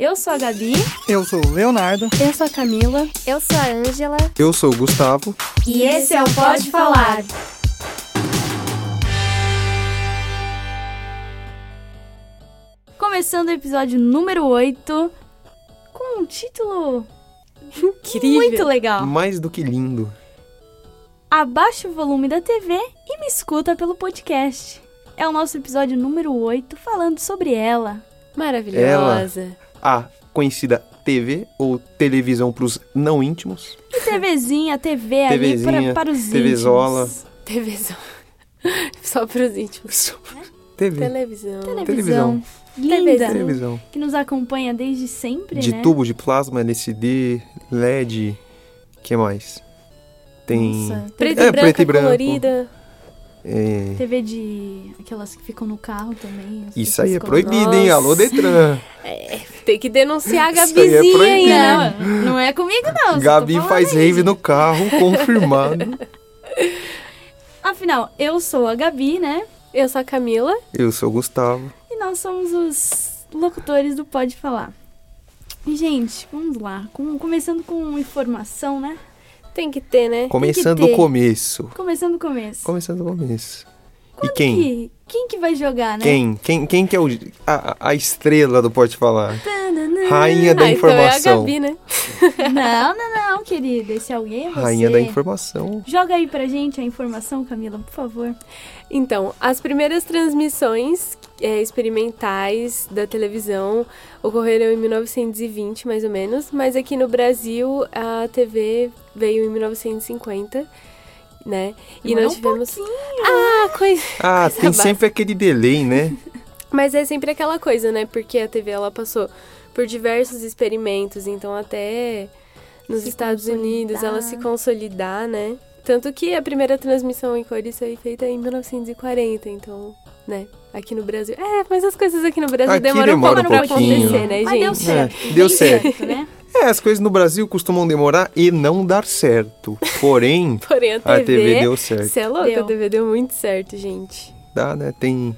Eu sou a Gabi. Eu sou o Leonardo. Eu sou a Camila. Eu sou a Ângela. Eu sou o Gustavo. E esse é o Pode Falar. Começando o episódio número 8 com um título Incrível. muito legal. Mais do que lindo. Abaixa o volume da TV e me escuta pelo podcast. É o nosso episódio número 8 falando sobre ela. Maravilhosa. A conhecida TV ou televisão pros não íntimos. E TVzinha, TV ali TVzinha, para, para os TVzola. íntimos. Televisão. Só pros íntimos. TV. Televisão. Televisão. Televisão. Linda. Televisão. Que nos acompanha desde sempre, De né? tubo de plasma, LCD, LED. que mais? Tem. Nossa, Preto É, e branca, preto e branco. colorida. É, TV de. aquelas que ficam no carro também. Isso aí é proibido, hein? Alô, Detran. Tem que denunciar a Isso aí é Gabizinha. Não, não é comigo, não. tô Gabi faz aí, rave no carro, confirmado. Afinal, eu sou a Gabi, né? Eu sou a Camila. Eu sou o Gustavo. E nós somos os locutores do Pode Falar. Gente, vamos lá. Com- começando com informação, né? Tem que ter, né? Começando do começo. Começando do começo. Começando do começo. E quem? Que- quem que vai jogar, né? Quem? Quem, quem que é o, a, a estrela do Pode Falar? Rainha da ah, então é a informação. Gabi, né? Não, não, não, querida. Esse alguém é você. Rainha da informação. Joga aí pra gente a informação, Camila, por favor. Então, as primeiras transmissões é, experimentais da televisão ocorreram em 1920, mais ou menos, mas aqui no Brasil a TV veio em 1950, né? E Demorou nós um tivemos. pouquinho. ah, coisa. Ah, Coisa tem básica. sempre aquele delay, né? Mas é sempre aquela coisa, né? Porque a TV ela passou por diversos experimentos, então até nos Se Estados Unidos consolidar. ela se consolidar, né? Tanto que a primeira transmissão em cores foi feita em 1940, então, né? Aqui no Brasil. É, mas as coisas aqui no Brasil Aqui demoram um pouco um pra acontecer, né, Mas gente? deu certo. É, deu certo. né? É, as coisas no Brasil costumam demorar e não dar certo. Porém, Porém, a a TV. TV deu certo. Você é louca, Deu. a TV deu muito certo, gente. Dá, né? Tem.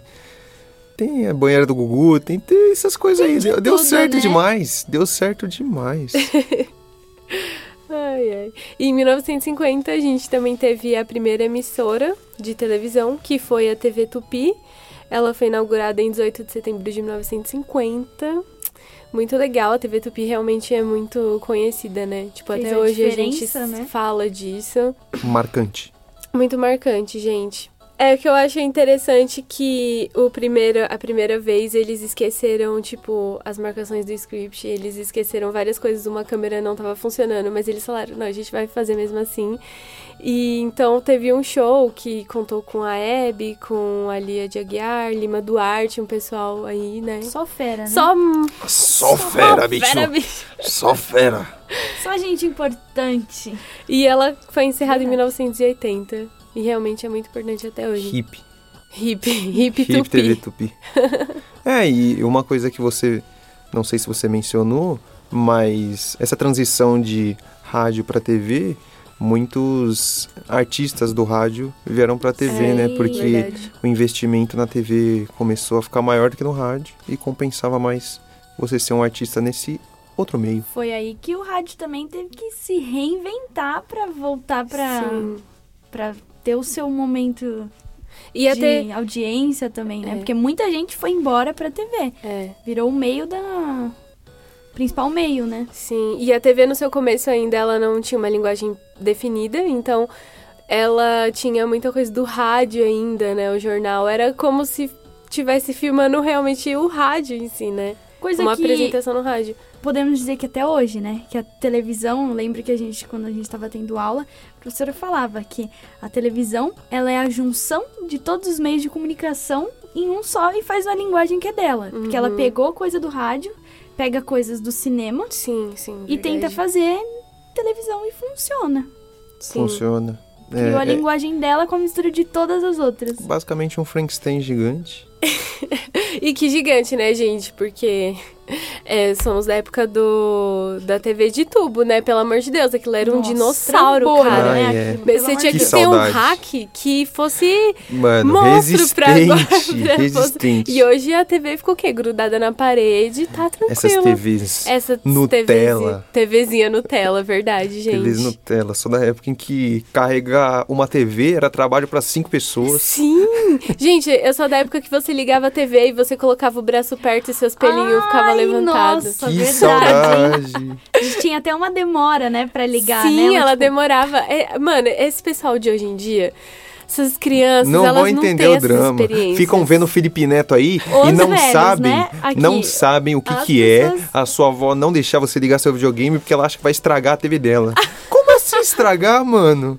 Tem a banheira do Gugu, tem, tem essas coisas aí. de Deu, deu tudo, certo né? demais. Deu certo demais. Ai, ai. E em 1950 a gente também teve a primeira emissora de televisão, que foi a TV Tupi. Ela foi inaugurada em 18 de setembro de 1950. Muito legal, a TV Tupi realmente é muito conhecida, né? Tipo, Fez até a hoje a gente né? fala disso. Marcante. Muito marcante, gente. É que eu acho interessante que o primeiro, a primeira vez eles esqueceram, tipo, as marcações do script, eles esqueceram várias coisas, uma câmera não tava funcionando, mas eles falaram, não, a gente vai fazer mesmo assim. E então teve um show que contou com a Hebe, com a Lia de Aguiar, Lima Duarte, um pessoal aí, né? Só fera, né? Só, Só fera, bicho. fera, bicho. Só fera. Só gente importante. E ela foi encerrada em Verdade. 1980. E realmente é muito importante até hoje. Hip. Hip, hip, Hip tupi. TV Tupi. é, e uma coisa que você. Não sei se você mencionou, mas essa transição de rádio pra TV, muitos artistas do rádio vieram pra TV, É, né? Porque verdade. o investimento na TV começou a ficar maior do que no rádio e compensava mais você ser um artista nesse outro meio. Foi aí que o rádio também teve que se reinventar pra voltar pra, Sim. Ter o seu momento E de até. audiência também, né? É. Porque muita gente foi embora pra TV. É, Virou o meio da. Principal meio, né? sim. E a TV no seu começo ainda ela não tinha uma linguagem definida, então ela tinha muita coisa do rádio ainda, né? O jornal era como se tivesse filmando realmente o rádio em si, né? Coisa uma que apresentação no rádio. Podemos dizer que até hoje, né? Que a televisão, lembro que a gente, quando a gente estava tendo aula, a professora falava que a televisão, ela é a junção de todos os meios de comunicação em um só e faz uma linguagem que é dela. Porque ela Uhum. pegou coisa do rádio, pega coisas do cinema Sim, sim. e tenta verdade. fazer televisão e funciona. Sim. Funciona. Criou a É, é linguagem dela com a mistura de todas as outras. basicamente um Frankenstein gigante E que gigante, né, gente? Porque é, somos da época do da TV de tubo, né? Pelo amor de Deus, aquilo era um Nossa, dinossauro, trambolho, cara. Ai, né? é. Você tinha que Que ter um hack que fosse Mano, monstro pra agora. resistente, pra- resistente. E hoje a TV ficou o quê? Grudada na parede, tá tranquilo. Essas TVs, Essa Nutella. TVzinha Nutella, verdade, gente. TVs Nutella, sou da época em que carregar uma TV era trabalho pra cinco pessoas. Sim! Gente, eu sou da época que você ligava a TV e você colocava o braço perto e seus pelinhos ficavam Ai, levantados. nossa. Que verdade, saudade. A gente tinha até uma demora, né, pra ligar, Sim, né? ela tipo, demorava. É, mano, esse pessoal de hoje em dia, essas crianças, Não elas vão não entender têm o drama. Ficam vendo o Felipe Neto aí Os e não velhos, sabem, né? Aqui, não sabem o que que é pessoas- a sua avó não deixar você ligar seu videogame porque ela acha que vai estragar a TV dela. Como assim estragar, mano?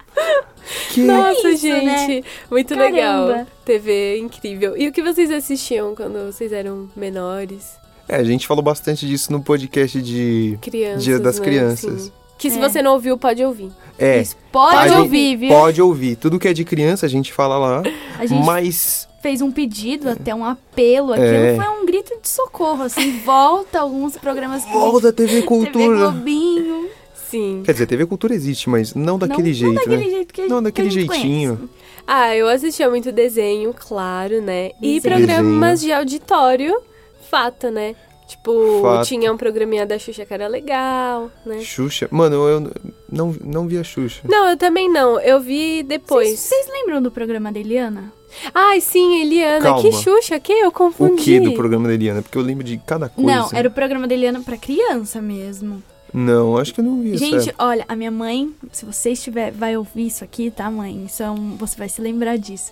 Que Nossa, isso, né? gente, muito Caramba. legal. TV incrível. E o que vocês assistiam quando vocês eram menores? É, a gente falou bastante disso no podcast de Crianças. Dia das né? Crianças. Sim. Que se É. você não ouviu, pode ouvir. É, Isso, pode a gente ouvir, viu? Pode ouvir. Tudo que é de criança a gente fala lá, A gente mas fez um pedido, até um apelo. Aquilo É. foi um grito de socorro, assim. Volta alguns programas volta a TV TV Cultura. Globinho. Sim. Quer dizer, TV Cultura existe, mas não daquele não, jeito, não daquele né? jeito que, Não, que daquele a gente jeitinho. conhece. Ah, eu assistia muito desenho, claro, né? E Desenho. programas de auditório, fato, né? Tipo, Fato. tinha um programinha da Xuxa que era legal, né? Xuxa. Mano, eu não, não vi a Xuxa. Não, eu também não. Eu vi depois. Vocês lembram do programa da Eliana? Ai, sim, Eliana. Calma. Que Xuxa? Que? Eu O confundi. que do programa da Eliana? Porque eu lembro de cada coisa. Não, era o programa da Eliana pra criança mesmo. Não, acho que eu não vi Gente, essa. olha, a minha mãe, se você estiver, vai ouvir isso aqui, tá, mãe? Isso é um, você vai se lembrar disso.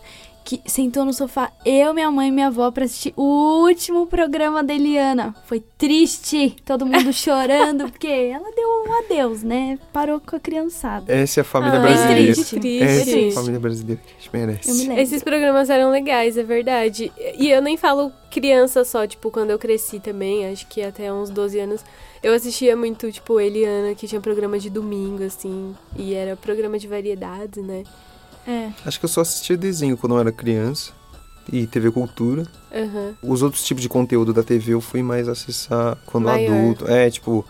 Que sentou no sofá, eu, minha mãe e minha avó pra assistir o último programa da Eliana. Foi triste, todo mundo chorando, porque ela deu um adeus, né? Parou com a criançada. Essa é a família Ah, brasileira. triste. triste. Essa é a triste. família brasileira que a gente merece. Eu me lembro. Esses programas eram legais, é verdade. E eu nem falo criança só, tipo, quando eu cresci também, acho que até uns 12 anos, eu assistia muito, tipo, Eliana, que tinha programa de domingo, assim, e era programa de variedades, né? É. Acho que eu só assistia desenho quando eu era criança. E TV Cultura. Aham. Os outros tipos de conteúdo da TV eu fui mais acessar quando Maior. adulto. É, tipo,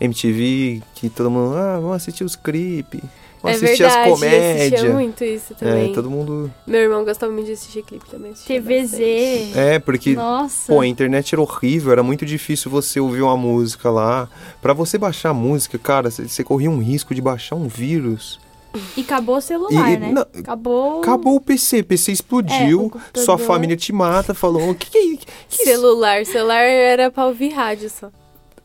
MTV, que todo mundo, ah, vamos assistir os clipes. É Vamos assistir verdade, as eu assistia comédias. muito isso também. É, todo mundo. Meu irmão gostava muito de assistir clipe também. TVZ. bastante. É, porque Nossa. Pô, a internet era horrível, era muito difícil você ouvir uma música lá. Pra você baixar a música, cara, você corria um risco de baixar um vírus. E acabou o celular, E- né? não, acabou. Acabou o PC, PC É, explodiu, o computador. sua família te mata, falou, o que que é que isso?" Celular. Celular era pra ouvir rádio só.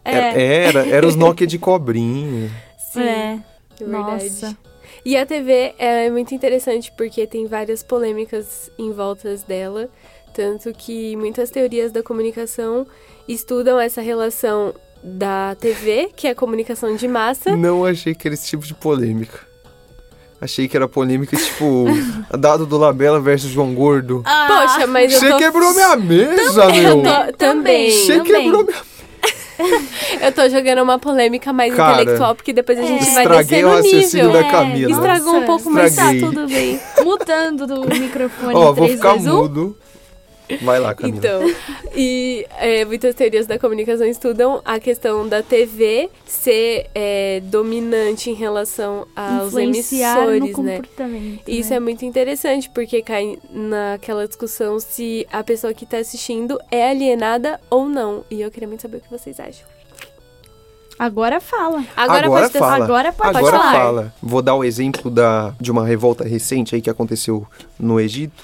Era, É. era, era os Nokia de cobrinha. Sim, É. é verdade. Nossa. E a TV é muito interessante porque tem várias polêmicas em voltas dela, tanto que muitas teorias da comunicação estudam essa relação da TV, que é a comunicação de massa. Não achei que era esse tipo de polêmica. Achei que era polêmica tipo, dado do Labela versus João Gordo. Poxa, mas eu Você tô... quebrou minha mesa, eu meu! tô- também. Você também. quebrou minha Eu tô jogando uma polêmica mais Cara, intelectual, porque depois a gente É. vai Estraguei descer o no raciocínio nível. da Camila. Estragou um Nossa, pouco, mas tá tudo bem. Mutando do microfone Ó, vou 3, ficar 2, 1. Vai lá, Camila. Então, e é, muitas teorias da comunicação estudam a questão da TV ser é, dominante em relação aos Influenciar no emissores, né? comportamento. E Isso né? é muito interessante, porque cai naquela discussão se a pessoa que tá assistindo é alienada ou não. E eu queria muito saber o que vocês acham. Agora fala. Agora, Agora pode ter- fala. Agora pode Agora falar. fala. Vou dar o exemplo da, de uma revolta recente aí que aconteceu no Egito,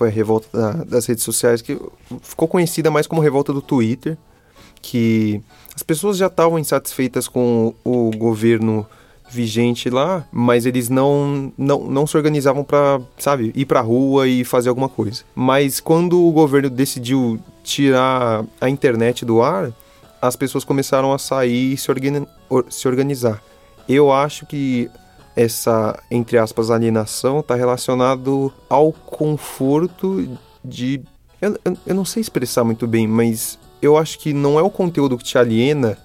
foi a revolta da- das redes sociais, que ficou conhecida mais como revolta do Twitter, que as pessoas já estavam insatisfeitas com o governo vigente lá, mas eles não, não, não se organizavam para, sabe, ir pra rua e fazer alguma coisa. Mas quando o governo decidiu tirar a internet do ar, as pessoas começaram a sair e se, organi- or- se organizar. Eu acho que essa, entre aspas, alienação está relacionado ao conforto de. Eu, eu, eu não sei expressar muito bem, mas eu acho que não é o conteúdo que te aliena,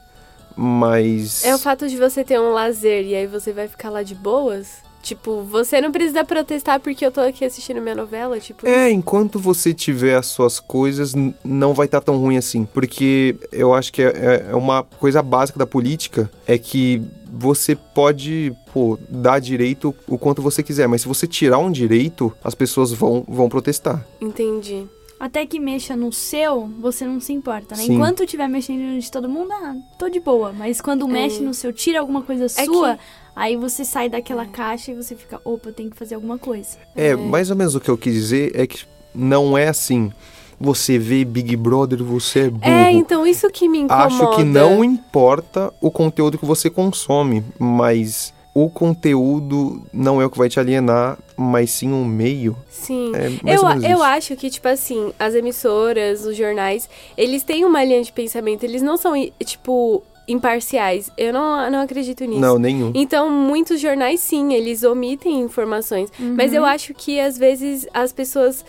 mas. É o fato de você ter um lazer e aí você vai ficar lá de boas? Tipo, você não precisa protestar porque eu tô aqui assistindo minha novela, tipo. É, enquanto você tiver as suas coisas, não vai estar tão ruim assim. Porque eu acho que é, é- é uma coisa básica da política, é que você pode, pô, dar direito o quanto você quiser, mas se você tirar um direito, as pessoas vão, vão protestar. Entendi. Até que mexa no seu, você não se importa, né? Sim. Enquanto estiver mexendo no de todo mundo, ah, tô de boa. Mas quando mexe no seu, tira alguma coisa sua, que- aí você sai daquela caixa e você fica, opa, eu tenho que fazer alguma coisa. É, mais ou menos o que eu quis dizer é que não é assim. Você vê Big Brother, você é burro. É, então isso que me incomoda. Acho que não importa o conteúdo que você consome, mas o conteúdo não é o que vai te alienar, mas sim um meio. Sim. É Eu, eu acho que, tipo assim, as emissoras, os jornais, eles têm uma linha de pensamento, eles não são, tipo, imparciais. Eu não, não acredito nisso. Não, nenhum. Então, muitos jornais, sim, eles omitem informações. Mas eu acho que, às vezes, as pessoas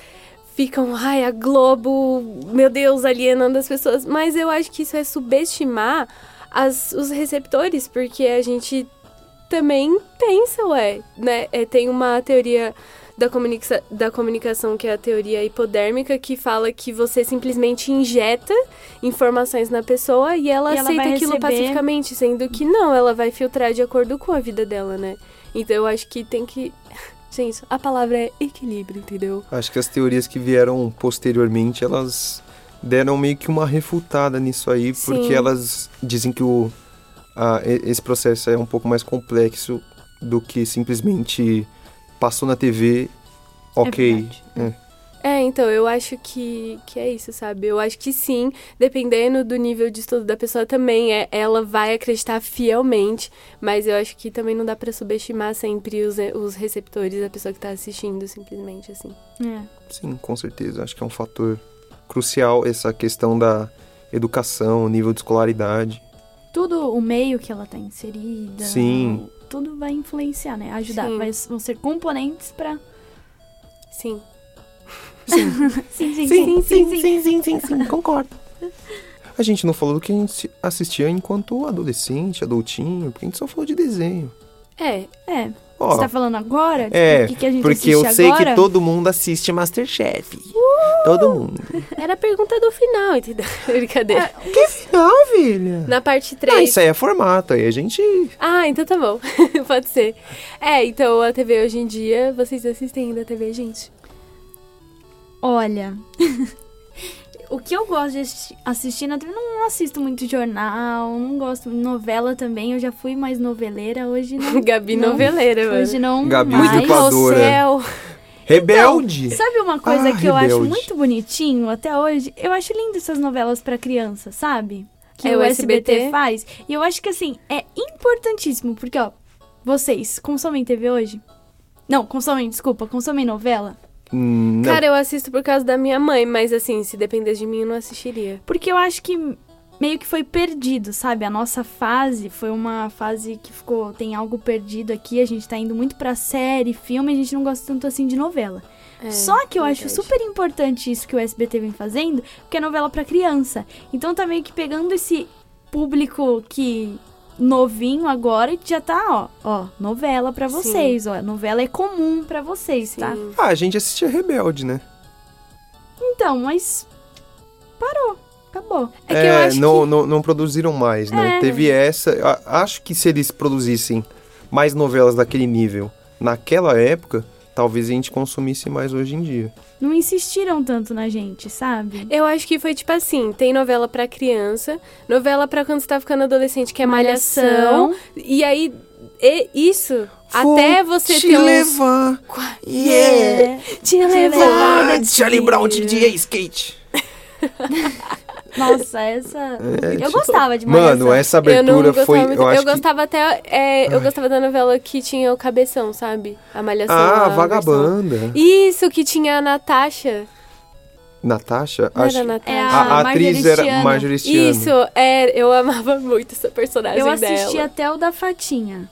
ficam, ai, a Globo, meu Deus, alienando as pessoas. Mas eu acho que isso é subestimar as, os receptores, porque a gente também pensa, ué, né? É, tem uma teoria da, comunica da comunicação, que é a teoria hipodérmica, que fala que você simplesmente injeta informações na pessoa e ela E ela aceita aquilo receber. pacificamente, sendo que não, ela vai filtrar de acordo com a vida dela, né? Então eu acho que tem que. Gente, a palavra é equilíbrio, entendeu? Acho que as teorias que vieram posteriormente, elas deram meio que uma refutada nisso aí, Sim. porque elas dizem que o, a- e- esse processo é um pouco mais complexo do que simplesmente passou na TV, ok. verdade. É. É, então, eu acho que, que é isso, sabe? Eu acho que sim, dependendo do nível de estudo da pessoa também, é, ela vai acreditar fielmente, mas eu acho que também não dá pra subestimar sempre os, os receptores, a pessoa que tá assistindo, simplesmente, assim. É. Sim, com certeza. Acho que é um fator crucial essa questão da educação, nível de escolaridade. Tudo o meio que ela tá inserida. Sim. Tudo vai influenciar, né? Ajudar. Sim. Vai, vão ser componentes pra. Sim. Sim, sim, sim. sim, sim, sim, sim, concordo. A gente não falou do que a gente assistia enquanto adolescente, adultinho, porque a gente só falou de desenho. É, É. Ó, Você tá falando agora? Tipo, é, o que, que a gente porque eu sei agora? que todo mundo assiste Masterchef. Todo mundo. era a pergunta do final, entendeu? Brincadeira. Que final, filha? Na parte Ah, 3. isso aí é formato, aí a gente... Ah, então tá bom. Pode ser. É, então a TV hoje em dia, vocês assistem ainda a TV, gente? Olha. o que eu gosto de assisti- assistir na TV, não assisto muito jornal, não gosto de novela também. Eu já fui mais noveleira, hoje não. Gabi não, noveleira, mano. Hoje não. Gabi mais. usurpadora. céu. Rebelde! Sabe uma coisa Ah, que eu acho rebelde. muito bonitinho até hoje? Eu acho lindo essas novelas pra criança, sabe? Que É, o o SBT, SBT faz. E eu acho que assim, é importantíssimo, porque ó, vocês consomem TV hoje? Não, consomem, desculpa, consomem novela? Hum, não. Cara, eu assisto por causa da minha mãe, mas assim, se dependesse de mim, eu não assistiria. Porque eu acho que meio que foi perdido, sabe? A nossa fase foi uma fase que ficou. Tem algo perdido aqui. A gente tá indo muito pra série, filme, a gente não gosta tanto assim de novela. É, Só que eu acho verdade. super importante isso que o SBT vem fazendo, porque é novela pra criança. Então tá meio que pegando esse público que novinho agora e já tá, ó, ó, novela pra Sim. vocês, ó, novela é comum pra vocês, tá? Sim. Ah, a gente assistia Rebelde, né? Então, mas parou, acabou. É que eu acho não, que... não, não produziram mais, né? É. Teve essa. Acho que se eles produzissem mais novelas daquele nível naquela época, talvez a gente consumisse mais hoje em dia. Não insistiram tanto na gente, sabe? Eu acho que foi tipo assim, tem novela pra criança, novela pra quando você tá ficando adolescente, que é malhação, e aí e- isso até você te ter uns... levar. Yeah. Te levar. Ah, Charlie Brown de Skate. Nossa, essa. É, eu tipo- gostava de Mano, essa Eu não abertura gostava foi. muito. Eu acho que... gostava até. é, eu gostava da novela que tinha o cabeção, sabe? A malhação. Ah, a Vagabanda. versão- Isso, que tinha a Natasha. Natasha? Não Acho... era a Natasha. É A, a atriz era Marjoristiana. Isso, é, eu amava muito essa personagem Eu assisti dela. até o da Fatinha.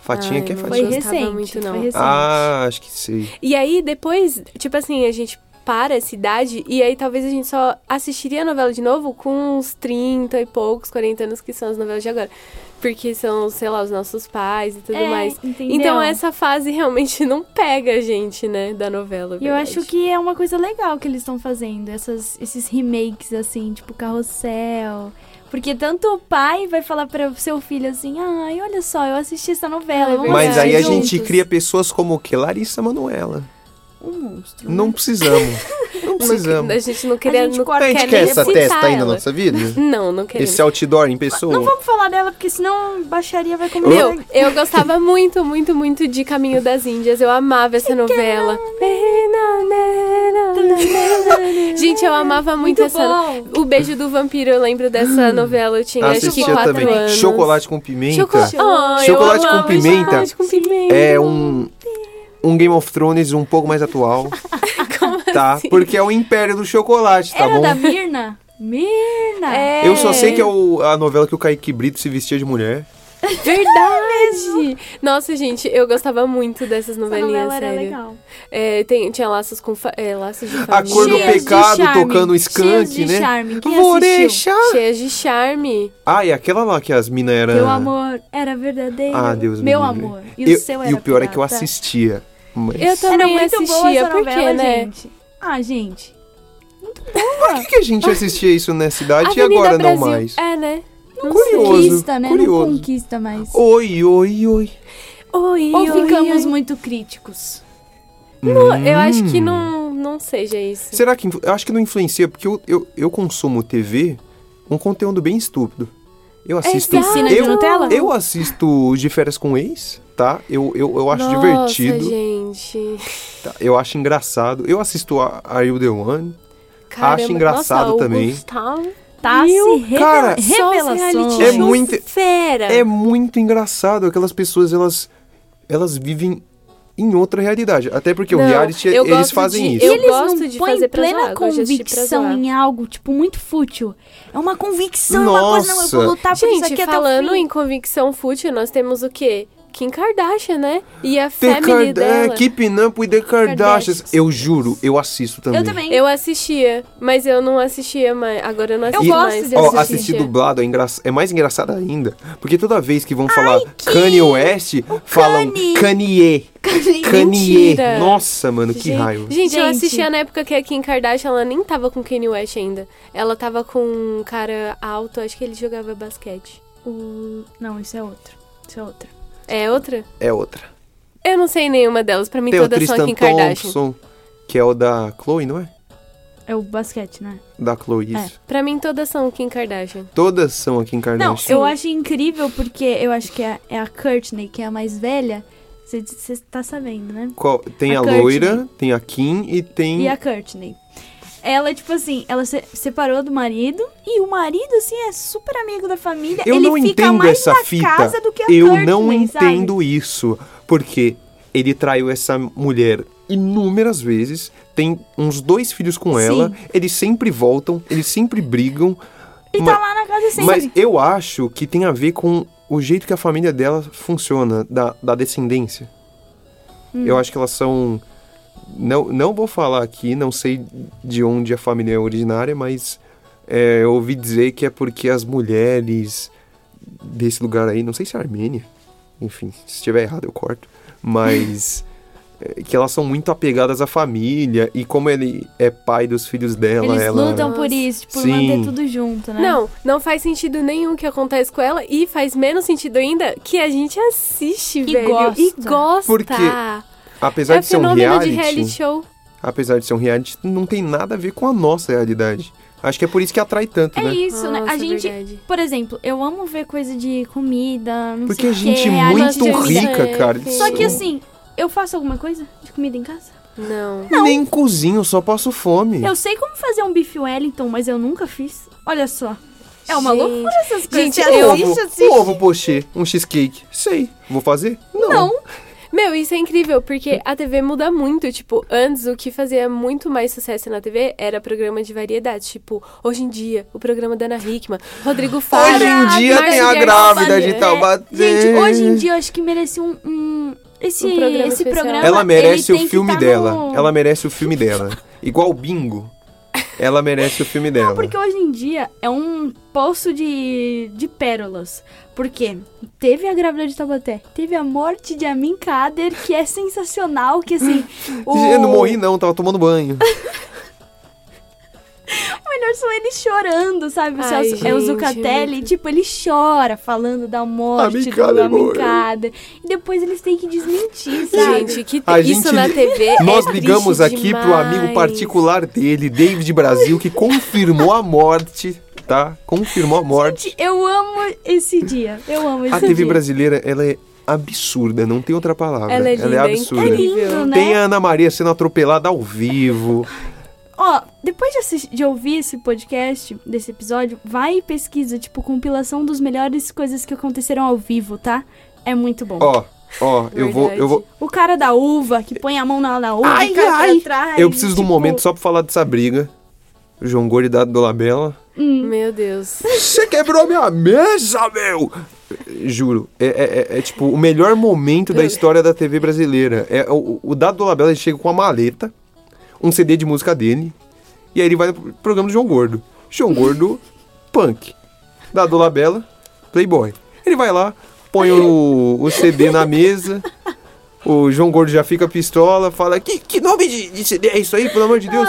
Fatinha Ai, que é Foi Fatinha. gostava recente. muito, não. Foi recente. Ah, acho que sei. E aí, depois, tipo assim, a gente para essa idade e aí talvez a gente só assistiria a novela de novo com uns 30 e poucos, 40 anos que são as novelas de agora. Porque são, sei lá, os nossos pais e tudo É, mais. entendeu? Então essa fase realmente não pega a gente, né, da novela. E eu acho que é uma coisa legal que eles estão fazendo, essas, esses remakes, assim, tipo Carrossel. Porque tanto o pai vai falar para o seu filho assim, ai, olha só, eu assisti essa novela. É vamos Mas aí a assistir gente juntos." cria pessoas como o que? Larissa Manoela. Um monstro. Não né? precisamos. Não precisamos. A gente não queria. A gente não A gente quer essa testa aí na nossa vida? Não, não queremos. Esse outdoor em pessoa? Não vamos falar dela, porque senão baixaria vai comer. Meu, eu gostava muito, muito, muito de Caminho das Índias. Eu amava essa novela. Gente, eu amava muito, Muito essa. bom. O Beijo do Vampiro, eu lembro dessa novela. Eu tinha acho que quatro também. anos. Chocolate com pimenta. Chocolate, eu Chocolate com pimenta Chocolate com pimenta. É um, um Game of Thrones um pouco mais atual. Como Tá? assim? Porque é o Império do Chocolate, tá Era bom? da Mirna? Mirna! É. Eu só sei que é o- a novela que o Kaique Brito se vestia de mulher. Verdade! Nossa, gente, eu gostava muito dessas Essa novelinhas, novela era sério. legal. É, tem, tinha laços com fa- é, laços de A família. cor do Cheias pecado tocando cheias skunk, de né? charme. Quem deixar. Cheias de charme. Ah, e aquela lá que as minas eram. Teu amor era verdadeiro. Ah, Deus me Meu amor. E o Eu- seu era E o pior é que eu pirata. assistia. Mas... Eu também Era muito boa assistia, por novela, quê, né? gente. Ah, gente. Por que, que a gente assistia isso nessa idade e Avenida agora Brasil. não mais? É, né? Não Curioso, conquista, né? curioso. Não conquista mais. Oi, oi, oi. Oi, Ou oi, ficamos oi. muito críticos? Não, Eu acho que Hum. não, não seja isso. Será que. Eu acho que não influencia, porque eu, eu, eu consumo TV um conteúdo bem estúpido. Eu assisto. Exato. Piscina de eu, Nutella? eu assisto De Férias com Ex, tá? Eu, eu, eu acho Nossa, divertido. gente. tá? Eu acho engraçado. Eu assisto a Are You The One? Caramba. Acho engraçado Nossa, o também. Gustavo, Tá Viu? se revela Cara, reality revelações. É muito- fera. É muito engraçado. Aquelas pessoas, elas, elas vivem em outra realidade. Até porque o Não, reality, eu eles fazem de- isso. eu eles gosto não de põem fazer plena zoar, convicção em algo, tipo, muito fútil. É uma convicção, é uma coisa, não, eu vou Nossa. lutar por isso Gente, aqui até falando o em convicção fútil, nós temos o quê? Kim Kardashian, né? E a The family é, dela. Keeping Up with the Kardashians. Kardashians. Eu juro, eu assisto também. Eu também. Eu assistia, mas eu não assistia mais. Agora eu não assisto Eu gosto mais. de Ó, assistir. assistir dublado é, engra... é mais engraçado ainda. Porque toda vez que vão falar Kanye West, falam Kanye. Kanye. Kanye. Mentira. Nossa, mano, que Gente, raiva. Gente, eu Gente. assistia na época que a Kim Kardashian, ela nem tava com Kanye West ainda. Ela tava com um cara alto, acho que ele jogava basquete. O... Não, isso é outro. Isso é outra. É outra? É outra. Eu não sei nenhuma delas, pra mim Tem o todas são a Tristan Kim Kardashian. Thompson, que é o da Chloe, não é? É o basquete, né? Da Chloe, isso. Pra mim todas são Kim Kardashian. Todas são aqui em Não, Kardashian. eu acho incrível porque eu acho que é, é a Courtney, que é a mais velha. Você tá sabendo, né? Qual- Tem A a, Courtney. loira, tem a Kim e tem... E a Courtney. Ela, tipo assim, ela se separou do marido e o marido, assim, é super amigo da família. Eu Ele não fica entendo mais essa na fita. casa do que a Eu não sabe? entendo isso. Porque ele traiu essa mulher inúmeras vezes, tem uns dois filhos com ela, eles sempre voltam, eles sempre brigam. Ele ma- tá lá na casa sempre. Mas eu acho que tem a ver com o jeito que a família dela funciona, da, da descendência. Hum. Eu acho que elas são. Não, não vou falar aqui, não sei de onde a família é originária, mas é, eu ouvi dizer que é porque as mulheres desse lugar aí, não sei se é Armênia, enfim, se estiver errado eu corto, mas é, que elas são muito apegadas à família e como ele é pai dos filhos dela, Eles ela. lutam por isso, por Sim. manter tudo junto, né? Não, não faz sentido nenhum o que acontece com ela e faz menos sentido ainda que a gente assiste, velho. gosta. E gosta. Por quê? Apesar é de ser um reality, de reality show. apesar de ser um reality, não tem nada a ver com a nossa realidade. Acho que é por isso que atrai tanto, É né? isso, né? A Nossa, gente, verdade. por exemplo, eu amo ver coisa de comida, não Porque sei a quê, gente é muito rica, é, cara. sim. Só que assim, eu faço alguma coisa de comida em casa? Não. Nem cozinho, só passo fome. Eu sei como fazer um bife Wellington, mas eu nunca fiz. Olha só. É uma Gente. loucura essas coisas. Gente, assiste, ovo, assiste. um ovo pochê, um cheesecake. Sei. Vou fazer? Não. Não. Meu, isso é incrível, porque a TV muda muito. Tipo, antes o que fazia muito mais sucesso na TV era programa de variedade. Tipo, hoje em dia, o programa da Ana Hickman, Rodrigo Faro. Hoje em dia Márcio tem a grávida de. Taubaté. Gente, hoje em dia eu acho que merece um. um- esse, Um programa esse programa. Ela merece ele o filme tá dela. no- Ela merece o filme dela. igual bingo, ela merece o filme dela. Porque hoje em dia é um poço de, de pérolas. Porque teve a grávida de Taubaté, teve a morte de Amin Kader, que é sensacional, que assim... o... Eu não morri não, tava tomando banho. O melhor são eles chorando, sabe? O Ai, Celso, é o Zucatelli, muito- tipo, ele chora falando da morte Amin do. Kader. E depois eles têm que desmentir, sabe? Gente, que A isso gente- na TV Nós é ligamos aqui pro amigo demais. particular dele, David Brasil, que confirmou a morte, tá? Confirmou a morte. Gente, eu amo esse dia. Eu amo esse A TV dia. brasileira, ela é absurda, não tem outra palavra. Ela é linda, hein? absurda. É lindo, né? Tem a Ana Maria sendo atropelada ao vivo. Ó, depois de, assistir- de ouvir esse podcast, desse episódio, vai e pesquisa, tipo, compilação dos melhores coisas que aconteceram ao vivo, tá? É muito bom. Ó, ó, eu vou, eu vou. O cara da uva, que põe a mão na, na uva Ai, e cai ai. pra trás. Eu preciso de um tipo, momento só pra falar dessa briga. O João Gordo e Dado Dolabella. Meu Deus. Você quebrou minha mesa, meu! Juro, é, é- é- é, tipo o melhor momento da história da TV brasileira. É o, o Dado Dolabella ele chega com uma maleta, um CD de música dele, e aí ele vai pro programa do João Gordo. João Gordo, punk. Dado Dolabella, playboy. Ele vai lá, põe o, o CD na mesa, o João Gordo já fica pistola, fala: Que, que nome de, de CD é isso aí, pelo amor de Deus?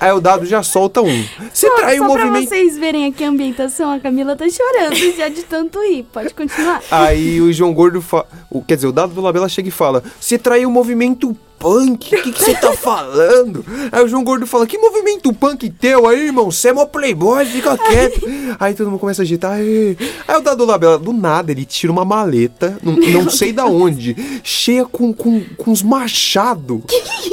Aí o Dado já solta um. Você Só, traiu o só pra movimento. vocês verem aqui a ambientação, a Camila tá chorando já de tanto rir. Pode continuar. Aí o João Gordo fala. Quer dizer, o Dado do Labela chega e fala: Você traiu o movimento punk, o que você tá falando? Aí o João Gordo fala: Que movimento punk teu aí, irmão? Você é mó playboy, fica quieto. Aí todo mundo começa a agitar. Aí, aí o Dado do Labela, do nada, ele tira uma maleta, não, não sei da onde, cheia com, com, com uns machados.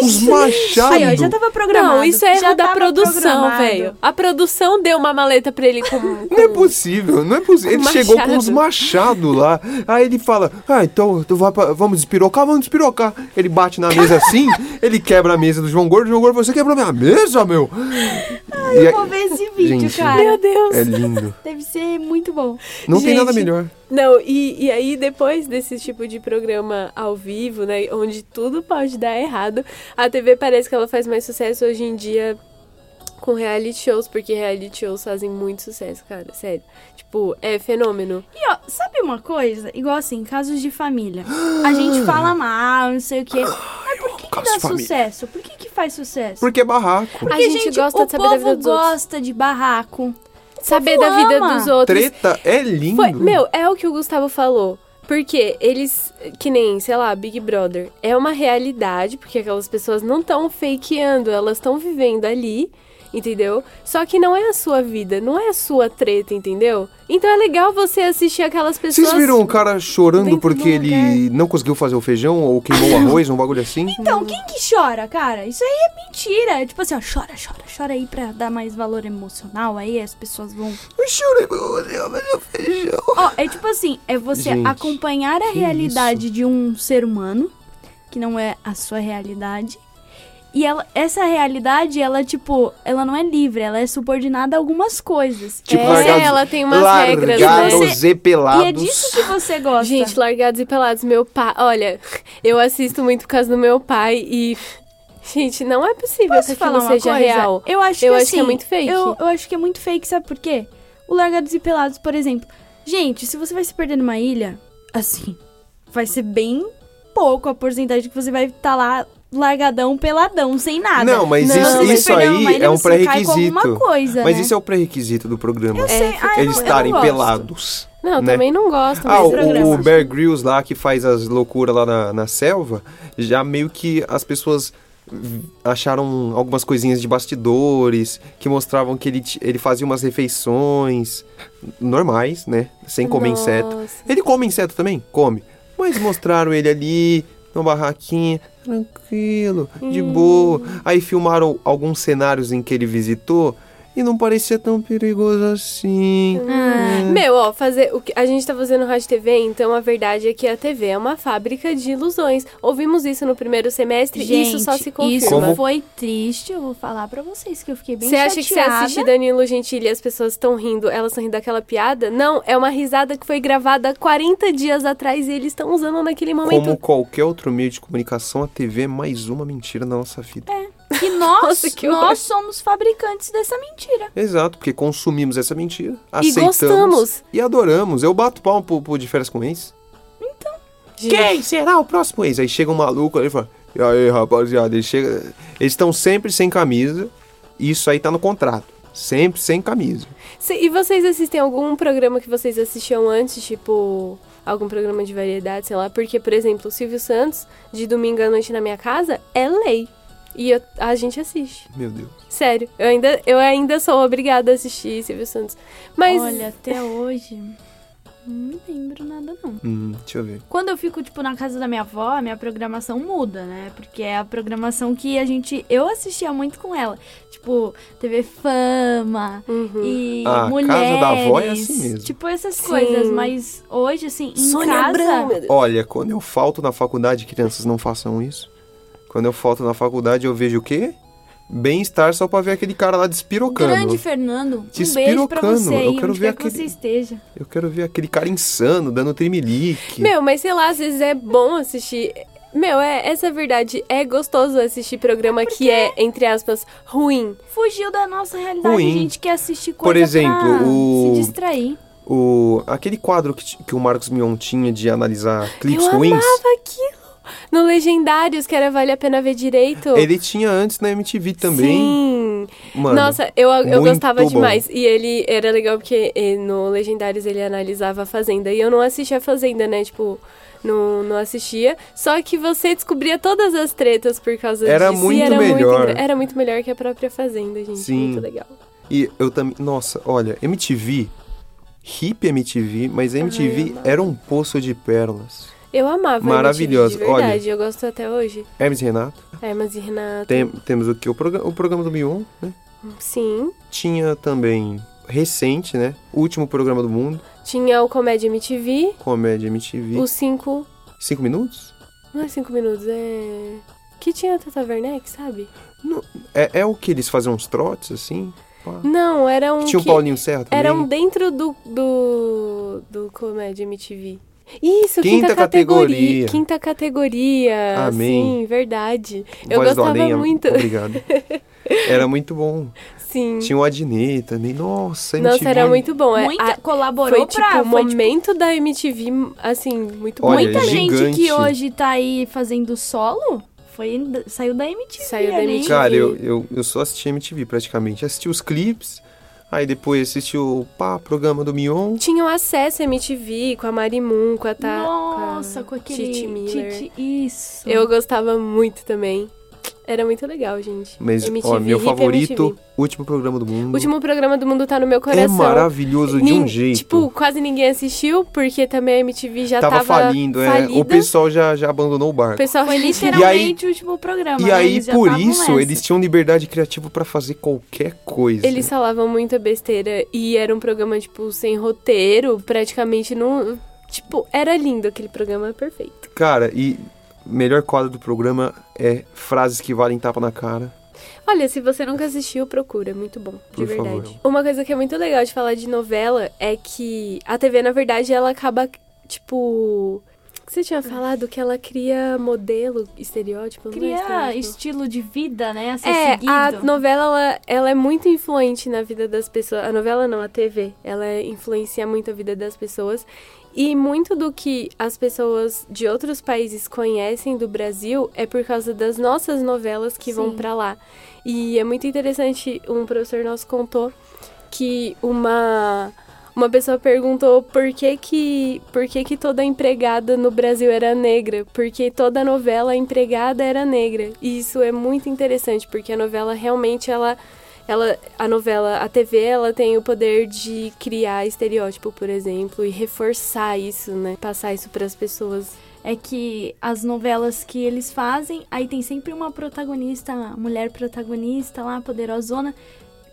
Uns machados. Aí, ó, já tava programado. Não, isso é já erro da produção, velho. A produção deu uma maleta pra ele com. com... Não é possível, não é possível. Ele chegou com machado. uns machados lá. Aí ele fala: Ah, então tu vai pra- vamos despirocar, vamos despirocar. Ele bate na mesa assim, ele quebra a mesa do João Gordo. João Gordo, você quebrou minha mesa, meu. E Eu vou ver esse vídeo, Gente, cara. Meu Deus. é lindo. Deve ser muito bom. Não tem Gente, nada melhor. Não, e, e aí depois desse tipo de programa ao vivo, né, onde tudo pode dar errado, a TV parece que ela faz mais sucesso hoje em dia com reality shows, porque reality shows fazem muito sucesso, cara, sério. Tipo, é fenômeno. E ó, sabe uma coisa? Igual assim, casos de família. A gente fala mal, não sei o quê. Mas por que, que dá sucesso? Por que, que faz sucesso? Porque é barraco. Porque, A gente gosta o de saber da povo vida dos outros. gosta de barraco. Saber povo da vida ama. dos outros. Treta é lindo. Foi, meu, é o que o Gustavo falou. Porque eles, que nem, sei lá, Big Brother, é uma realidade, porque aquelas pessoas não estão fakeando, elas estão vivendo ali, entendeu? Só que não é a sua vida, não é a sua treta, entendeu? Então é legal você assistir aquelas pessoas. Vocês viram um cara chorando porque ele não conseguiu fazer o feijão ou queimou o arroz, um bagulho assim? Então, quem que chora, cara? Isso aí é mentira. É tipo assim, ó, chora, chora, chora aí pra dar mais valor emocional. Aí as pessoas vão. Eu chorei fazer o feijão. Ó, é tipo assim, é você Gente, acompanhar a realidade de um ser humano, que não é a sua realidade. E ela, essa realidade, ela, tipo, ela não é livre, ela é subordinada a algumas coisas. Tipo, É, largados, ela tem umas regras, largados e pelados. E é disso que você gosta. Gente, largados e pelados, meu pai. Olha, eu assisto muito por causa do meu pai e. Gente, não é possível Posso que falar aquilo uma seja coisa? real. Eu acho Eu que, acho que é assim, muito fake. Eu, eu acho que é muito fake, sabe por quê? O Largados e Pelados, por exemplo. Gente, se você vai se perder numa ilha, assim, vai ser bem pouco a porcentagem que você vai estar lá largadão, peladão, sem nada. Não, mas Não, isso, isso aí é um pré-requisito. coisa, Mas né? isso é o pré-requisito do programa. Eu sei, É, ah, eu Eles não- eu estarem pelados. Não, né? também não gosto, Ah, mas o, programa. o Bear Grylls lá que faz as loucuras lá na, na selva, já meio que as pessoas acharam algumas coisinhas de bastidores que mostravam que ele, ele fazia umas refeições normais, né? Sem comer inseto. Nossa. Ele come inseto também? Come. Mas mostraram ele ali, numa barraquinha, tranquilo, de boa. Aí filmaram alguns cenários em que ele visitou e não parecia tão perigoso assim. Ah, Meu, ó, fazer o que a gente tá fazendo rádio TV, então a verdade é que a TV é uma fábrica de ilusões. Ouvimos isso no primeiro semestre e isso só se confirma. Isso Como- foi triste, eu vou falar pra vocês que eu fiquei bem Você acha que você assiste Danilo Gentili e as pessoas estão rindo, elas estão rindo daquela piada? Não, é uma risada que foi gravada 40 dias atrás e eles estão usando naquele momento. Como qualquer outro meio de comunicação, a TV é mais uma mentira na nossa vida. Que nós, Nossa, que nós somos fabricantes dessa mentira. Exato, porque consumimos essa mentira, E aceitamos gostamos. e adoramos. Eu bato palma pro, pro de férias com ex. Gente, Quem será o próximo ex? Aí chega um maluco ali e fala: E aí, rapaziada? Ele chega... Eles estão sempre sem camisa. E isso aí tá no contrato. Sempre sem camisa. cê- E vocês assistem algum programa que vocês assistiam antes, tipo algum programa de variedade, sei lá? Porque, por exemplo, o Silvio Santos, de domingo à noite na minha casa, é lei. E eu- a gente assiste. Meu Deus. Sério, eu ainda, eu ainda sou obrigada a assistir Silvio Santos. Mas Olha, até hoje, não me lembro nada não. Hum, deixa eu ver. Quando eu fico, tipo, na casa da minha avó, a minha programação muda, né? Porque é a programação que a gente... Eu assistia muito com ela. Tipo, TV Fama Uhum. e a Mulheres. casa da avó é assim mesmo. Tipo, essas Sim. coisas. Mas hoje, assim, em Sônia casa... Abrão. Olha, quando eu falto na faculdade, crianças não façam isso. Quando eu falto na faculdade, eu vejo o quê? Bem-estar só pra ver aquele cara lá despirocando. Grande Fernando, Te um beijo pra você aí, Eu quero onde ver quer que aquele- você esteja. Eu quero ver aquele cara insano, dando trimelique. Meu, mas sei lá, às vezes é bom assistir. Meu, é, essa é a verdade. É gostoso assistir programa que é, entre aspas, ruim. Fugiu da nossa realidade, Ruim. a gente quer assistir coisa Por exemplo, pra o- se distrair. O, aquele quadro que, que o Marcos Mion tinha de analisar clipes eu ruins, amava aquilo. No Legendários, que era Vale a Pena Ver Direito. ele tinha antes na MTV também. Sim. Mano, Nossa, eu, eu gostava bom. demais. E ele era legal porque no Legendários ele analisava a Fazenda. E eu não assistia a Fazenda, né? Tipo, não, não assistia. Só que você descobria todas as tretas por causa Era disso. muito era melhor. Muito, era muito melhor que a própria Fazenda, gente. Sim. Muito legal. E eu também. Nossa, olha, MTV, hip MTV, mas MTV amava. era um poço de pérolas. Eu amava Maravilhoso. MTV, de verdade. Eu gosto até hoje. Hermes e Renato. Hermes e Renato. Tem- temos o que? O, progra- o programa do Mion, né? Sim. Tinha também, recente, né? O último programa do mundo, Tinha o Comédia MTV. Comédia MTV. Os cinco... Cinco minutos? Não é cinco minutos, é... Que tinha a Tata Werneck, sabe? É, é o que eles faziam uns trotes, assim? Pá. Não, era um Tinha o que... Paulinho Serra também. Eram dentro do, do, do Comédia MTV. Isso, Quinta quinta, categoria. categoria. Quinta categoria. Amém. Sim, verdade. Eu Voz do gostava Além, muito. Obrigado. Era muito bom. Sim. Tinha o Adnet também. Nossa, MTV. Nossa, era muito bom. É, Muita, a- colaborou foi tipo pra... o foi, tipo, momento da MTV, assim, muito Olha, bom. muita gente gigante. que hoje tá aí fazendo solo foi, saiu da MTV Saiu da. MTV. Cara, eu, eu, eu só assisti MTV praticamente. Assisti os clipes, aí depois assisti o pá, programa do Mion. Tinham acesso à MTV com a Marimun, com a Ta... Nossa, com com a aquele... Titi Miller. Titi- isso. Eu gostava muito também. Era muito legal, gente. Mas, MTV, ó, meu favorito, MTV. último programa do mundo. O último programa do mundo tá no meu é coração. maravilhoso de um jeito. Tipo, quase ninguém assistiu, porque também a MTV já tava, tava, falindo, é. falida. O pessoal já, já abandonou o O barco. pessoal Foi literalmente o último programa. E né? aí, por isso, nessa. eles tinham liberdade criativa pra fazer qualquer coisa. Eles falavam muita besteira e era um programa, tipo, sem roteiro, praticamente não. Tipo, era lindo aquele programa, perfeito. Cara, e melhor quadro do programa é frases que valem tapa na cara. Olha, se você nunca assistiu, procura, muito bom, de Por verdade. favor. Uma coisa que é muito legal de falar de novela é que a TV, na verdade, ela acaba, tipo. o que Você tinha falado que ela cria modelo, estereótipo, não é Cria estereótipo? estilo de vida, né? A ser É, seguido. a novela, ela, ela é muito influente na vida das pessoas. A novela não, a TV. Ela influencia muito a vida das pessoas. E muito do que as pessoas de outros países conhecem do Brasil é por causa das nossas novelas que vão Sim. pra lá. E é muito interessante, um professor nosso contou que uma uma pessoa perguntou por que que, por que que toda empregada no Brasil era negra, porque toda novela empregada era negra. E isso é muito interessante, porque a novela realmente ela ela a novela, a TV, ela tem o poder de criar estereótipo, por exemplo, e reforçar isso, né? Passar isso para as pessoas. É que as novelas que eles fazem, aí tem sempre uma protagonista, mulher protagonista lá, poderosona,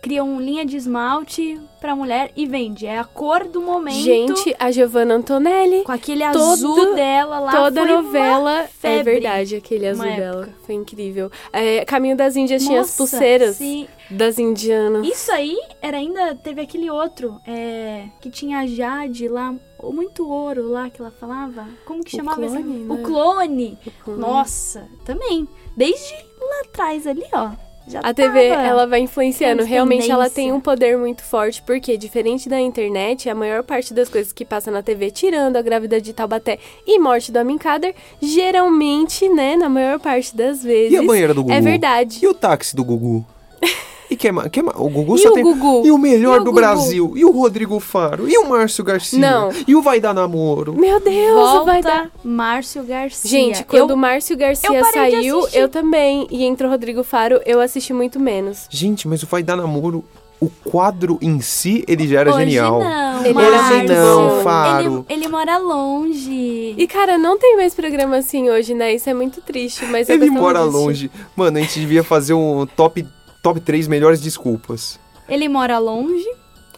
criam linha de esmalte pra mulher e vende. É a cor do momento. Gente, a Giovanna Antonelli com aquele todo- azul dela lá. Toda novela é verdade, aquele azul uma dela. época. Foi incrível. É, Caminho das Índias tinha as Nossa, pulseiras sim. das indianas. Isso aí era ainda. Teve aquele outro, é, que tinha a Jade lá, ou muito ouro lá que ela falava. Como que O chamava essa? clone, O né? clone. Uhum. Nossa, também. Desde lá atrás ali, ó. Já A TV, tava. ela vai influenciando. Realmente, ela tem um poder muito forte, porque, diferente da internet, a maior parte das coisas que passa na TV, tirando a grávida de Taubaté e morte do Amin Kader, geralmente, né, na maior parte das vezes, E a banheira do Gugu? é verdade. E o táxi do Gugu? E que? Que? O Gugu E só o tem. Gugu? E o melhor E o do Gugu? Brasil? E o Rodrigo Faro? E o Márcio Garcia? Não. E o Vai Dar Namoro? Meu Deus, Volta vai dar... Márcio Garcia. Gente, quando o Márcio Garcia eu saiu, eu também. E entrou o Rodrigo Faro, eu assisti muito menos. Gente, mas o Vai Dar Namoro, o quadro em si, ele já era hoje genial. não, Ele assim, não, Faro. Ele, ele mora longe. E, cara, não tem mais programa assim hoje, né? Isso é muito triste, mas Ele mora longe. Mano, a gente devia fazer um top, top 3 melhores desculpas. Ele mora longe.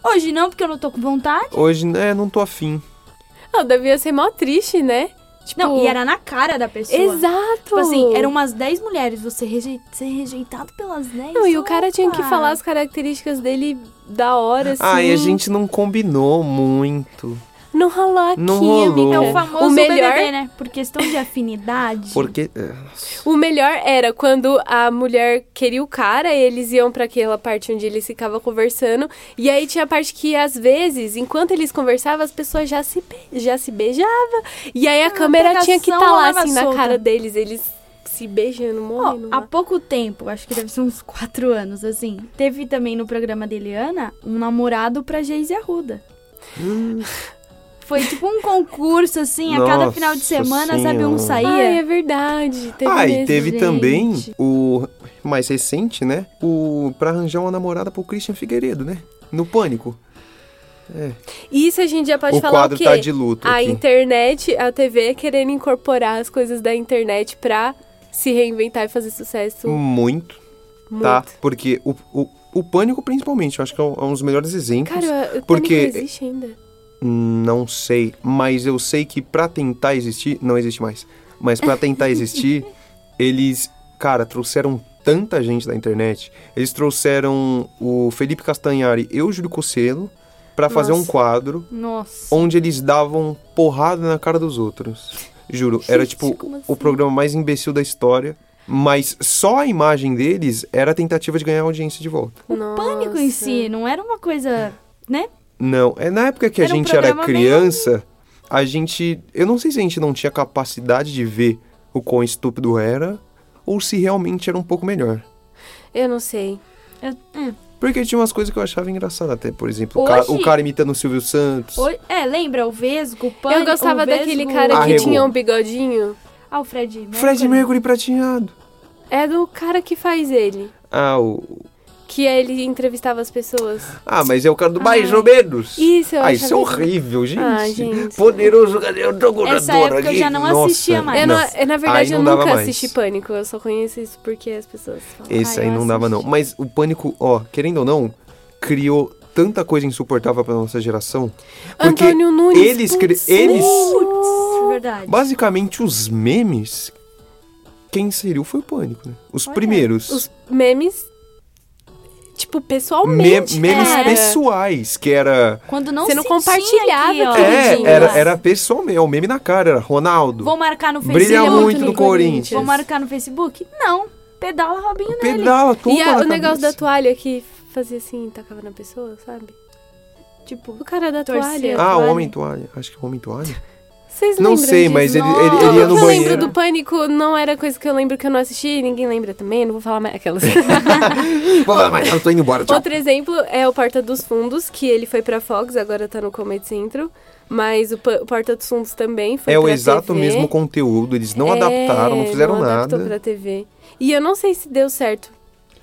Hoje não, porque eu não tô com vontade. Hoje, né, não tô afim. Não, devia ser mó triste, né? Tipo, Não, e era na cara da pessoa. Exato! Tipo assim, eram umas 10 mulheres, você rejei- ser rejeitado pelas 10. Não, e o cara tinha que falar as características dele da hora, assim. Ah, e a gente não combinou muito. Não rolou aqui, Não rolou. amiga. É o famoso o melhor, BBB, né? Por questão de afinidade. Porque. é, O melhor era quando a mulher queria o cara, e eles iam pra aquela parte onde eles ficavam conversando. E aí tinha a parte que, às vezes, enquanto eles conversavam, as pessoas já se, be- já se beijavam. E aí a Ah, câmera tinha que estar pegação lá, assim, na solta. cara deles. Eles se beijando, Ó, morrendo. há lá. pouco tempo, acho que deve ser uns 4 anos, assim, teve também no programa da Eliana um namorado pra Geise Arruda. hum, Foi tipo um concurso, assim, a cada Nossa final de semana, sabe, um Senhora. saía. Ai, é verdade. Teve ah, e teve gente. também o mais recente, né? O pra arranjar uma namorada pro Christian Figueiredo, né? No Pânico. Isso a gente já pode o falar quadro o quê? tá de luto a aqui. internet, a TV querendo incorporar as coisas da internet pra se reinventar e fazer sucesso. Muito, muito. tá? Porque o, o, o Pânico, principalmente, eu acho que é um, é um dos melhores exemplos. Cara, o Porque- Pânico existe ainda. Não sei, mas eu sei que pra tentar existir, não existe mais. Mas pra tentar existir, eles, cara, trouxeram tanta gente da internet. Eles trouxeram o Felipe Castanhari e o Júlio Cocelo pra fazer um Nossa. quadro Nossa. onde eles davam porrada na cara dos outros. Juro, era Gente, tipo como assim? o programa mais imbecil da história. Mas só a imagem deles era a tentativa de ganhar audiência de volta. O pânico em si não era uma coisa, né? Não, é na época que a Era um gente era programa criança, a gente. Eu não sei se a gente não tinha capacidade de ver o quão estúpido era, ou se realmente era um pouco melhor. Eu não sei. Eu- é. Porque tinha umas coisas que eu achava engraçadas até, por exemplo, o, ca- Hoje- o cara imitando o Silvio Santos. Oi- É, lembra o Vesgo, o Pânico? eu gostava o daquele cara que Arregou. tinha um bigodinho. Ah, o Fred Mercury. Fred Mercury prateado. É do cara que faz ele. Ah, o. Que ele entrevistava as pessoas. Ah, mas é o cara do Ai. Mais ou Menos. Isso, eu Ah, isso é horrível, gente. Ah, gente. Poderoso, cadê o jogador Essa época eu aqui? já não Nossa, assistia mais. Eu não, eu, na verdade, Aí eu não dava nunca mais. assisti Pânico. Eu só conheço isso porque as pessoas falam. Esse Ah, aí eu não dava, não. assisti. Mas o Pânico, ó, querendo ou não, criou tanta coisa insuportável pra nossa geração. Porque Antônio Nunes. eles cri- putz, eles- Putz, verdade. basicamente os memes, quem inseriu foi o Pânico, né? Os Olha, primeiros. Os memes. Tipo, Me- pessoalmente. memes cara. pessoais, que era. Quando não Você não compartilhava aqui, ó. É, era, era pessoal mesmo, o meme na cara, era Ronaldo. Vou marcar no Facebook. Brilha é muito muito no no Corinthians. Corinthians. Vou marcar no Facebook? Não. Pedala Robinho nele. Pedala, toma E a- o negócio da cabeça. toalha que fazia assim, tacava na pessoa, sabe? Tipo, O cara da Torcia. toalha. Ah, o. Homem Toalha. Acho que é o Homem Toalha. Vocês Não sei, disso? mas ele, ele, ele ia no que eu banheiro. lembro do Pânico não era coisa que eu lembro que eu não assisti, ninguém lembra também, não vou falar mais aquelas. Vou falar mais, eu tô indo embora, tchau. Outro exemplo é o Porta dos Fundos, que ele foi pra Fox, agora tá no Comedy Central, mas o, Porta dos Fundos também foi É o exato TV. mesmo conteúdo, eles não É, adaptaram, não fizeram não adaptou nada. pra TV. E eu não sei se deu certo.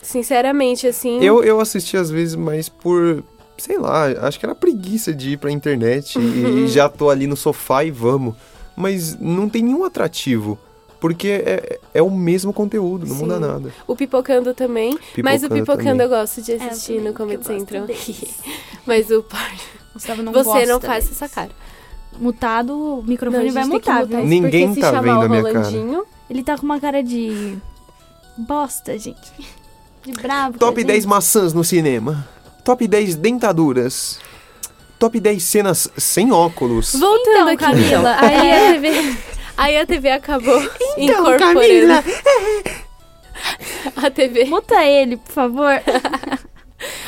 Sinceramente, assim. Eu, eu assisti às vezes, mas por, sei lá, acho que era preguiça de ir pra internet e já tô ali no sofá e vamos. Mas não tem nenhum atrativo, porque é, é o mesmo conteúdo, não Sim. muda nada. O Pipocando também. mas o Pipocando Pipocando também. eu gosto de É, assistir também, no Comedy Central. mas o. Gustavo não Você gosta não faz deles. essa cara. Mutado, o Não, microfone a vai mutar, mutar isso, Ninguém tá vendo o a minha cara. Rolandinho, Ele tá com uma cara de bosta, gente. De bravo. Top com a 10 gente. maçãs no cinema. Top 10 dentaduras. Top 10 cenas sem óculos. Voltando Então, aqui, Camila, então. Aí a TV, aí a TV acabou Então, incorporando. A TV, Muta ele, por favor.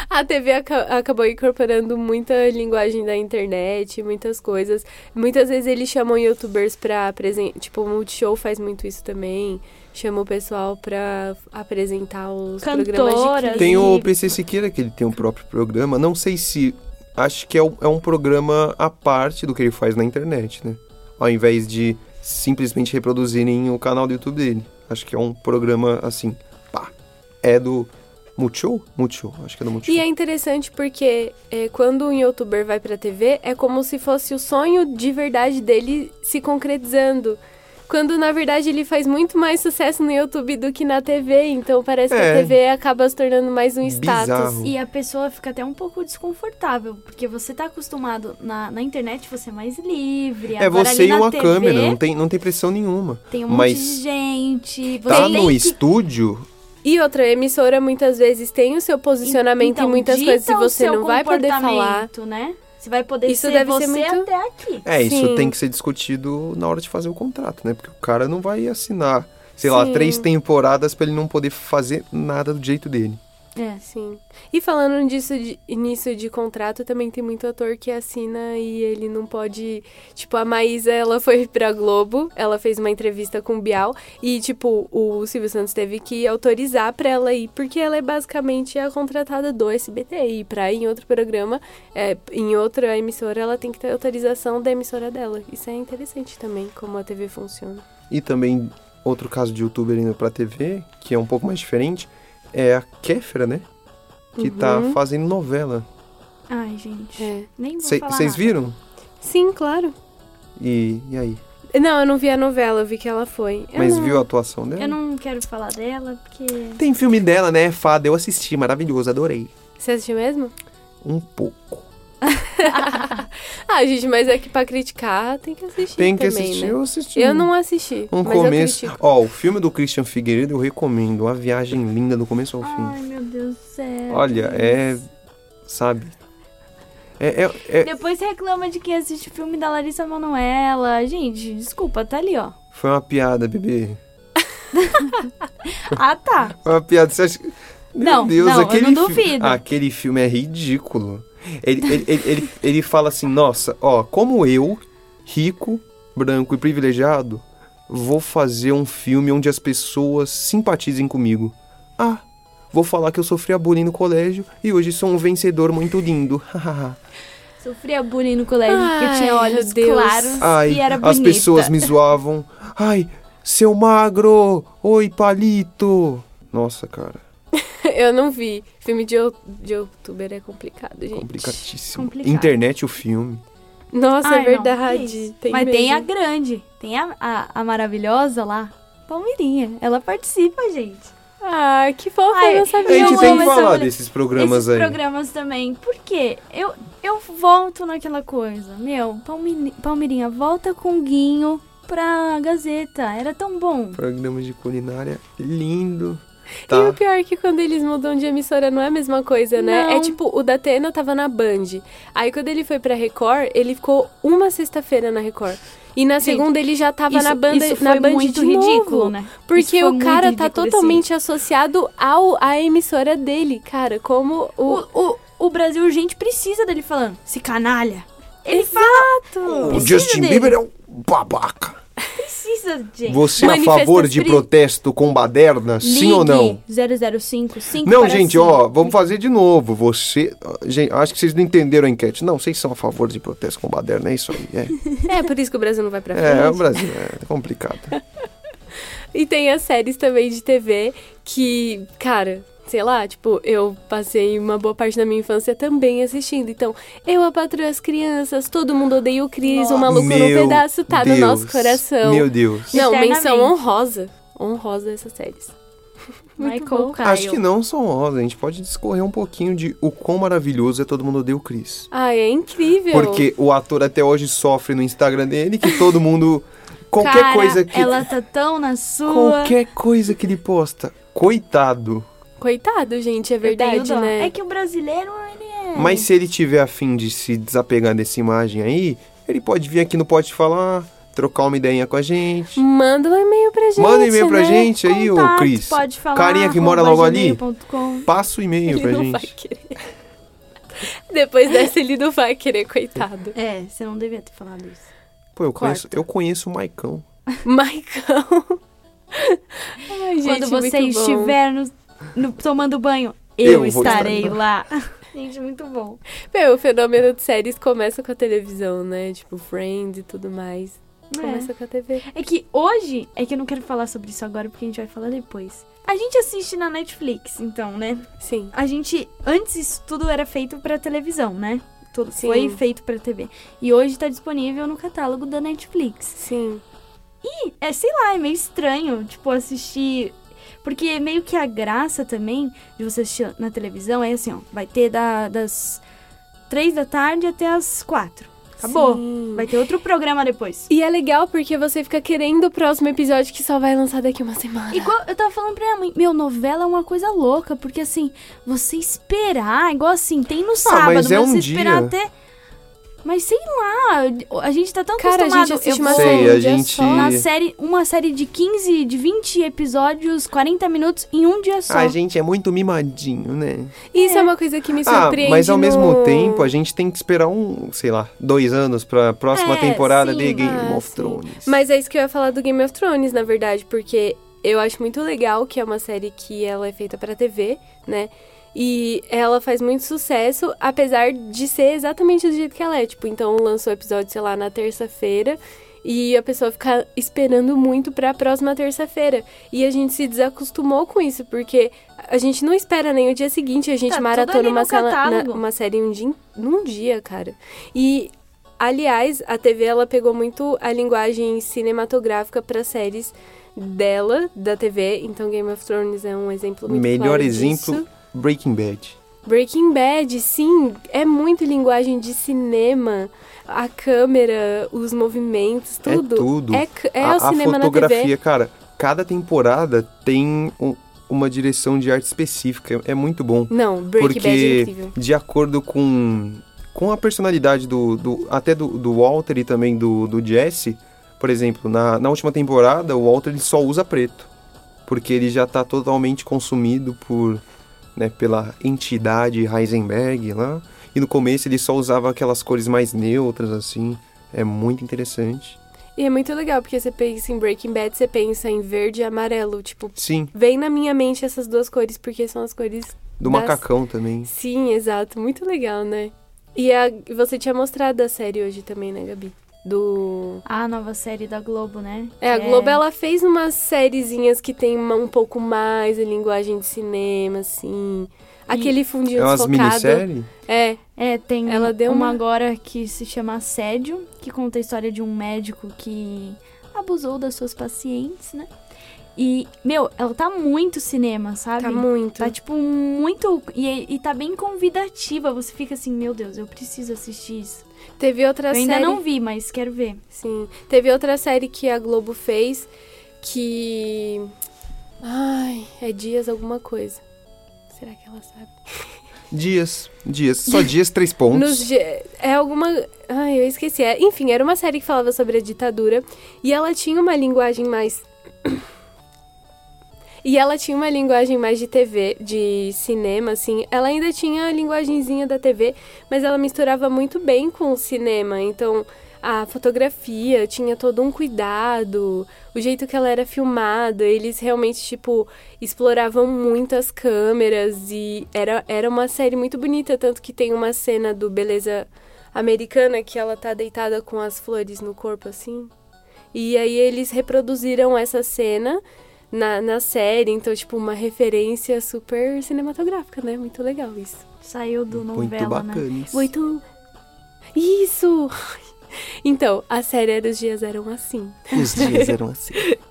a TV aca- acabou incorporando muita linguagem da internet, muitas coisas. Muitas vezes eles chamam youtubers pra apresentar. Tipo, o Multishow faz muito isso também. Chama o pessoal pra apresentar os programas de Cantoras. clipe. Tem o PC Siqueira, que ele tem um próprio programa. Não sei se. Acho que é, o- é um programa à parte do que ele faz na internet, né? Ao invés de simplesmente reproduzirem o canal do YouTube dele. Acho que é um programa assim. Pá. É do Multishow? Multishow. Acho que é do Multishow. E é interessante porque é, quando um youtuber vai pra TV, é como se fosse o sonho de verdade dele se concretizando. Quando na verdade ele faz muito mais sucesso no YouTube do que na TV, então parece que É. a TV acaba se tornando mais um Bizarro. status. E a pessoa fica até um pouco desconfortável, porque você tá acostumado na, na internet, você é mais livre. É Agora, você e na uma TV, câmera, não tem, não tem pressão nenhuma. Tem um monte mas de gente. Você Tá no que- estúdio, E outra, a emissora muitas vezes tem o seu posicionamento Então, em muitas coisas e o você não vai poder falar. né? Você vai poder Isso ser deve você ser muito- até aqui. É, isso Sim. tem que ser discutido na hora de fazer o contrato, né? Porque o cara não vai assinar, sei lá, Sim. três temporadas pra ele não poder fazer nada do jeito dele. É. Sim. E falando disso de início de contrato, também tem muito ator que assina e ele não pode. Tipo, a Maísa, ela foi pra Globo, ela fez uma entrevista com o Bial e, tipo, o Silvio Santos teve que autorizar pra ela ir, porque ela é basicamente a contratada do SBT. E pra ir em outro programa, é, em outra emissora, ela tem que ter autorização da emissora dela. Isso é interessante também, como a TV funciona. E também, outro caso de youtuber indo pra TV, que é um pouco mais diferente, é a Kéfera, né? Que tá Uhum. fazendo novela. Ai, gente. É. Nem vou Vocês falar nada. viram? Sim, claro. E, e aí? Não, eu não vi a novela, eu vi que ela foi. Eu Mas não- viu a atuação dela? Eu não quero falar dela, porque... Tem filme dela, né? Fada, eu assisti, maravilhoso, adorei. Você assistiu mesmo? Um pouco. Ah, gente, mas é que pra criticar tem que assistir Tem que também, assistir, né? eu assisti. Eu não assisti, Um mas eu começo. Ó, o filme do Christian Figueiredo eu recomendo. Uma viagem linda do começo ao fim. Ai, meu Deus do céu. Olha, é. Sabe? É, é, é- Depois reclama de quem assiste o filme da Larissa Manoela. Gente, desculpa, tá ali, ó. Foi uma piada, bebê. Ah, tá. Foi uma piada. Você acha... que- Meu Não, Deus, não, eu aquele não fi- duvido. Aquele filme é ridículo. Ele, ele, ele, ele, ele fala assim: nossa, ó, como eu, rico, branco e privilegiado, vou fazer um filme onde as pessoas simpatizem comigo. Ah, vou falar que eu sofri bullying no colégio e hoje sou um vencedor muito lindo. Sofria bullying no colégio Ai, porque tinha olhos Deus. claros Ai, e era bonita. as pessoas me zoavam. Ai, seu magro! Oi, palito! Nossa, cara, Eu não vi. Filme de, de youtuber é complicado, gente. complicadíssimo. Complicado. Internet, o filme. Nossa, Ai, é não, verdade. isso. Tem Mas mesmo. tem a grande. Tem a, a, a maravilhosa lá. Palmeirinha. Ela participa, gente. Ah, que fofa, Ai, eu não A sabia. gente Eu tem que falar desses programas Esses aí. programas também. Por quê? Eu, eu volto naquela coisa. Meu, Palmi- Palmeirinha, volta com o Guinho pra Gazeta. Era tão bom. Programa de culinária lindo. E Tá? o pior é que quando eles mudam de emissora não é a mesma coisa, né? Não. É tipo, o Datena tava na Band. Aí quando ele foi pra Record, ele ficou uma sexta-feira na Record. E na Gente, segunda ele já tava na, banda, isso na Band muito de ridículo, novo. né? Isso Porque o cara tá ridículo, assim. totalmente associado ao, à emissora dele, cara. Como o. O, o, o Brasil urgente precisa dele falando. Se canalha. Ele Exato! O precisa Justin dele. Bieber é um babaca. Precisa, gente. Você é a favor de protesto com baderna? Sim ou não? Ligue 005 5 Não, para gente, cinco. ó, vamos fazer de novo. Você. Gente, acho que vocês não entenderam a enquete. Não, vocês são a favor de protesto com baderna, é isso aí. É, É por isso que o Brasil não vai pra frente. é o Brasil, é complicado. E tem as séries também de TV que, cara, sei lá, tipo, eu passei uma boa parte da minha infância também assistindo. Então, eu, a Patroa as Crianças, Todo Mundo Odeia o Cris, O Maluco no Meu Pedaço, tá no Deus, nosso coração. Meu Deus. Não, menção honrosa. Honrosa essas séries. Michael. Kyle. Acho que não são honrosas. A gente pode discorrer um pouquinho de o quão maravilhoso é todo mundo odeia o Chris. Ai, é incrível. Porque o ator até hoje sofre no Instagram dele que todo mundo. Qualquer Cara, coisa que. ela tá tão na sua. Qualquer coisa que ele posta. Coitado. Coitado, gente, é verdade, né? É que o brasileiro, ele é... Mas se ele tiver afim de se desapegar dessa imagem aí, ele pode vir aqui no Pode Falar, trocar uma ideinha com a gente. Manda um e-mail pra gente. Manda um e-mail pra né? gente aí, ô Cris. Pode falar. Carinha que mora logo ali. Passa o e-mail Ele pra não gente. vai querer. Depois dessa, ele não vai querer, coitado. É, você não devia ter falado isso. Pô, eu conheço, eu conheço o Maicão. Maicão. Ai, gente, Quando você muito bom. estiver no, no- tomando banho, Eu eu, estarei estar lá. Gente, muito bom. Meu, o fenômeno de séries começa com a televisão, né? Tipo, Friends e tudo mais. Começa com a TV. É que hoje, é que eu não quero falar sobre isso agora porque a gente vai falar depois. A gente assiste na Netflix, então, né? Sim. A gente, antes isso tudo era feito pra televisão, né? Tudo Sim. foi feito pra TV. E hoje tá disponível no catálogo da Netflix. Sim. E, é, sei lá, é meio estranho, tipo, assistir. Porque meio que a graça também de você assistir na televisão é assim, ó. Vai ter da- das três da tarde até as quatro. Acabou. Sim. Vai ter outro programa depois. E é legal porque você fica querendo o próximo episódio que só vai lançar daqui uma semana. Igual eu tava falando pra minha mãe, meu, novela é uma coisa louca, porque assim, você esperar, igual assim, tem no sábado, mas é você um esperar dia. até. Mas sei lá, a gente tá tão Cara, a acostumado. gente assiste eu uma Sei, série a gente- só. na série, uma série de 15, de 20 episódios, 40 minutos em um dia só. A gente é muito mimadinho, né? Isso é. uma coisa que me Ah, surpreende. mas ao no- mesmo tempo, a gente tem que esperar um, sei lá, dois anos pra próxima É, temporada sim, de Game ah, of sim. Thrones. Mas é isso que eu ia falar do Game of Thrones, na verdade, porque eu acho muito legal que é uma série que ela é feita pra TV, né? E ela faz muito sucesso, apesar de ser exatamente do jeito que ela é. Tipo, então lançou o episódio, sei lá, na terça-feira. E a pessoa fica esperando muito pra próxima terça-feira. E a gente se desacostumou com isso, porque a gente não espera nem o dia seguinte, a gente Tá maratona uma, sala- na- uma série em um dia, num dia, cara. E Aliás, a TV ela pegou muito a linguagem cinematográfica para séries dela, da TV. Então Game of Thrones é um exemplo muito Melhor claro exemplo, disso. Breaking Bad. Breaking Bad, sim, é muito linguagem de cinema. A câmera, os movimentos, tudo. É tudo. É, é a, o cinema a fotografia, cara, cada temporada tem um- uma direção de arte específica. É muito bom. Não, Breaking Bad é porque incrível. de acordo com, com a personalidade do, do até do, do Walter e também do, do Jesse, por exemplo, na, na última temporada o Walter ele só usa preto, porque ele já tá totalmente consumido por né, pela entidade Heisenberg lá, e no começo ele só usava aquelas cores mais neutras assim. É muito interessante. E é muito legal, porque você pensa em Breaking Bad, você pensa em verde e amarelo. Tipo, Sim, vem na minha mente essas duas cores, porque são as cores do Das- macacão também. Sim, exato. Muito legal, né? E a- você tinha mostrado a série hoje também, né, Gabi? Do. A nova série da Globo, né? É, a Globo, ela fez umas sériezinhas que tem um pouco mais a linguagem de cinema, assim. Aquele fundinho É umas desfocado. minisséries? É, É, tem Ela deu uma uma- agora que se chama Assédio, que conta a história de um médico que abusou das suas pacientes, né? E, meu, ela tá muito cinema, sabe? tá muito. Tá, tipo, muito. E, e tá bem convidativa. Você fica assim, meu Deus, eu preciso assistir isso. Teve outra eu ainda série. não vi, mas quero ver. Sim. Teve outra série que a Globo fez que. Ai, é Dias alguma coisa. Será que ela sabe? Dias, dias, só dias, três pontos. Nos di- é alguma. Ai, eu esqueci. É, enfim, era uma série que falava sobre a ditadura. E ela tinha uma linguagem mais. E ela tinha uma linguagem mais de TV, de cinema, assim. Ela ainda tinha a linguagenzinha da TV, mas ela misturava muito bem com o cinema. Então, a fotografia tinha todo um cuidado, o jeito que ela era filmada, eles realmente, tipo, exploravam muito as câmeras e era, era uma série muito bonita, tanto que tem uma cena do Beleza Americana que ela tá deitada com as flores no corpo, assim. E aí eles reproduziram essa cena na, na série, então, tipo, uma referência super cinematográfica, né? Muito legal isso. Saiu do Muito novela, né? bacana. isso. Muito. Isso! Então, a série era Os Dias Eram Assim. Os dias eram assim.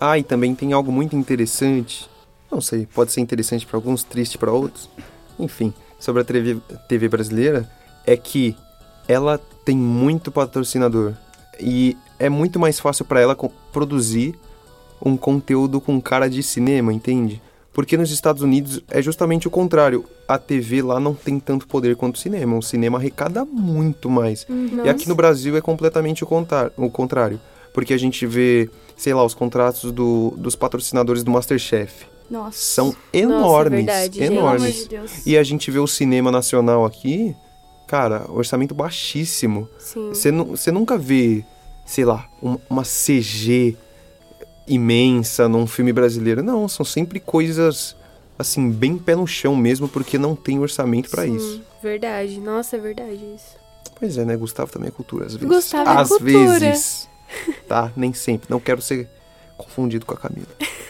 Ah, e também tem algo muito interessante. Não sei, pode ser interessante para alguns, triste para outros. Enfim, sobre a TV, TV brasileira é que ela tem muito patrocinador e é muito mais fácil para ela produzir um conteúdo com cara de cinema, entende? Porque nos Estados Unidos é justamente o contrário. A TV lá não tem tanto poder quanto o cinema. O cinema arrecada muito mais. E aqui no Brasil é completamente o, contrário. Porque a gente vê, sei lá, os contratos do- dos patrocinadores do Masterchef. Nossa. São enormes. verdade, gente. Pelo amor enormes. de. E a gente vê o cinema nacional aqui, cara, orçamento baixíssimo. Sim. Você nu- você nunca vê, sei lá, um- uma CG imensa num filme brasileiro. Não, são sempre coisas, assim, bem pé no chão mesmo, porque não tem orçamento pra Sim, isso. Verdade. Nossa, é verdade isso. Pois é, né? Gustavo também é cultura, às vezes. Gustavo é às cultura. vezes. Tá? Nem sempre. Não quero ser confundido com a Camila.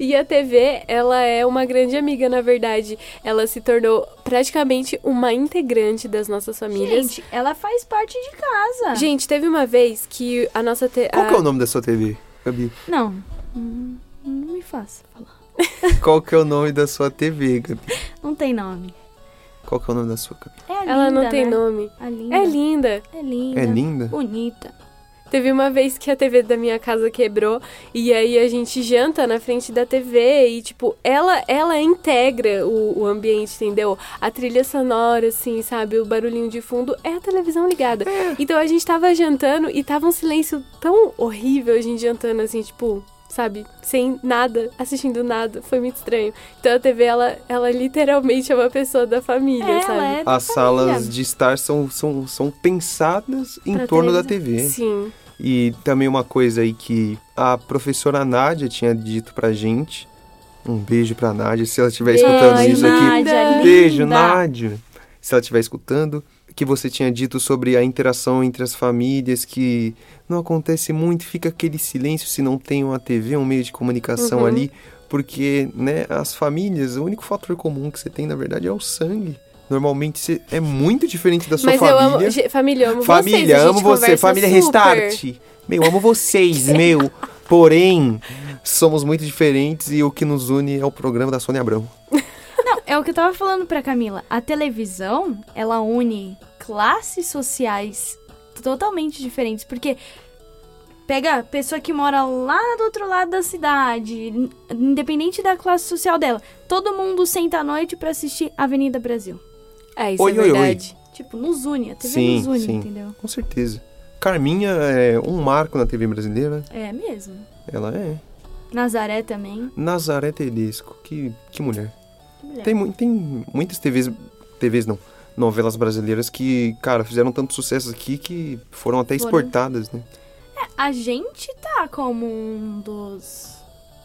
E a TV, ela é uma grande amiga, na verdade. Ela se tornou praticamente uma integrante das nossas famílias. Gente, ela faz parte de casa. Gente, teve uma vez que a nossa... Te... Qual a- que é o nome da sua TV, Gabi? Não. Não me faça falar. Qual que é o nome da sua TV, Gabi? Não tem nome. Qual que é o nome da sua, Gabi? É a Ela não linda, tem né? nome. A linda. É linda. É linda. É linda? Bonita. Teve uma vez que a TV da minha casa quebrou e aí a gente janta na frente da TV e, tipo, ela ela integra o, o ambiente, entendeu? A trilha sonora, assim, sabe? O barulhinho de fundo é a televisão ligada. Então a gente tava jantando e tava um silêncio tão horrível a gente jantando, assim, tipo, sabe? Sem nada, assistindo nada. Foi muito estranho. Então a TV, ela, ela literalmente é uma pessoa da família, É, sabe? é da As salas família. de estar são, são, são pensadas em Pra torno da televisão. TV. Sim. E também uma coisa aí que a professora Nádia tinha dito pra gente. Um beijo pra Nádia, se ela estiver escutando isso aqui. Nádia, linda. Beijo, Nádia. Se ela estiver escutando, que você tinha dito sobre a interação entre as famílias, que não acontece muito, fica aquele silêncio se não tem uma TV, um meio de comunicação Uhum. ali, porque, né, as famílias, o único fator comum que você tem, na verdade, é o sangue. Normalmente é muito diferente da sua Mas eu família. amo. Ge- Família, eu amo Família, vocês. amo você. Família super. Restart. Meu, amo vocês, meu. Porém, somos muito diferentes e o que nos une é o programa da Sônia Abrão. Não, é o que eu tava falando pra Camila. A televisão, ela une classes sociais totalmente diferentes. Porque pega a pessoa que mora lá do outro lado da cidade, in- independente da classe social dela. Todo mundo senta à noite pra assistir Avenida Brasil. É, isso Oi, é oi, oi. Tipo, nos une. A TV Sim, nos une, sim. entendeu? Com certeza. Carminha é um marco na TV brasileira. É mesmo. Ela é. Nazaré também. Nazaré Tedesco. Que, que mulher. Que mulher. Tem, tem muitas TVs. TVs não. Novelas brasileiras que, cara, fizeram tanto sucesso aqui que foram até Foram. exportadas, né? A gente tá como um dos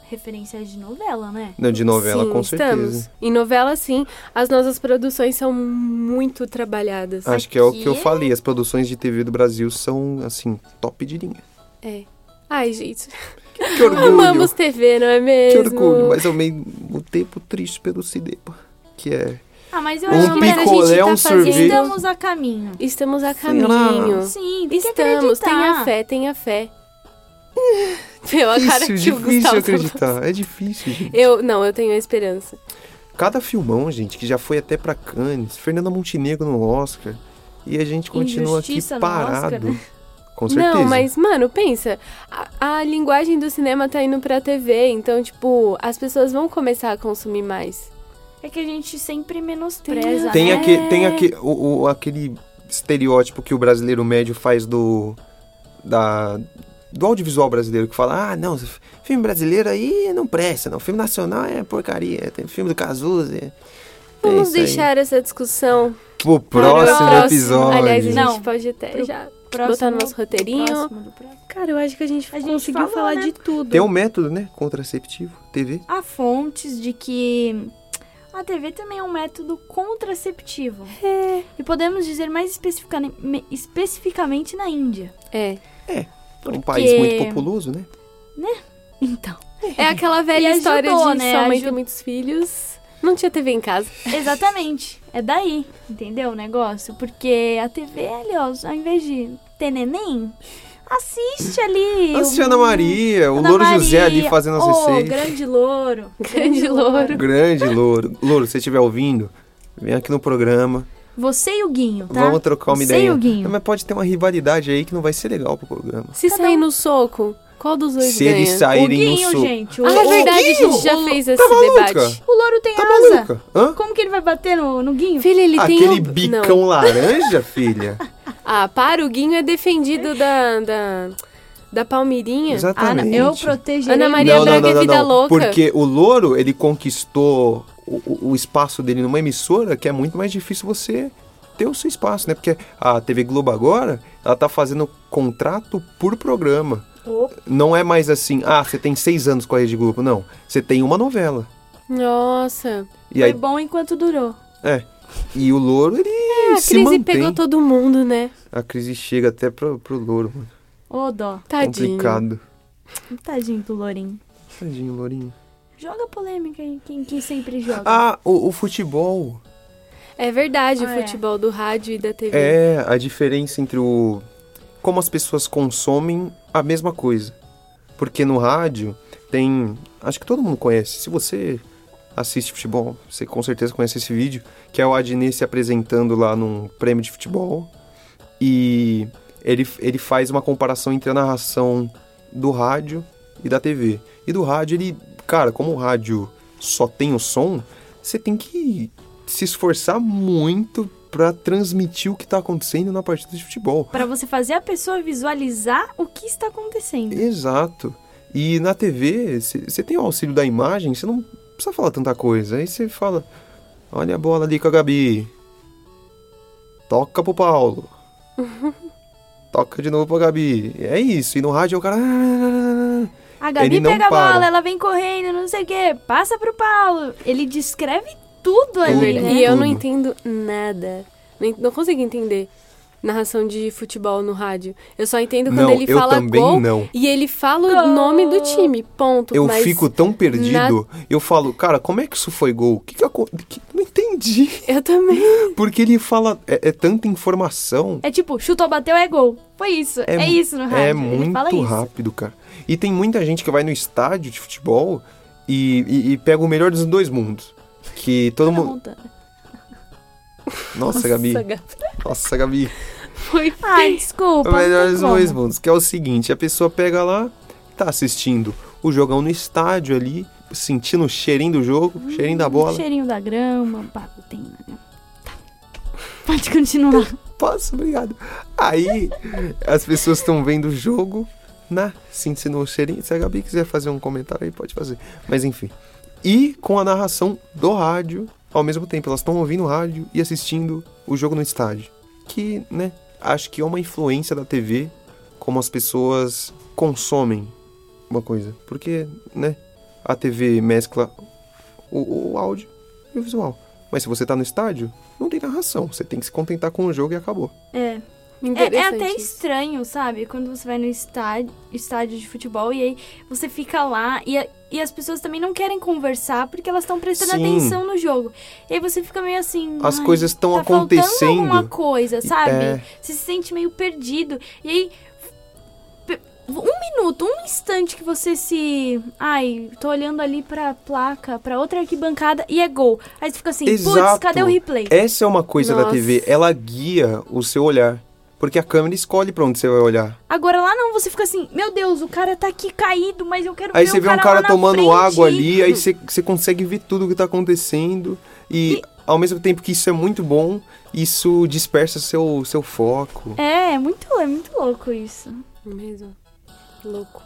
referenciais de novela, né? Não, de novela, sim, com estamos. certeza. Em novela, sim. As nossas produções são muito trabalhadas. Acho que é o que eu Aqui- falei. As produções de TV do Brasil são, assim, top de linha. É. Ai, gente. Que orgulho. Amamos TV, não é Que mesmo? orgulho, mas ao mesmo tempo triste pelo cinema. Que é. Ah, mas eu Um acho que mas a gente tá um fazendo- estamos a caminho. Estamos a caminho. Sim, tem que Estamos, tenha fé, tenha fé. Meu, a cara que Difícil, o difícil Gustavo acreditar. É difícil, gente. Eu, não, eu tenho a esperança. Cada filmão, gente, que já foi até pra Cannes, Fernanda Montenegro no Oscar. E a gente continua Injustiça aqui Oscar, parado. né? Com certeza. Não, mas, mano, pensa. A, a linguagem do cinema tá indo pra TV, então, tipo, as pessoas vão começar a consumir mais. É que a gente sempre menospreza, Tem, né? aque, tem aque, o, o- aquele estereótipo que o brasileiro médio faz do. Da, do audiovisual brasileiro, que fala, ah, não, filme brasileiro aí não presta, não. Filme nacional é porcaria, tem filme do Cazuza. É, é Vamos isso aí. deixar essa discussão Pro para o próximo, episódio. Aliás, a gente Não, pode até pro já Próximo- botar no nosso roteirinho. próximo próximo. Cara, eu acho que a gente A gente conseguiu falou, falar né? de tudo. Tem um método, né? Contraceptivo, TV. Há fontes de que a TV também é um método contraceptivo. É. E podemos dizer mais especificamente, especificamente na Índia. É. É um Porque- país muito populoso, né? Então, É aquela velha E história ajudou, de né? sua mãe Aju- ter muitos filhos. Não tinha TV em casa. exatamente. É daí, entendeu o negócio? Porque a TV, ali, ó, ao invés de ter neném, assiste ali. Assiste o- Ana Maria, o Ana Louro José ali Maria. fazendo as Ô, receitas. grande louro. Grande louro. Grande Louro. Louro, se você estiver ouvindo, vem aqui no programa. Você e o Guinho, tá? Vamos trocar uma Você ideia. e o Guinho. Mas pode ter uma rivalidade aí que não vai ser legal pro programa. Se Cada sair um- no soco, Qual dos dois Se ganha? eles O saírem no Guinho, soco. gente. O, Ah, é o- verdade, a gente já O- fez Tá esse maluca? debate. O louro tem Tá asa. maluca? Hã? Como que ele vai bater no, no Guinho? Filha, ele tem Aquele bicão Não. laranja, filha. Ah, para, o Guinho é defendido da... da... Da Palmeirinha. Ah, Exatamente. não, eu protegerei. Ana Maria não, Braga não, é não, vida não. louca. Porque o louro, ele conquistou o, o- espaço dele numa emissora que é muito mais difícil você ter o seu espaço, né? Porque a TV Globo agora, ela tá fazendo contrato por programa. Oh, Não é mais assim, ah, você tem seis anos com a Rede Globo. Não, você tem uma novela. Nossa. E foi aí, bom enquanto durou. é. E o louro, ele A se crise mantém. pegou todo mundo, né? A crise chega até pro, pro louro, mano. Ô, dó. Tadinho. Complicado. Tadinho do Lourinho. Tadinho, lourinho. Joga polêmica aí, quem, quem sempre joga. Ah, o, o futebol. É verdade, Ah, o é. futebol do rádio e da TV. É a diferença entre o. Como as pessoas consomem a mesma coisa. Porque no rádio tem. Acho que todo mundo conhece. Se você assiste futebol, você com certeza conhece esse vídeo, que é o Adnet se apresentando lá num prêmio de futebol. E ele, ele faz uma comparação entre a narração do rádio e da TV. E do rádio, ele. Cara, como o rádio só tem o som, você tem que se esforçar muito pra transmitir o que tá acontecendo na partida de futebol. Pra você fazer a pessoa visualizar o que está acontecendo. Exato. E na TV, você tem o auxílio da imagem, você não precisa falar tanta coisa. Aí você fala: olha a bola ali com a Gabi. Toca pro Paulo. Toca de novo pra Gabi. É isso. E no rádio o cara. "Ah, A Gabi Ele não pega a para. bola, ela vem correndo, não sei o quê. Passa pro Paulo. Ele descreve tudo É ali, verdade. né? E eu não entendo nada. Não, não consigo entender narração de futebol no rádio. Eu só entendo quando Não, ele eu fala também gol não. e ele fala o nome do time. Ponto. Eu Mas fico tão perdido. Eu falo, cara, como é que isso foi gol? Que que acon- que- Não entendi. Eu também. Porque ele fala. É, é tanta informação. É tipo, chutou, bateu, é gol. Foi isso. É, mu- isso no rádio. É Ele fala muito rápido, cara. E tem muita gente que vai no estádio de futebol e, e- e pega o melhor dos dois mundos. Que todo mundo. Nossa, Gabi. Gabi. Nossa, Gabi. Foi Ai, desculpa. O melhor não dos tem dois mundos. Que é o seguinte: a pessoa pega lá, tá assistindo o jogão no estádio ali, sentindo o cheirinho do jogo, cheirinho da bola. Cheirinho da grama, né? Tá. Pode continuar. Posso, obrigado. Aí as pessoas estão vendo o jogo, né? Sentindo o cheirinho. Se a Gabi quiser fazer um comentário aí, pode fazer. Mas enfim. E com a narração do rádio ao mesmo tempo. Elas estão ouvindo o rádio e assistindo o jogo no estádio. Que, né? Acho que é uma influência da TV como as pessoas consomem uma coisa. Porque, né? A TV mescla o, o áudio e o visual. Mas se você tá no estádio, não tem narração. Você tem que se contentar com o jogo e acabou. É. É, é até isso. estranho, sabe? Quando você vai no estádio, estádio de futebol e aí você fica lá e, e as pessoas também não querem conversar porque elas estão prestando Sim. atenção no jogo. E aí você fica meio assim. As "Ai, coisas estão tá acontecendo. alguma coisa, sabe? É. Você se sente meio perdido. E aí. Um minuto, um instante que você se. Ai, tô olhando ali pra placa, pra outra arquibancada e é gol. Aí você fica assim, putz, Exato. cadê o replay? Essa é uma coisa da Nossa. TV. Ela guia o seu olhar. Porque a câmera escolhe pra onde você vai olhar. Agora lá não, você fica assim, meu Deus, o cara tá aqui caído, mas eu quero Aí ver você o vê um cara tomando frente. água ali, aí você, você consegue ver tudo que tá acontecendo. E, ao mesmo tempo que isso é muito bom, isso dispersa seu, seu foco. É, é muito, é muito louco isso. Mesmo. Louco.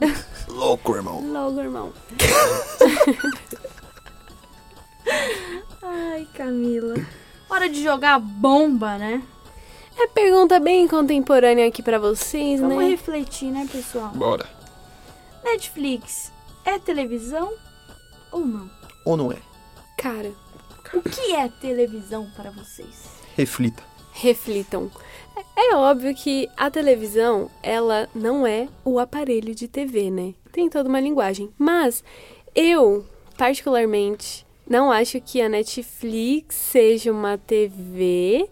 Louco, irmão. Louco, irmão. Ai, Camila. Hora de jogar bomba, né? É pergunta bem contemporânea aqui pra vocês, Vamos né? refletir, né, pessoal? Bora. Netflix é televisão ou não? Ou não é? Cara, O que é televisão para vocês? Reflita. reflitam. É é óbvio que a televisão, ela não é o aparelho de TV, né? Tem toda uma linguagem. Mas eu, particularmente, não acho que a Netflix seja uma TV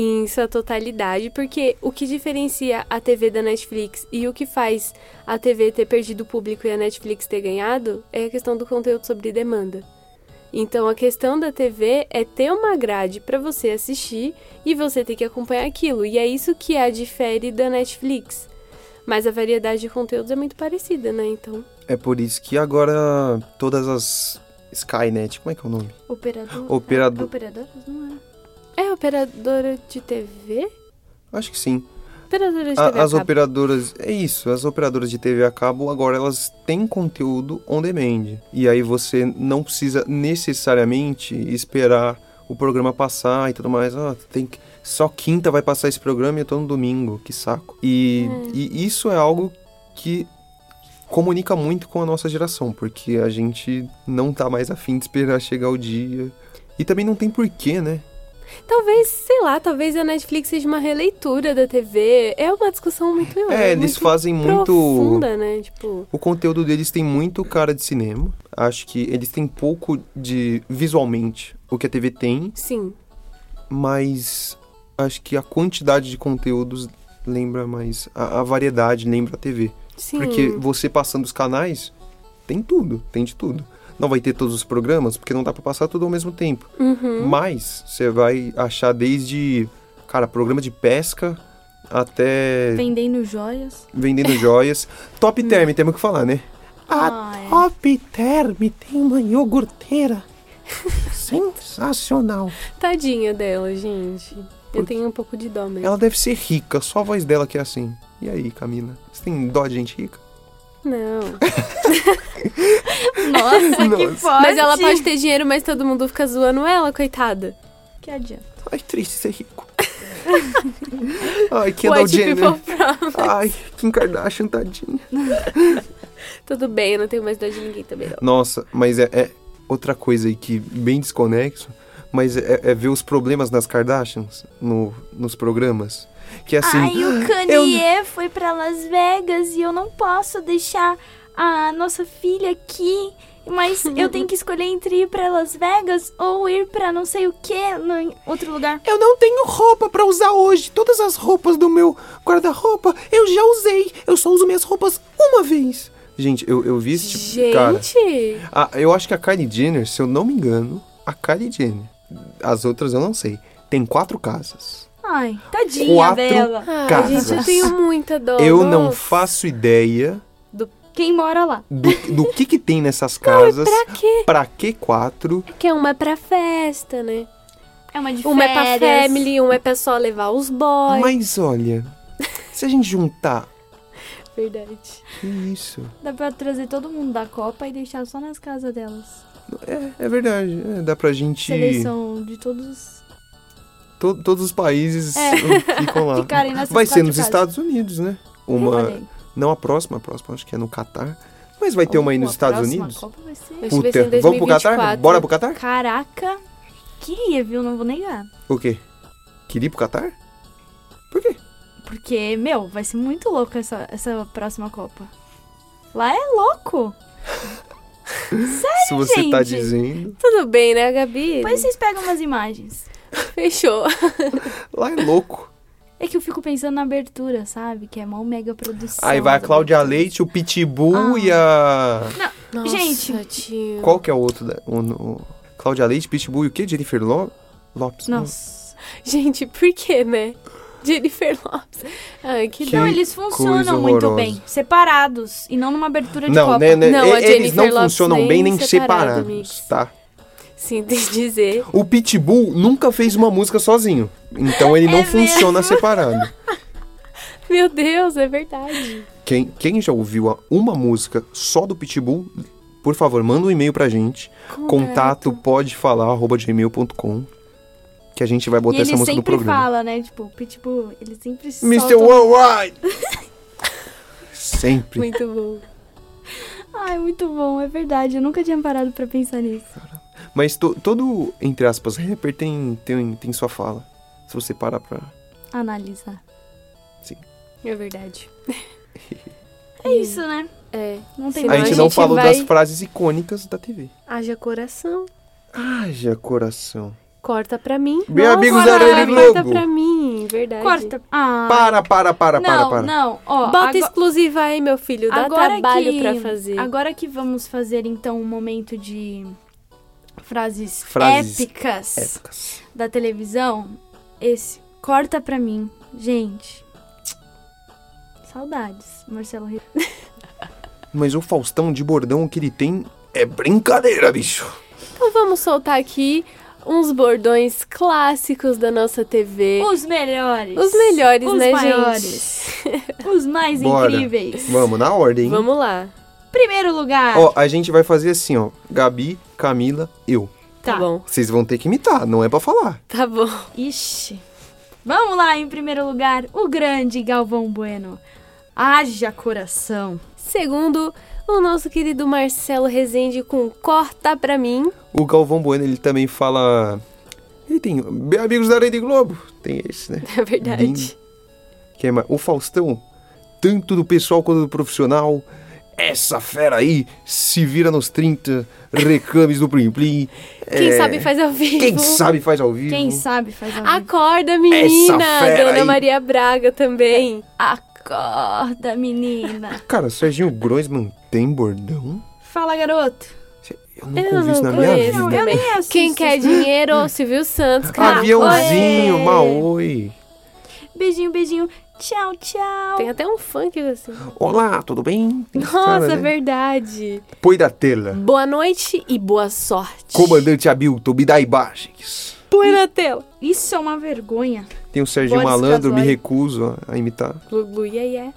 em sua totalidade, porque o que diferencia a TV da Netflix e o que faz a TV ter perdido o público e a Netflix ter ganhado é a questão do conteúdo sobre demanda. Então a questão da TV é ter uma grade para você assistir e você ter que acompanhar aquilo. E é isso que a difere da Netflix. Mas a variedade de conteúdos é muito parecida, né? Então. É por isso que agora todas as Skynet, como é que é o nome? Operador. Operador- É, operadoras? Não é. É operadora de TV? Acho que sim. Operadora de A- TV. as operadoras, é isso, as operadoras de TV a cabo agora elas têm conteúdo on demand. E aí você não precisa necessariamente esperar o programa passar e tudo mais. Ah, tem que só quinta vai passar esse programa e eu tô no domingo, que saco. E, e isso é algo que comunica muito com a nossa geração, porque a gente não tá mais afim de esperar chegar o dia. E também não tem porquê, né? Talvez, sei lá, talvez a Netflix seja uma releitura da TV. É uma discussão muito. É, eles muito fazem muito. Profunda, né? Tipo. O conteúdo deles tem muito cara de cinema. Acho que eles têm pouco de visualmente o que a TV tem, Sim. mas acho que a quantidade de conteúdos lembra mais a, a variedade lembra a TV. Sim. Porque você passando os canais tem tudo, tem de tudo. Não vai ter todos os programas porque não dá pra passar tudo ao mesmo tempo. Uhum. Mas você vai achar desde, cara, programa de pesca até Vendendo joias. vendendo joias. Top Term, temos que falar, né? Ah, é. Top Term tem uma iogurteira sensacional. Tadinha dela, gente. Eu tenho um pouco de dó mesmo. Ela deve ser rica, só a voz dela que é assim. E aí, Camila? Você tem dó de gente rica? Não. Nossa, que Nossa. forte. Mas ela pode ter dinheiro, mas todo mundo fica zoando ela, coitada. Que adianta. Ai, triste ser rico. Ai, Kendall White Jenner. Ai, Kim Kardashian, tadinha. Tudo bem, eu não tenho mais dó de ninguém também, não. Nossa, mas é, é outra coisa aí que bem desconexo, mas é, é ver os problemas das Kardashians no, nos programas. Que é assim, Ai, o Kanye foi pra Las Vegas e eu não posso deixar a nossa filha aqui. Mas eu tenho que escolher entre ir pra Las Vegas ou ir pra não sei o que, em outro lugar. Eu não tenho roupa pra usar hoje. Todas as roupas do meu guarda-roupa eu já usei. Eu só uso minhas roupas uma vez. gente, eu, eu vi esse tipo Gente! cara. Ah, eu acho que a Kylie Jenner, se eu não me engano, a Kylie Jenner, as outras eu não sei, tem quatro casas. Ai, tadinha Quatro dela. Ai, Casas. gente, eu tenho muita dó. eu não nossa. faço ideia Quem mora lá? do, do que que tem nessas casas. Pra quê? Pra que quatro? Que uma é pra festa, né? É uma de Uma é pra férias. family, uma é pra só levar os boys. Mas olha, se a gente juntar, Verdade. que isso? Dá pra trazer todo mundo da Copa e deixar só nas casas delas. É, é verdade, é, dá pra gente... Seleção de todos to- todos os países É. ficam lá. Vai ser nos. Estados Unidos, né? Uma, não a próxima, a próxima acho que é no Catar. Mas vai ter uma aí nos Estados Unidos? Copa vai ser... Vai ser em vamos pro Catar? 2024. Bora pro Catar? Caraca, queria, viu? Não vou negar. O quê? Queria ir pro Catar? Por quê? Porque, meu, vai ser muito louco essa, essa próxima Copa. Lá é louco. Se você tá gente? dizendo. Tudo bem, né, Gabi? Depois vocês pegam umas imagens. Fechou. Lá é louco. É que eu fico pensando na abertura, sabe? Que é uma mega produção. Aí vai a Cláudia. Leite, o Pitbull Ah. e a. Nossa, Gente. tio. Qual que é o outro? Da... O, o... Cláudia Leite, Pitbull e o quê? Jennifer Lo... Lopes? Nossa. Gente, por que, né? Jennifer Lopes. Ai, que, Que Não, eles funcionam muito horrorosa. bem. Separados. E não numa abertura de Não, Copa. né, né, Não, a e- eles Jennifer não Lopes funcionam nem bem nem separado, separados, amigos. tá? Sinto dizer. O Pitbull nunca fez uma música sozinho. Então ele não É funciona separado. Meu Deus, é verdade. Quem, quem já ouviu uma música só do Pitbull, por favor, manda um e-mail pra gente. Contato pode falar gmail.com que a gente vai E botar essa ele música no sempre programa. fala, né? Tipo, Pitbull, ele sempre Mr. solta... Worldwide! sempre. Muito bom. Ai, muito bom, é verdade. Eu nunca tinha parado pra pensar nisso. Mas to- todo, entre aspas, rapper tem, tem, tem sua fala. Se você parar pra. Analisar. É verdade. É isso, né? É. Não tem Senão a mais. gente a não gente falou vai- das frases icônicas da TV. Haja coração. Haja coração. Corta pra mim. Não, amigos corta, da Rede Corta pra mim, verdade. Corta. Ah. Para, para, para, para, não, para. não. Ó, Bota agora- exclusiva aí, meu filho. Dá agora trabalho que, pra fazer. Agora que vamos fazer, então, um momento de frases, Frases épicas Épicas. da televisão, esse corta pra mim. Gente, Saudades, Marcelo Mas o Faustão de bordão que ele tem é brincadeira, bicho. Então vamos soltar aqui uns bordões clássicos da nossa TV. Os melhores. Os melhores, Os né, maiores. Os mais Bora. incríveis. Vamos na ordem. gente? Vamos lá. Primeiro lugar. Ó, a gente vai fazer assim, ó. Gabi, Camila, eu. Tá, Tá. bom. Vocês vão ter que imitar, não é pra falar. Tá bom. Ixi. Vamos lá, em primeiro lugar, o grande Galvão Bueno. Haja coração. Segundo, o nosso querido Marcelo Rezende com Corta Pra Mim. O Galvão Bueno, ele também fala... Ele tem... Amigos da Rede Globo. Tem esse, né? É verdade. Que é o Faustão, tanto do pessoal quanto do profissional. Essa fera aí se vira nos 30, reclames do Plim Plim. Quem É, sabe faz ao vivo. Quem sabe faz ao vivo. Quem sabe faz ao vivo. Acorda, menina! fera Dona aí. Maria Braga também. Acorda, menina. Cara, Serginho Groisman tem bordão? Fala, garoto. Eu nunca Eu ouvi isso não na minha conheço vida. também. nem assisto. Quem quer dinheiro? Silvio Santos, cara. Aviãozinho, Oi. Maoi. Beijinho, beijinho. Tchau, tchau. Tem até um funk assim. Olá, tudo bem? Tem Nossa, cara, é né? verdade. Põe da tela. Boa noite e boa sorte. Comandante Abilton, me dá imagens. Põe na tela. Isso é uma vergonha. Tem o Boris Malandro, me recuso a, imitar. Glu, glu, yeah, yeah.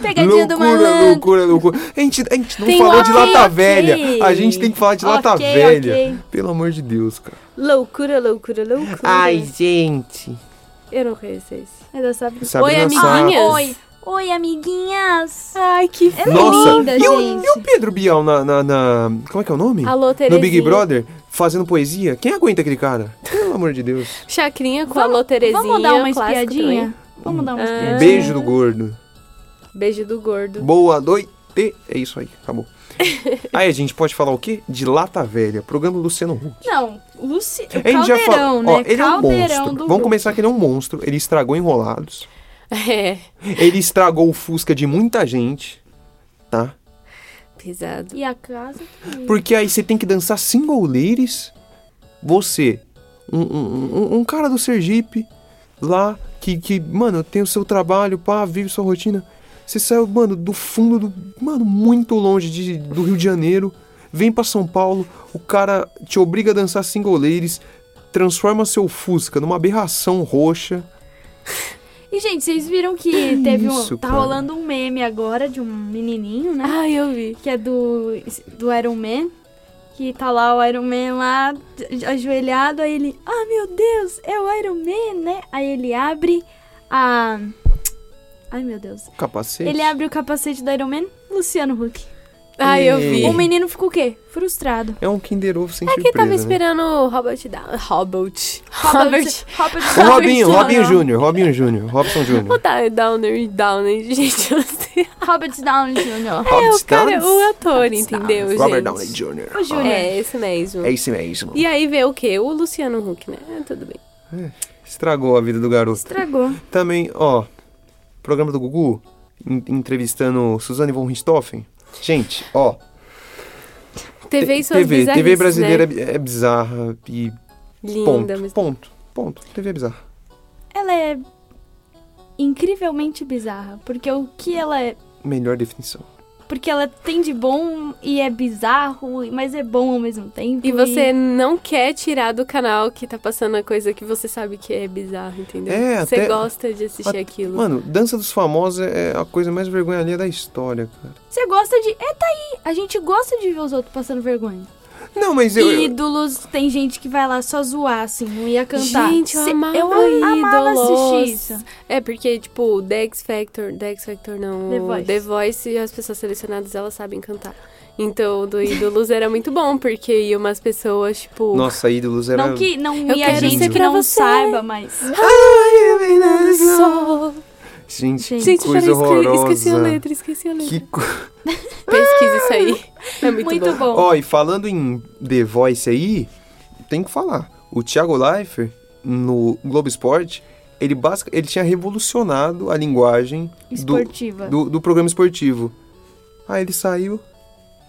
Pegadinha do loucura, malandro. loucura, loucura. A gente, a gente não Tem falou um de lata ok. velha. A gente tem que falar de lata Ok, velha. Pelo amor de Deus, cara. Loucura, loucura, loucura. gente. Eu não conheço esse. É da Sabrina. Sabrina Oi, amiguinhas. Oi. Oi, amiguinhas. Ai, que Nossa, é linda, e, o, gente. e o Pedro Bial na, na, na- Como é que é o nome? Alô, Terezinha. no Big Brother, fazendo poesia. Quem aguenta aquele cara? Pelo amor de Deus. Chacrinha com Vamos- Alô, Terezinha. Vamos dar uma espiadinha? Vamos dar uma Ah. espiadinha. Beijo do gordo. Beijo do gordo. Boa noite. É isso aí, acabou. aí a gente pode falar o quê? De lata velha. Programa Luciano Huck. Não, Luci... o A gente já caldeirão, falou. né? Ó, ele é um caldeirão monstro. do Vamos grupo. começar que ele é um monstro. Ele estragou Enrolados. É, Ele estragou o Fusca de muita gente. Tá? pesado. E a casa? Porque aí você tem que dançar single ladies. Você, um, um, um- um cara do Sergipe, lá, que, que, mano, tem o seu trabalho, pá, vive sua rotina. Você saiu, mano, do fundo do. Mano, muito longe de, do Rio de Janeiro. Vem pra São Paulo, o cara te obriga a dançar single ladies, transforma seu Fusca numa aberração roxa. E, gente, vocês viram que, teve isso, um. Tá cara? rolando um meme agora de um menininho, né? Ai, eu vi. Que é do, do Iron Man. Que tá lá o Iron Man lá, ajoelhado, aí ele. Ah, meu Deus, é o Iron Man, né? Aí ele abre a. Ai, meu Deus. Capacete. Ele abre o capacete do Iron Man, Luciano Huck. Ai, eu vi. O menino ficou o quê? Frustrado. É um Kinder Ovo sem É que surpresa, tava né? esperando o Robert Downey. Robert. Robert. Robert O Robinho, Robinho Jr. Júnior, Robinho Júnior, Robson O Júnior. Da- Downer, Downer, gente, eu não sei. Robert Downey Jr. É Robert o cara, Downs? o ator, entendeu, gente? Robert Downey Jr. O Júnior. É, esse mesmo. É esse mesmo. E aí vê o quê? O Luciano Huck, né? É, tudo bem. Estragou a vida do garoto. Estragou. Também, ó, programa do Gugu, en- entrevistando Suzane von Richthofen. Gente, ó, TV e suas TV, TV bizarrices, brasileira né? é é bizarra e Linda, ponto, mas... ponto, ponto. TV é bizarra. Ela é incrivelmente bizarra. Porque o que ela é. Melhor definição. Porque ela tem de bom e é bizarro, mas é bom ao mesmo tempo. E você não quer tirar do canal que tá passando a coisa que você sabe que é bizarro, entendeu? É, você até- gosta de assistir At- aquilo. Mano, Dança dos Famosos é a coisa mais vergonha da história, cara. Você gosta de. É, tá aí. A gente gosta de ver os outros passando vergonha. Não, mas eu... eu- Ídolos, tem gente que vai lá só zoar, assim, não ia cantar. Gente, eu amava eu amava ídolos. assistir isso. É, porque, tipo, The X Factor, The X Factor não, The Voice. The Voice, as pessoas selecionadas, elas sabem cantar. Então, do Ídolos era muito bom, porque iam umas pessoas, tipo... Nossa, ídolos era... Não que não Eu ia gente que não você. saiba, mas. Sol. Gente, Gente, que Gente, coisa horrorosa. esqueci a letra, esqueci a letra. Que co- Pesquisa isso aí. É muito, Muito bom. bom. Ó, e falando em The Voice aí, tem que falar. O Thiago Leifert, no Globo Esporte, ele, basic... ele tinha revolucionado a linguagem do, Esportiva. do, do programa esportivo. Aí ele saiu,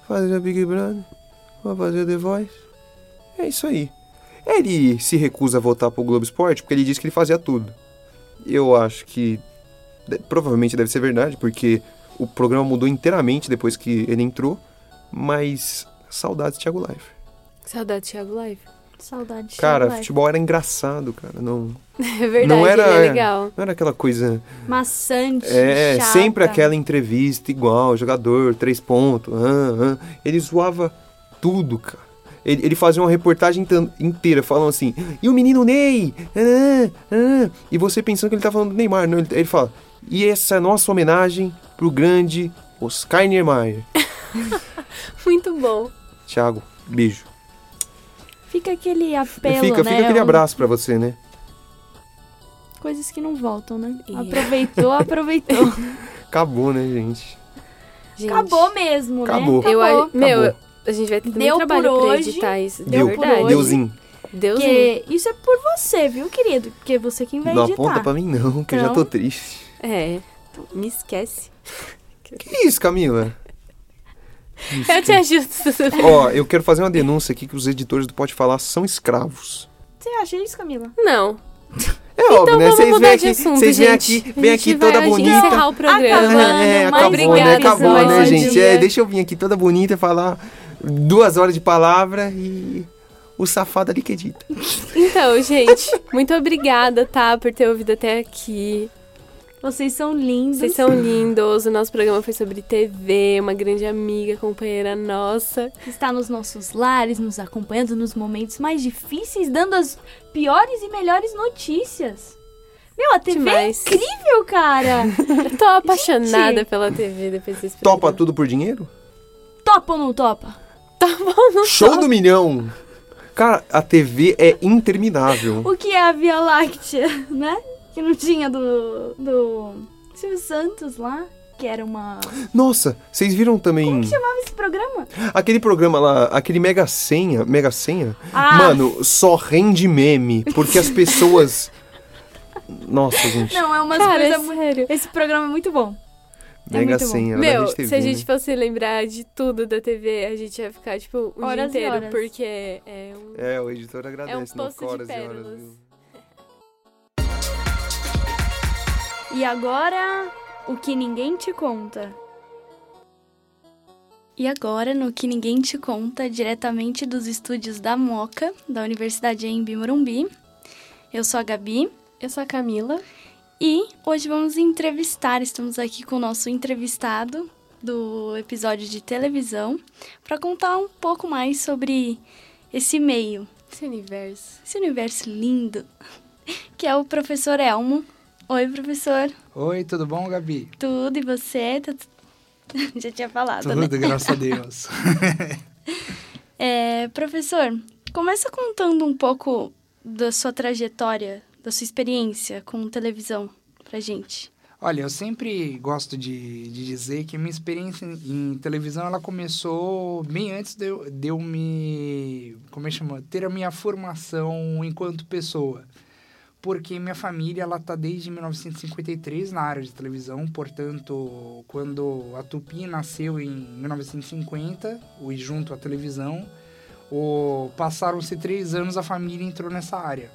fazer Big Brother, vai fazer The Voice. É isso aí. Ele se recusa a voltar pro Globo Esporte porque ele disse que ele fazia tudo. Eu acho que provavelmente deve ser verdade, porque o programa mudou inteiramente depois que ele entrou, mas saudades Thiago Life. Saudade do Thiago Live. Saudade. Cara, Thiago Life. futebol era engraçado, cara, não, É verdade, Não era- ele é legal. não era aquela coisa... Maçante. É, chata. sempre aquela entrevista igual, jogador, três pontos, ah, ah. ele zoava tudo, cara. Ele, ele fazia uma reportagem inteira falando assim, e o menino Ney? Ah, ah. E você pensando que ele tá falando do Neymar, não, ele, ele fala, e essa é a nossa homenagem pro grande Oscar Niemeyer. Muito bom. Thiago, beijo. Fica aquele apelo, fica, né? fica aquele abraço pra você, né? Coisas que não voltam, né? É. Aproveitou, aproveitou. Acabou, né, gente? Gente, Acabou mesmo, Acabou. né? Eu, Acabou. meu, Acabou. a gente vai ter Deu por trabalho pra hoje. editar isso. de Deu Deu, por verdade. hoje. Deusinho. Deusinho. Porque isso é por você, viu, querido? Porque você quem vai Não editar. aponta pra mim não, que eu já Então. tô triste. É, me esquece. Que isso, Camila? Eu te ajudo. Ó, eu quero fazer uma denúncia aqui que os editores do Pode Falar são escravos. Você acha isso, Camila? Não. É óbvio, né? vamos Vocês mudar vêm de aqui, assunto, vocês vêm gente. aqui, vem aqui vai toda bonita. encerrar o programa. Acabando, É, mais acabou, um né? Acabou, né, episódio. gente? É, deixa eu vir aqui toda bonita e falar duas horas de palavra e o safado ali que edita. Então, gente, muito obrigada, tá, por ter ouvido até aqui. Vocês são lindos. Vocês são lindos. O nosso programa foi sobre TV, uma grande amiga, companheira nossa. Está nos nossos lares, nos acompanhando nos momentos mais difíceis, dando as piores e melhores notícias. Meu, a TV Demais. é incrível, cara. Eu tô apaixonada Gente. pela TV depois desse Topa programa. tudo por dinheiro? topa ou não topa? Tá bom, não Show do milhão! Cara, a TV é interminável. O que é a Via Láctea, né? Que não tinha do, do Silvio Santos lá, que era uma... Nossa, vocês viram também chamava esse programa? aquele programa lá, aquele Mega Senha, Mega Senha? Ah. Mano, só rende meme, porque as pessoas... Nossa, gente. Não, é umas Cara, é coisas muito... sério. Esse programa é muito bom. é Mega bom. Senha, Meu, TV, se a gente né? fosse lembrar de tudo da TV, a gente ia ficar, tipo, o Horas dia inteiro, horas. porque é um... É, o editor agradece, não poço fica de horas e horas, pérolas. E agora, o que ninguém te conta. E agora, no que ninguém te conta, diretamente dos estúdios da Moca, da Universidade Embi Morumbi. Eu sou a Gabi Eu sou a Camila. e hoje vamos entrevistar, estamos aqui com o nosso entrevistado do episódio de televisão para contar um pouco mais sobre esse meio, Esse universo. esse universo lindo, que é o professor Elmo. Oi, professor. Oi, tudo bom, Gabi? Tudo, e você? Tá Já tinha falado, né? Tudo, graças a Deus. É, professor, começa contando um pouco da sua trajetória, da sua experiência com televisão pra gente. Olha, eu sempre gosto de, de dizer que minha experiência em, em televisão ela começou bem antes de eu, de eu me. Como é que chama? Ter a minha formação enquanto pessoa. Porque minha família ela tá desde 1953 na área de televisão, portanto, quando a Tupi nasceu em 1950, e junto à televisão, o, passaram-se três anos a família entrou nessa área.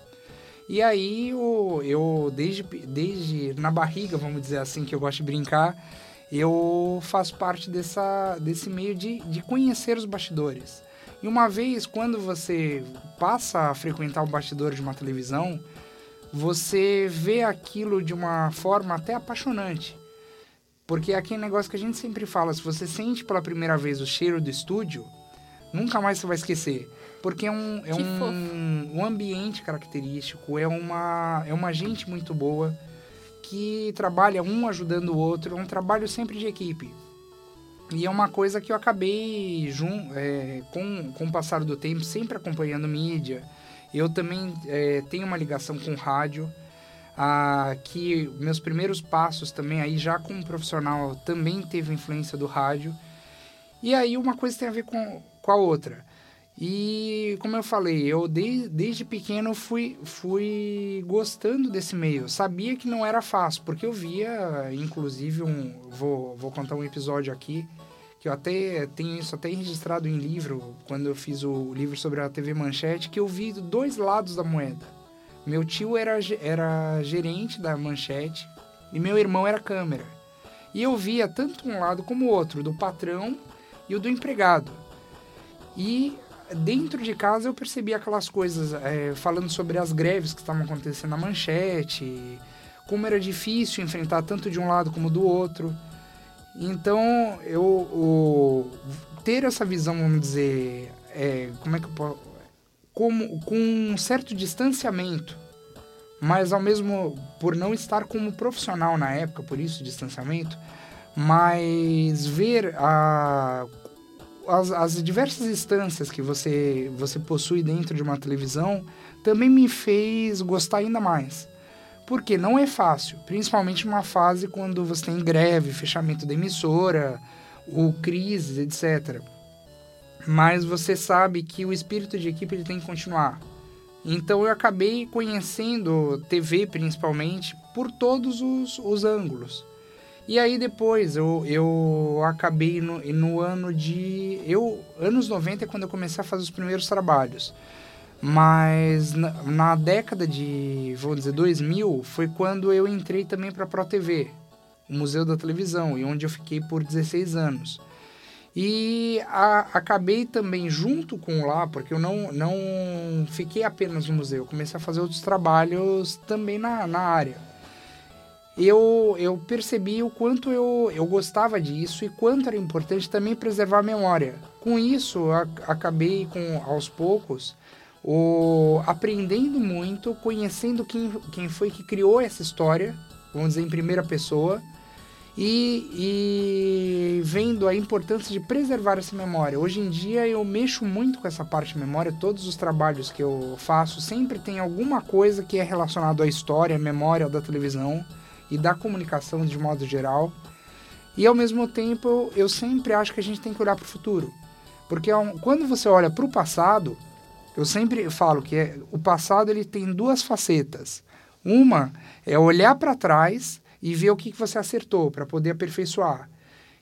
E aí o, eu, desde, desde na barriga, vamos dizer assim, que eu gosto de brincar, eu faço parte dessa, desse meio de, de conhecer os bastidores. E uma vez, quando você passa a frequentar o bastidor de uma televisão, você vê aquilo de uma forma até apaixonante. Porque é aquele negócio que a gente sempre fala, se você sente pela primeira vez o cheiro do estúdio, nunca mais você vai esquecer. Porque é um, é um, um ambiente característico, é uma, é uma gente muito boa que trabalha um ajudando o outro, é um trabalho sempre de equipe. E é uma coisa que eu acabei, jun, é, com, com o passar do tempo, sempre acompanhando mídia. Eu também é, tenho uma ligação com rádio, ah, que meus primeiros passos também aí já como profissional também teve influência do rádio. E aí uma coisa tem a ver com, com a outra. E como eu falei, eu de, desde pequeno fui, fui gostando desse meio. Sabia que não era fácil, porque eu via, inclusive, um. Vou, vou contar um episódio aqui, que eu até tenho isso até registrado em livro, quando eu fiz o livro sobre a TV Manchete, que eu vi dois lados da moeda. Meu tio era, era gerente da Manchete e meu irmão era câmera. E eu via tanto um lado como o outro, do patrão e o do empregado. E dentro de casa eu percebi aquelas coisas, é, falando sobre as greves que estavam acontecendo na manchete, como era difícil enfrentar tanto de um lado como do outro. Então, eu o, ter essa visão, vamos dizer, é, como é que eu posso, como, com um certo distanciamento, mas ao mesmo por não estar como profissional na época, por isso distanciamento, mas ver a as, as diversas instâncias que você, você possui dentro de uma televisão também me fez gostar ainda mais. Porque não é fácil, principalmente numa fase quando você tem greve, fechamento da emissora, ou crises, etc. Mas você sabe que o espírito de equipe ele tem que continuar. Então eu acabei conhecendo TV principalmente por todos os, os ângulos. E aí depois eu, eu acabei no, no ano de. Eu, anos 90 é quando eu comecei a fazer os primeiros trabalhos. Mas na, na década de, vamos dizer, 2000, foi quando eu entrei também para a Pro TV, o Museu da Televisão, e onde eu fiquei por 16 anos. E a, acabei também junto com lá, porque eu não, não fiquei apenas no museu, eu comecei a fazer outros trabalhos também na, na área eu, eu percebi o quanto eu, eu gostava disso e quanto era importante também preservar a memória. Com isso, acabei com aos poucos o, aprendendo muito, conhecendo quem, quem foi que criou essa história, vamos dizer em primeira pessoa, e, e vendo a importância de preservar essa memória. Hoje em dia eu mexo muito com essa parte de memória, todos os trabalhos que eu faço sempre tem alguma coisa que é relacionado à história, à memória da televisão e da comunicação de modo geral. E ao mesmo tempo, eu, sempre acho que a gente tem que olhar para o futuro. Porque é quando você olha para o passado, eu sempre falo que é, o passado ele tem duas facetas. Uma é olhar para trás e ver o que, que você acertou para poder aperfeiçoar.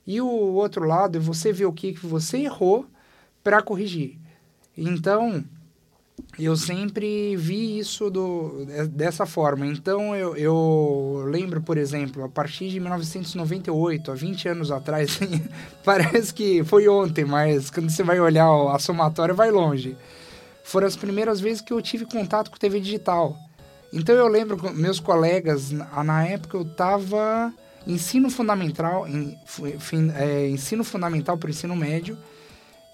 E o outro lado é você ver o que, que você errou para corrigir. Então, eu sempre vi isso do, dessa forma. Então eu, eu lembro, por exemplo, a partir de 1998, há 20 anos atrás, parece que foi ontem, mas quando você vai olhar a somatória, vai longe. Foram as primeiras vezes que eu tive contato com TV digital. Então eu lembro meus colegas, na época eu estava ensino fundamental, é, ensino fundamental para o ensino médio,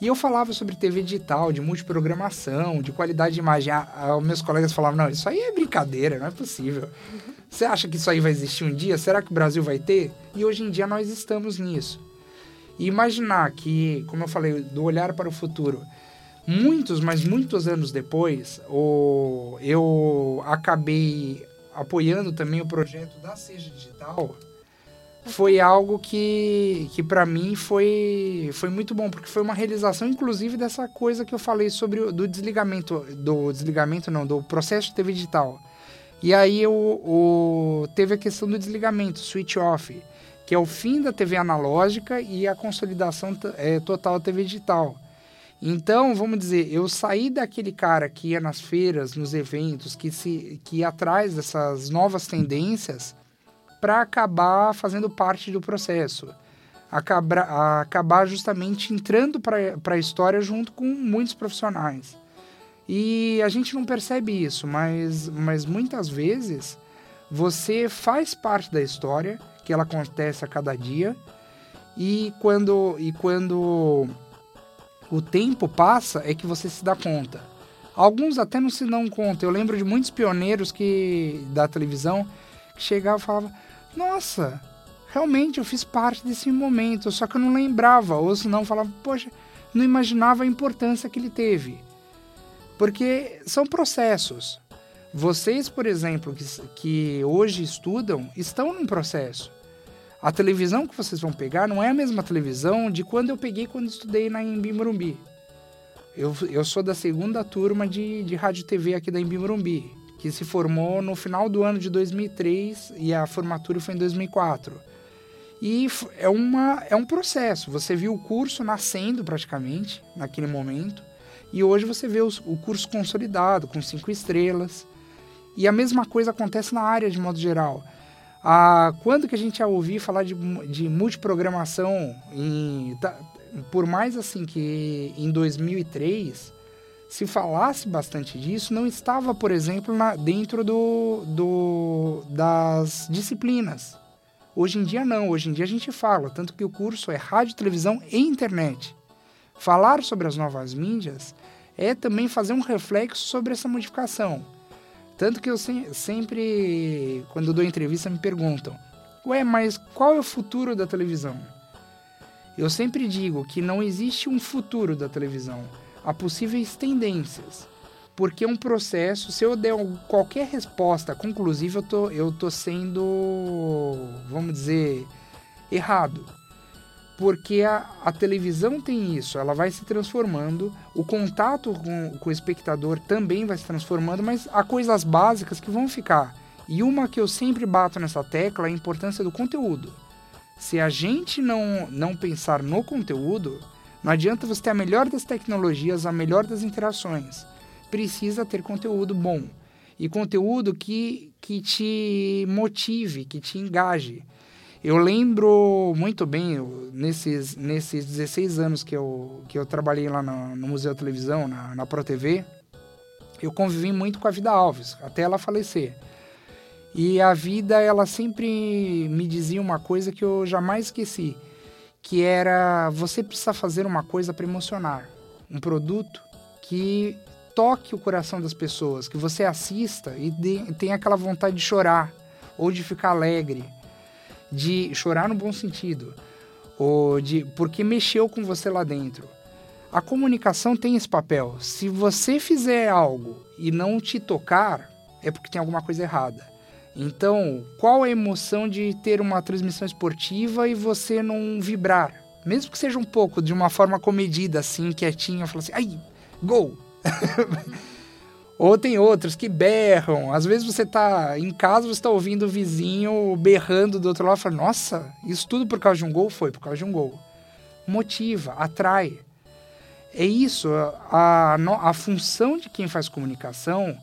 e eu falava sobre TV digital, de multiprogramação, de qualidade de imagem. Ah, meus colegas falavam, não, isso aí é brincadeira, não é possível. Você acha que isso aí vai existir um dia? Será que o Brasil vai ter? E hoje em dia nós estamos nisso. E imaginar que, como eu falei, do olhar para o futuro, muitos, mas muitos anos depois, o, eu acabei apoiando também o projeto da Seja Digital, foi algo que, que para mim foi, foi muito bom, porque foi uma realização, inclusive, dessa coisa que eu falei sobre do desligamento, do desligamento não, do processo de TV digital. E aí o, o, teve a questão do desligamento, switch off, que é o fim da TV analógica e a consolidação é, total da TV digital. Então, vamos dizer, eu saí daquele cara que ia nas feiras, nos eventos, que, se, que ia atrás dessas novas tendências para acabar fazendo parte do processo. Acabar, acabar justamente entrando para a história junto com muitos profissionais. E a gente não percebe isso, mas, mas muitas vezes você faz parte da história, que ela acontece a cada dia, e quando, e quando o tempo passa é que você se dá conta. Alguns até não se dão conta. Eu lembro de muitos pioneiros que da televisão que chegavam e falavam: nossa, realmente eu fiz parte desse momento, só que eu não lembrava, ou se não falava, poxa, não imaginava a importância que ele teve. Porque são processos. Vocês, por exemplo, que, que hoje estudam, estão num processo. A televisão que vocês vão pegar não é a mesma televisão de quando eu peguei quando estudei na Embi Morumbi. Eu, eu sou da segunda turma de, de rádio TV aqui da Embi Morumbi que se formou no final do ano de 2003 e a formatura foi em 2004. E é, uma, é um processo. Você viu o curso nascendo praticamente naquele momento e hoje você vê os, o curso consolidado com cinco estrelas. E a mesma coisa acontece na área de modo geral. Ah, quando que a gente ia ouvir falar de, de multiprogramação? Em, tá- por mais assim que em 2003 se falasse bastante disso, não estava, por exemplo, na- dentro do, do- das disciplinas. Hoje em dia não, hoje em dia a gente fala, tanto que o curso é rádio, televisão e internet. Falar sobre as novas mídias é também fazer um reflexo sobre essa modificação. Tanto que eu se- sempre, quando dou entrevista, me perguntam: Ué, mas qual é o futuro da televisão? Eu sempre digo que não existe um futuro da televisão. Há possíveis tendências. Porque é um processo, se eu der qualquer resposta conclusiva, eu tô, eu tô sendo, vamos dizer, errado. Porque a, a televisão tem isso, ela vai se transformando, o contato com, com o espectador também vai se transformando, mas há coisas básicas que vão ficar. E uma que eu sempre bato nessa tecla é a importância do conteúdo. Se a gente não, não pensar no conteúdo, não adianta você ter a melhor das tecnologias, a melhor das interações. Precisa ter conteúdo bom. E conteúdo que, que te motive, que te engaje. Eu lembro muito bem, nesses, nesses 16 anos que eu, que eu trabalhei lá no, no Museu da Televisão, na, na ProTV, eu convivi muito com a Vida Alves, até ela falecer. E a vida, ela sempre me dizia uma coisa que eu jamais esqueci, que era você precisa fazer uma coisa para emocionar, um produto que toque o coração das pessoas, que você assista e tenha aquela vontade de chorar ou de ficar alegre, de chorar no bom sentido, ou de porque mexeu com você lá dentro. A comunicação tem esse papel. Se você fizer algo e não te tocar, é porque tem alguma coisa errada. Então, qual a emoção de ter uma transmissão esportiva e você não vibrar? Mesmo que seja um pouco, de uma forma comedida, assim, quietinha, falar assim, ai, gol! Ou tem outros que berram. Às vezes você tá em casa, você tá ouvindo o vizinho berrando do outro lado fala, nossa, isso tudo por causa de um gol? Foi por causa de um gol. Motiva, atrai. É isso, a, a função de quem faz comunicação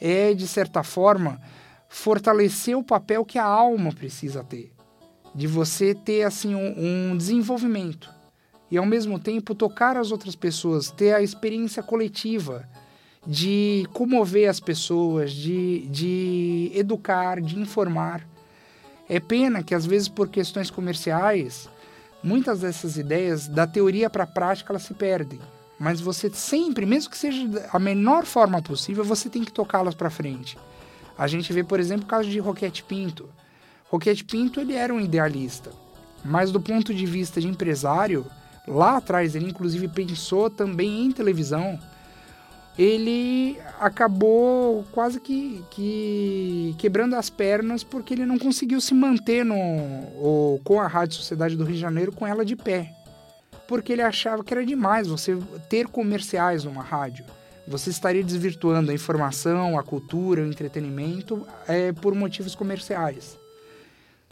é, de certa forma, fortalecer o papel que a alma precisa ter. De você ter, assim, um, um desenvolvimento. E, ao mesmo tempo, tocar as outras pessoas, ter a experiência coletiva de comover as pessoas, de, de educar, de informar. É pena que, às vezes, por questões comerciais, muitas dessas ideias, da teoria para a prática, elas se perdem. Mas você sempre, mesmo que seja a menor forma possível, você tem que tocá-las para frente. A gente vê, por exemplo, o caso de Roquete Pinto. Roquete Pinto ele era um idealista, mas do ponto de vista de empresário, lá atrás ele inclusive pensou também em televisão. Ele acabou quase que, que quebrando as pernas porque ele não conseguiu se manter no, com a Rádio Sociedade do Rio de Janeiro com ela de pé. Porque ele achava que era demais você ter comerciais numa rádio você estaria desvirtuando a informação, a cultura, o entretenimento é, por motivos comerciais.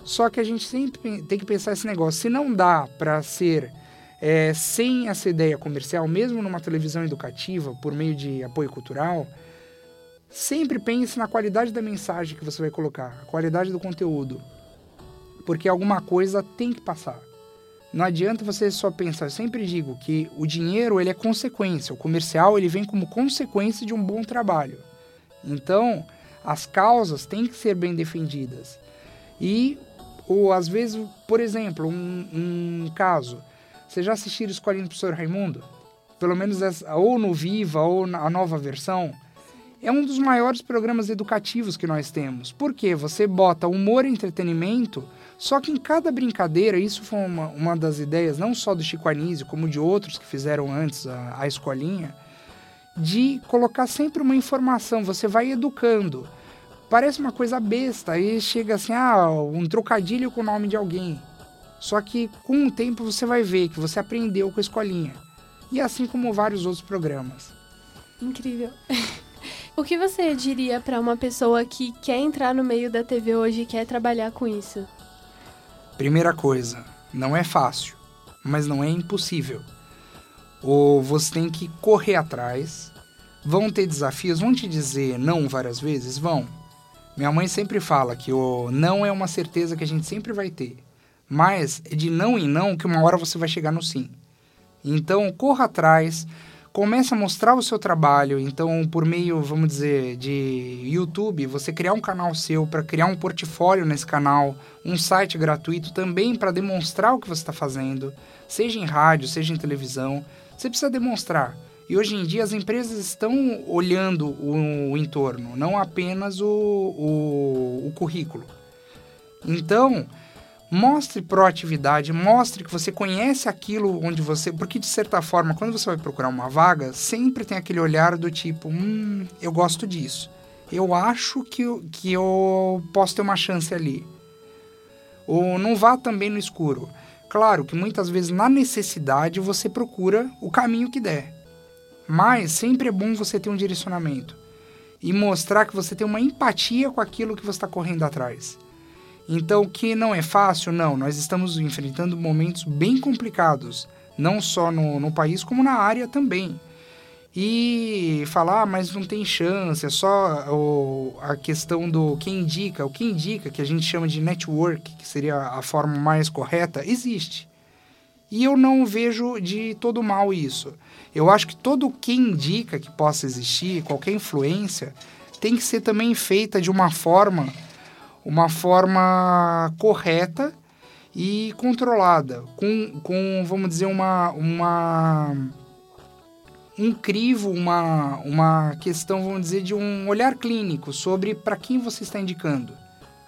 Só que a gente sempre tem que pensar esse negócio. Se não dá para ser é, sem essa ideia comercial, mesmo numa televisão educativa, por meio de apoio cultural, sempre pense na qualidade da mensagem que você vai colocar, a qualidade do conteúdo. Porque alguma coisa tem que passar. Não adianta você só pensar, eu sempre digo que o dinheiro ele é consequência, o comercial ele vem como consequência de um bom trabalho. Então, as causas têm que ser bem defendidas. E, ou às vezes, por exemplo, um, um caso, você já assistiu Escolinha do Professor Raimundo? Pelo menos essa, ou no Viva ou na nova versão, é um dos maiores programas educativos que nós temos. Porque você bota humor e entretenimento, só que em cada brincadeira, isso foi uma, uma das ideias, não só do Chico Anísio, como de outros que fizeram antes a, a escolinha, de colocar sempre uma informação, você vai educando. Parece uma coisa besta, aí chega assim, ah, um trocadilho com o nome de alguém. Só que com o tempo você vai ver que você aprendeu com a escolinha. E assim como vários outros programas. Incrível. o que você diria para uma pessoa que quer entrar no meio da TV hoje e quer trabalhar com isso? Primeira coisa, não é fácil, mas não é impossível. Ou você tem que correr atrás. Vão ter desafios, vão te dizer não várias vezes? Vão. Minha mãe sempre fala que o não é uma certeza que a gente sempre vai ter. Mas é de não em não que uma hora você vai chegar no sim. Então, corra atrás, comece a mostrar o seu trabalho. Então, por meio, vamos dizer, de YouTube, você criar um canal seu para criar um portfólio nesse canal, um site gratuito também para demonstrar o que você está fazendo, seja em rádio, seja em televisão. Você precisa demonstrar. E hoje em dia as empresas estão olhando o, o entorno, não apenas o, o, o currículo. Então, mostre proatividade, mostre que você conhece aquilo onde você. Porque, de certa forma, quando você vai procurar uma vaga, sempre tem aquele olhar do tipo: hum, eu gosto disso. Eu acho que, eu- que eu posso ter uma chance ali. Ou não vá também no escuro. Claro que muitas vezes, na necessidade, você procura o caminho que der. Mas sempre é bom você ter um direcionamento e mostrar que você tem uma empatia com aquilo que você está correndo atrás. Então, que não é fácil, não. Nós estamos enfrentando momentos bem complicados, não só no, no país, como na área também. E falar, ah, mas não tem chance, é só o, a questão do quem indica. O que indica, que a gente chama de network, que seria a forma mais correta, existe. E eu não vejo de todo mal isso. Eu acho que todo quem indica que possa existir, qualquer influência, tem que ser também feita de uma forma, uma forma correta e controlada, com, com vamos dizer, uma, uma um crivo, uma, uma questão, vamos dizer, de um olhar clínico sobre para quem você está indicando.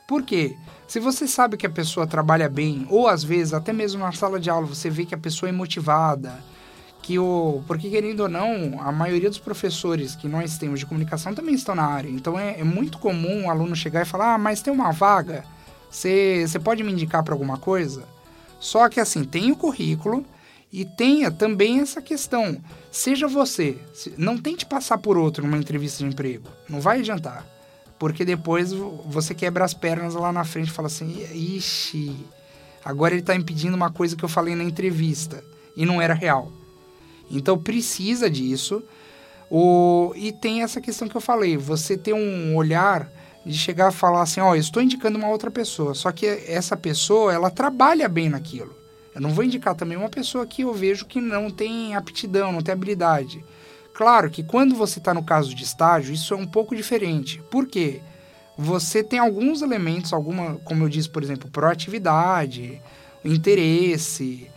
Por quê? Se você sabe que a pessoa trabalha bem, ou às vezes até mesmo na sala de aula você vê que a pessoa é motivada, que o. Porque querendo ou não, a maioria dos professores que nós temos de comunicação também estão na área. Então é, é muito comum o aluno chegar e falar: Ah, mas tem uma vaga, você pode me indicar para alguma coisa? Só que assim, tem o currículo e tenha também essa questão. Seja você, não tente passar por outro numa entrevista de emprego. Não vai adiantar. Porque depois vo- você quebra as pernas lá na frente e fala assim: ixi, agora ele está impedindo uma coisa que eu falei na entrevista e não era real. Então precisa disso. O, e tem essa questão que eu falei: você ter um olhar de chegar a falar assim: ó, eu estou indicando uma outra pessoa, só que essa pessoa ela trabalha bem naquilo. Eu não vou indicar também uma pessoa que eu vejo que não tem aptidão, não tem habilidade. Claro que quando você está no caso de estágio, isso é um pouco diferente. Por quê? Você tem alguns elementos, alguma, como eu disse, por exemplo, proatividade, interesse,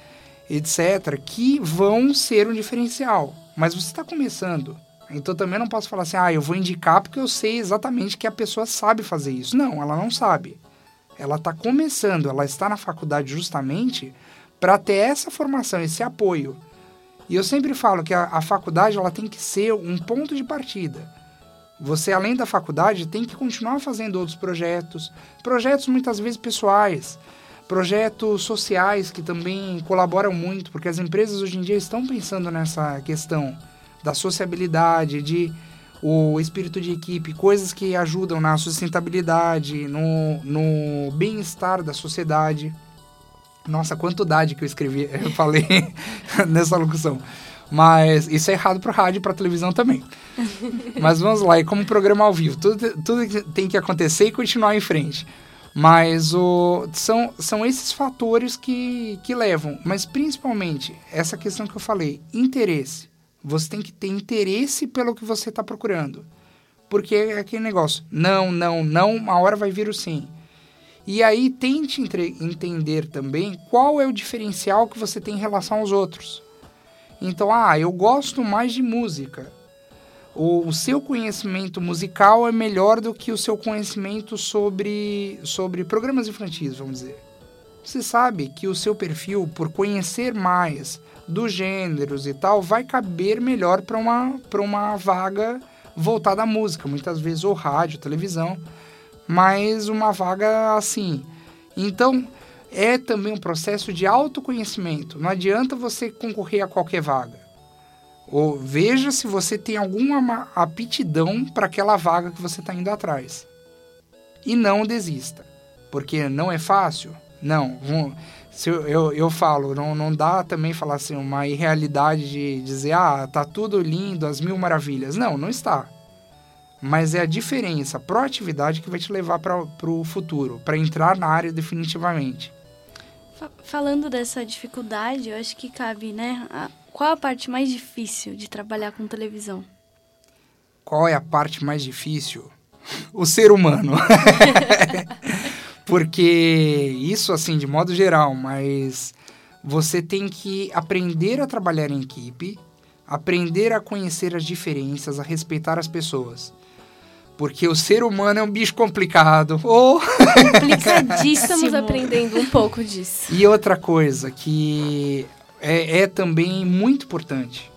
etc., que vão ser um diferencial. Mas você está começando. Então também não posso falar assim, ah, eu vou indicar porque eu sei exatamente que a pessoa sabe fazer isso. Não, ela não sabe. Ela está começando, ela está na faculdade justamente para ter essa formação, esse apoio. E eu sempre falo que a, a faculdade ela tem que ser um ponto de partida. Você, além da faculdade, tem que continuar fazendo outros projetos, projetos muitas vezes pessoais, projetos sociais que também colaboram muito, porque as empresas hoje em dia estão pensando nessa questão da sociabilidade, de o espírito de equipe, coisas que ajudam na sustentabilidade, no, no bem-estar da sociedade. Nossa, quanto dade que eu escrevi, eu falei nessa locução. Mas isso é errado para rádio e para televisão também. Mas vamos lá, e como programa ao vivo, tudo, tudo tem que acontecer e continuar em frente. Mas o, são, são esses fatores que, que levam, mas principalmente essa questão que eu falei, interesse. Você tem que ter interesse pelo que você está procurando. Porque é aquele negócio, não, não, não, uma hora vai vir o sim. E aí tente entre, entender também qual é o diferencial que você tem em relação aos outros. Então, ah, eu gosto mais de música. O, o seu conhecimento musical é melhor do que o seu conhecimento sobre, sobre programas infantis, vamos dizer. Você sabe que o seu perfil, por conhecer mais dos gêneros e tal, vai caber melhor para uma, uma vaga voltada à música, muitas vezes ou rádio, televisão, mas uma vaga assim. Então, é também um processo de autoconhecimento. Não adianta você concorrer a qualquer vaga. Ou veja se você tem alguma aptidão para aquela vaga que você está indo atrás. E não desista. Porque não é fácil? Não. Se eu, eu, eu falo, não, não dá também falar assim, uma irrealidade de dizer, ah, tá tudo lindo, as mil maravilhas. Não, não está. mas é a diferença, a proatividade que vai te levar para o futuro, para entrar na área definitivamente. Fa- Falando dessa dificuldade, eu acho que cabe, né? Qual a parte mais difícil de trabalhar com televisão? Qual é a parte mais difícil? O ser humano. Porque isso, assim, de modo geral, mas você tem que aprender a trabalhar em equipe, aprender a conhecer as diferenças, a respeitar as pessoas. Porque o ser humano é um bicho complicado. Oh! Complicadíssimo. Estamos aprendendo um pouco disso. E outra coisa que é, é também muito importante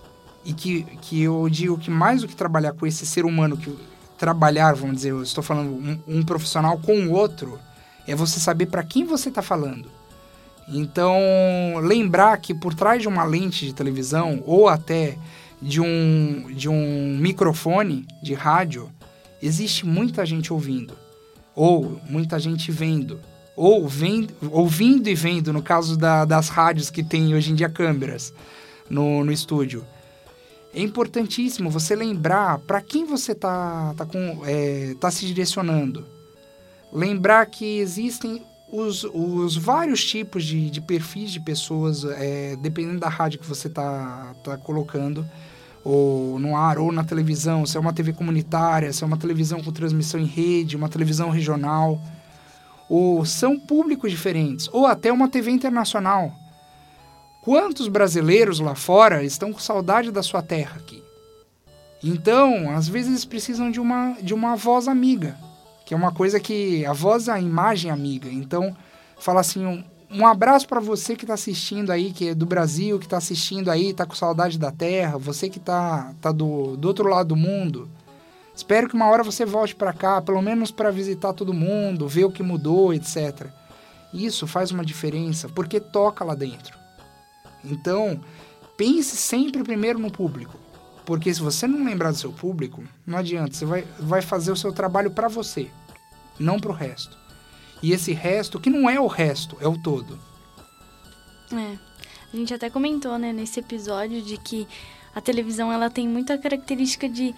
e que, que eu digo que mais do que trabalhar com esse ser humano, que trabalhar, vamos dizer, eu estou falando um, um profissional com o outro, é você saber para quem você está falando. Então, lembrar que por trás de uma lente de televisão ou até de um, de um microfone de rádio, existe muita gente ouvindo, ou muita gente vendo, ou vendo, ouvindo e vendo, no caso da- das rádios que tem hoje em dia câmeras no, no estúdio. É importantíssimo você lembrar para quem você está tá com, é, tá se direcionando. Lembrar que existem os, os vários tipos de, de perfis de pessoas, é, dependendo da rádio que você está tá colocando, ou no ar, ou na televisão, se é uma TV comunitária, se é uma televisão com transmissão em rede, uma televisão regional, ou são públicos diferentes, ou até uma TV internacional. Quantos brasileiros lá fora estão com saudade da sua terra aqui? Então, às vezes precisam de uma, de uma voz amiga, que é uma coisa que a voz é a imagem amiga. Então, fala assim, um, um abraço para você que está assistindo aí, que é do Brasil, que está assistindo aí, está com saudade da terra, você que está tá do, do outro lado do mundo. Espero que uma hora você volte para cá, pelo menos para visitar todo mundo, ver o que mudou, etc. Isso faz uma diferença, porque toca lá dentro. Então, pense sempre primeiro no público. Porque se você não lembrar do seu público, não adianta, você vai, vai fazer o seu trabalho para você, não para o resto. E esse resto, que não é o resto, é o todo. É. A gente até comentou, né, nesse episódio de que a televisão ela tem muita característica de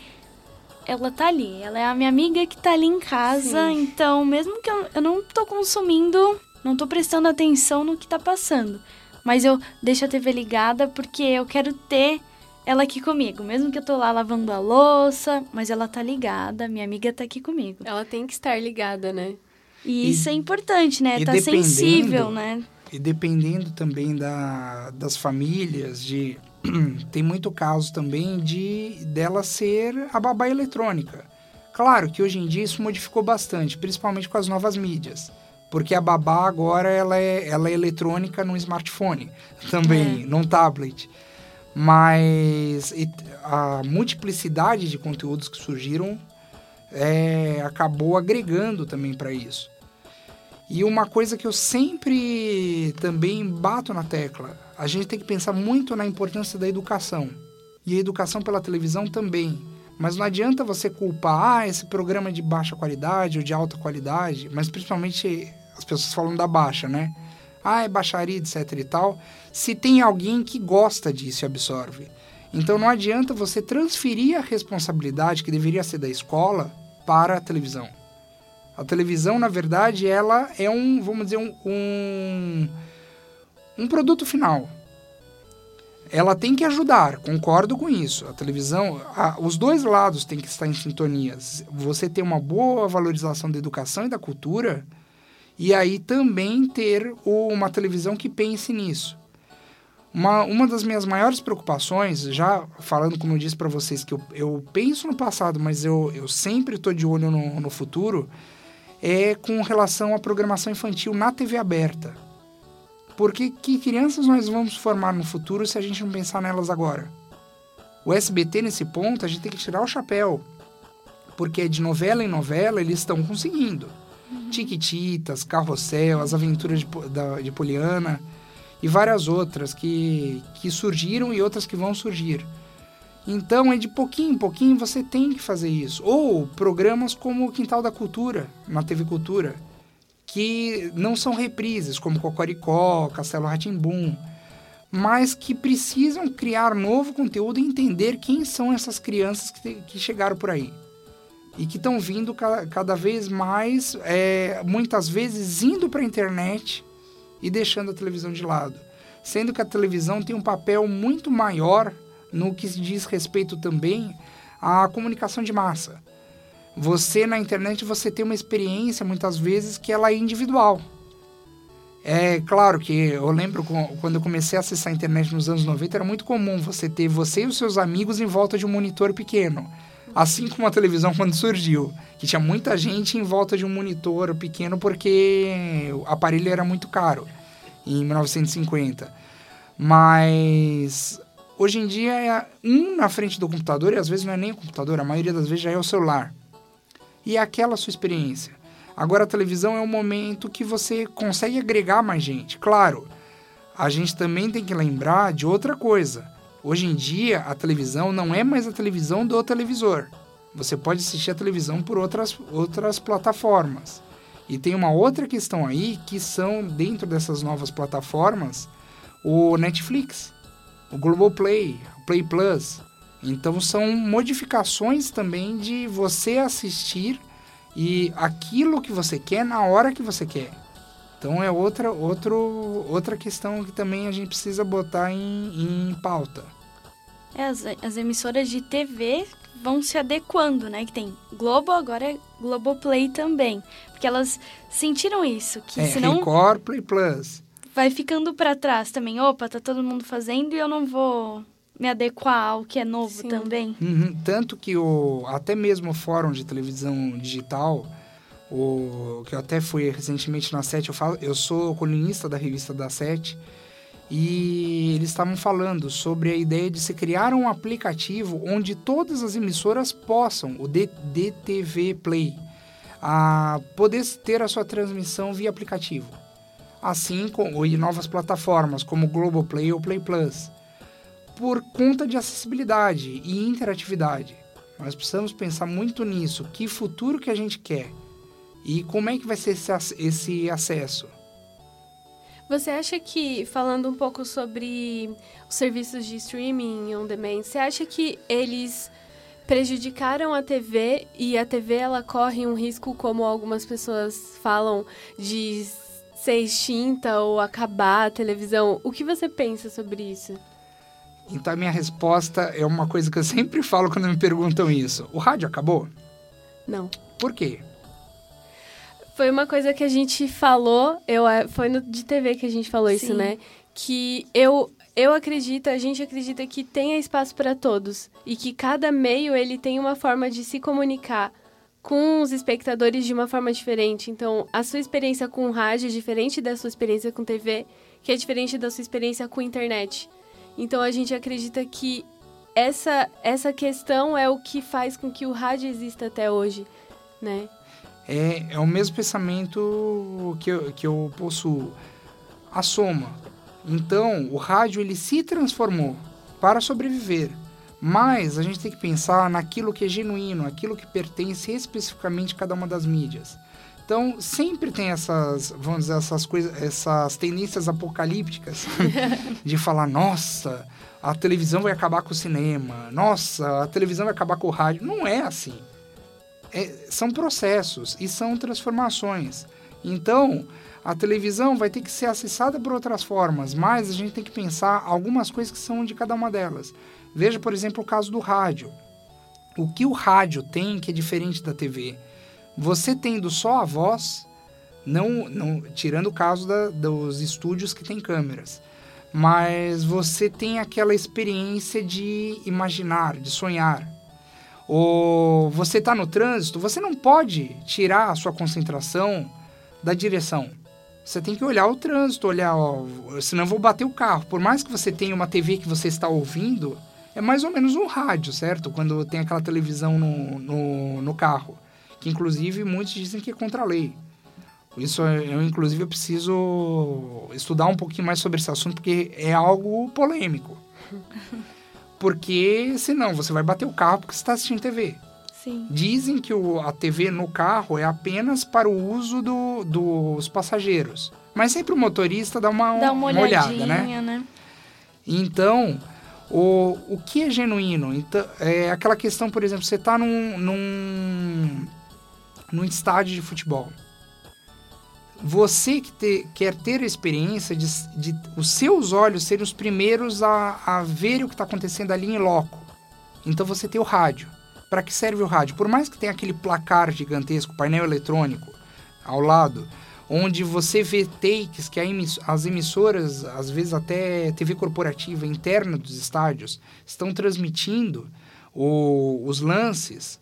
ela tá ali, ela é a minha amiga que tá ali em casa, Sim. então mesmo que eu, eu não tô consumindo, não tô prestando atenção no que tá passando, mas eu deixo a TV ligada porque eu quero ter ela aqui comigo, mesmo que eu tô lá lavando a louça, mas ela tá ligada, minha amiga tá aqui comigo. Ela tem que estar ligada, né? E, E- isso é importante, né? e Tá sensível, né? E dependendo também da, das famílias, de tem muito caso também de dela ser a babá eletrônica. Claro que hoje em dia isso modificou bastante, principalmente com as novas mídias. Porque a babá agora ela é, ela é eletrônica no smartphone também, num tablet. Mas a multiplicidade de conteúdos que surgiram é, acabou agregando também para isso. E uma coisa que eu sempre também bato na tecla, a gente tem que pensar muito na importância da educação. E a educação pela televisão também. Mas não adianta você culpar, ah, esse programa é de baixa qualidade ou de alta qualidade, mas principalmente as pessoas falam da baixa, né? Ah, é baixaria, etc e tal. Se tem alguém que gosta disso e absorve. Então não adianta você transferir a responsabilidade que deveria ser da escola para a televisão. A televisão, na verdade, ela é um, vamos dizer, um, um, um produto final. Ela tem que ajudar, concordo com isso. A televisão, a- os dois lados têm que estar em sintonia. Você ter uma boa valorização da educação e da cultura, e aí também ter uma televisão que pense nisso. Uma, uma das minhas maiores preocupações, já falando como eu disse para vocês, que eu, eu penso no passado, mas eu, eu sempre estou de olho no, no futuro, é com relação à programação infantil na TV aberta. Porque que crianças nós vamos formar no futuro se a gente não pensar nelas agora? O SBT, nesse ponto, a gente tem que tirar o chapéu. Porque de novela em novela eles estão conseguindo. Tiquititas, Carrossel, As Aventuras de, da- de Poliana e várias outras que, que surgiram e outras que vão surgir. Então, é de pouquinho em pouquinho você tem que fazer isso. Ou programas como o Quintal da Cultura, na TV Cultura, que não são reprises, como Cocoricó, Castelo Ratimbum, mas que precisam criar novo conteúdo e entender quem são essas crianças que, que chegaram por aí. e que estão vindo ca cada vez mais, é, muitas vezes indo para a internet e deixando a televisão de lado. Sendo que a televisão tem um papel muito maior no que diz respeito também à comunicação de massa. Você na internet você tem uma experiência muitas vezes que ela é individual. É claro que eu lembro quando eu comecei a acessar a internet nos anos 90 era muito comum você ter você e os seus amigos em volta de um monitor pequeno. Assim como a televisão quando surgiu, que tinha muita gente em volta de um monitor pequeno porque o aparelho era muito caro em 1950. Mas hoje em dia é um na frente do computador e às vezes não é nem o computador, a maioria das vezes já é o celular. E é aquela sua experiência. Agora a televisão é um momento que você consegue agregar mais gente. Claro, a gente também tem que lembrar de outra coisa. Hoje em dia, a televisão não é mais a televisão do televisor. Você pode assistir a televisão por outras, outras plataformas. E tem uma outra questão aí que são, dentro dessas novas plataformas, o Netflix, o Globoplay, o Play Plus. Então são modificações também de você assistir e aquilo que você quer na hora que você quer. Então é outra, outro, outra questão que também a gente precisa botar em, em pauta. É, as, as emissoras de TV vão se adequando, né? Que tem Globo, agora é Globoplay também. Porque elas sentiram isso, que é, senão... Record, Play Plus. Vai ficando para trás também. Opa, tá todo mundo fazendo e eu não vou me adequar ao que é novo Sim. também. Uhum, tanto que o, até mesmo o fórum de televisão digital, o, que eu até fui recentemente na Sete, eu, falo, eu sou colunista da revista da Sete, e eles estavam falando sobre a ideia de se criar um aplicativo onde todas as emissoras possam, o DTV Play, a poder ter a sua transmissão via aplicativo. Assim como novas plataformas como o Globoplay ou Play Plus por conta de acessibilidade e interatividade. Nós precisamos pensar muito nisso, que futuro que a gente quer e como é que vai ser esse, esse acesso. Você acha que, falando um pouco sobre os serviços de streaming on demand, você acha que eles prejudicaram a TV e a TV ela corre um risco, como algumas pessoas falam, de ser extinta ou acabar a televisão? O que você pensa sobre isso? Então a minha resposta é uma coisa que eu sempre falo quando me perguntam isso. O rádio acabou? Não. Por quê? Foi uma coisa que a gente falou, eu, é, foi no de TV que a gente falou Sim. isso, né? Que eu, eu acredito, a gente acredita que tenha espaço para todos e que cada meio ele tem uma forma de se comunicar com os espectadores de uma forma diferente. Então, a sua experiência com rádio é diferente da sua experiência com TV, que é diferente da sua experiência com internet. Então a gente acredita que essa, essa questão é o que faz com que o rádio exista até hoje, né? É, é o mesmo pensamento que eu, que eu possuo. A soma. Então, o rádio ele se transformou para sobreviver. Mas a gente tem que pensar naquilo que é genuíno, aquilo que pertence especificamente a cada uma das mídias. Então, sempre tem essas, vamos dizer, essas coisas, essas tendências apocalípticas de falar, nossa, a televisão vai acabar com o cinema, nossa, a televisão vai acabar com o rádio. Não é assim. É, são processos e são transformações. Então, a televisão vai ter que ser acessada por outras formas, mas a gente tem que pensar algumas coisas que são de cada uma delas. Veja, por exemplo, o caso do rádio. O que o rádio tem que é diferente da TV? Você tendo só a voz, não, não tirando o caso da, dos estúdios que tem câmeras, mas você tem aquela experiência de imaginar, de sonhar. Ou você está no trânsito, você não pode tirar a sua concentração da direção. Você tem que olhar o trânsito, olhar, ó, senão eu vou bater o carro. Por mais que você tenha uma TV que você está ouvindo, é mais ou menos um rádio, certo? Quando tem aquela televisão no, no, no carro que inclusive muitos dizem que é contra a lei. Isso eu, inclusive, eu preciso estudar um pouquinho mais sobre esse assunto, porque é algo polêmico. Porque senão você vai bater o carro porque você está assistindo TV. Sim. Dizem que o, a TV no carro é apenas para o uso do, dos passageiros. Mas sempre o motorista dá uma, dá uma, uma olhada, né? né? Então, O, o que é genuíno? Então, é aquela questão, por exemplo, você está num, num, num estádio de futebol. Você que te, quer ter a experiência de, de os seus olhos serem os primeiros a, a ver o que está acontecendo ali em loco. Então você tem o rádio. Para que serve o rádio? Por mais que tenha aquele placar gigantesco, painel eletrônico ao lado, onde você vê takes que as emissoras, às vezes até TV corporativa interna dos estádios, estão transmitindo o, os lances,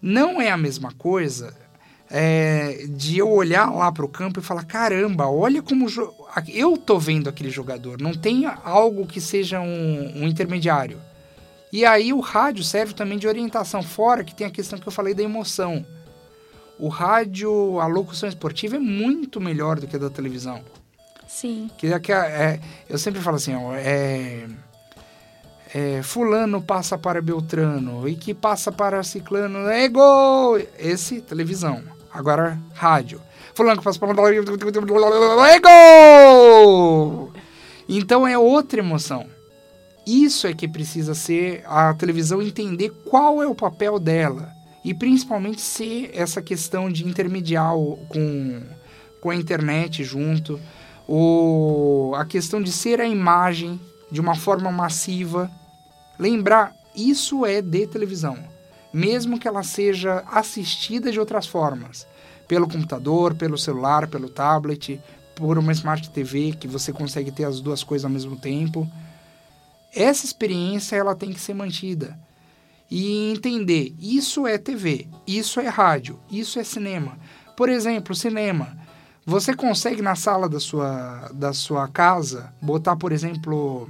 não é a mesma coisa é, de eu olhar lá para o campo e falar: caramba, olha como eu tô vendo aquele jogador, não tem algo que seja um, um intermediário. E aí o rádio serve também de orientação, fora que tem a questão que eu falei da emoção. O rádio, a locução esportiva é muito melhor do que a da televisão. Sim. Que é, é, eu sempre falo assim, ó, é, é, fulano passa para Beltrano e que passa para Ciclano, é gol! Esse, televisão. Agora, rádio. Fulano. É gol! Então é outra emoção. Isso é que precisa ser a televisão entender qual é o papel dela e principalmente ser essa questão de intermediar com, com a internet junto, ou a questão de ser a imagem de uma forma massiva. Lembrar, isso é de televisão, mesmo que ela seja assistida de outras formas, pelo computador, pelo celular, pelo tablet, por uma Smart TV que você consegue ter as duas coisas ao mesmo tempo. Essa experiência ela tem que ser mantida e entender isso é TV, isso é rádio, isso é cinema. Por exemplo, cinema. Você consegue na sala da sua, da sua casa botar, por exemplo,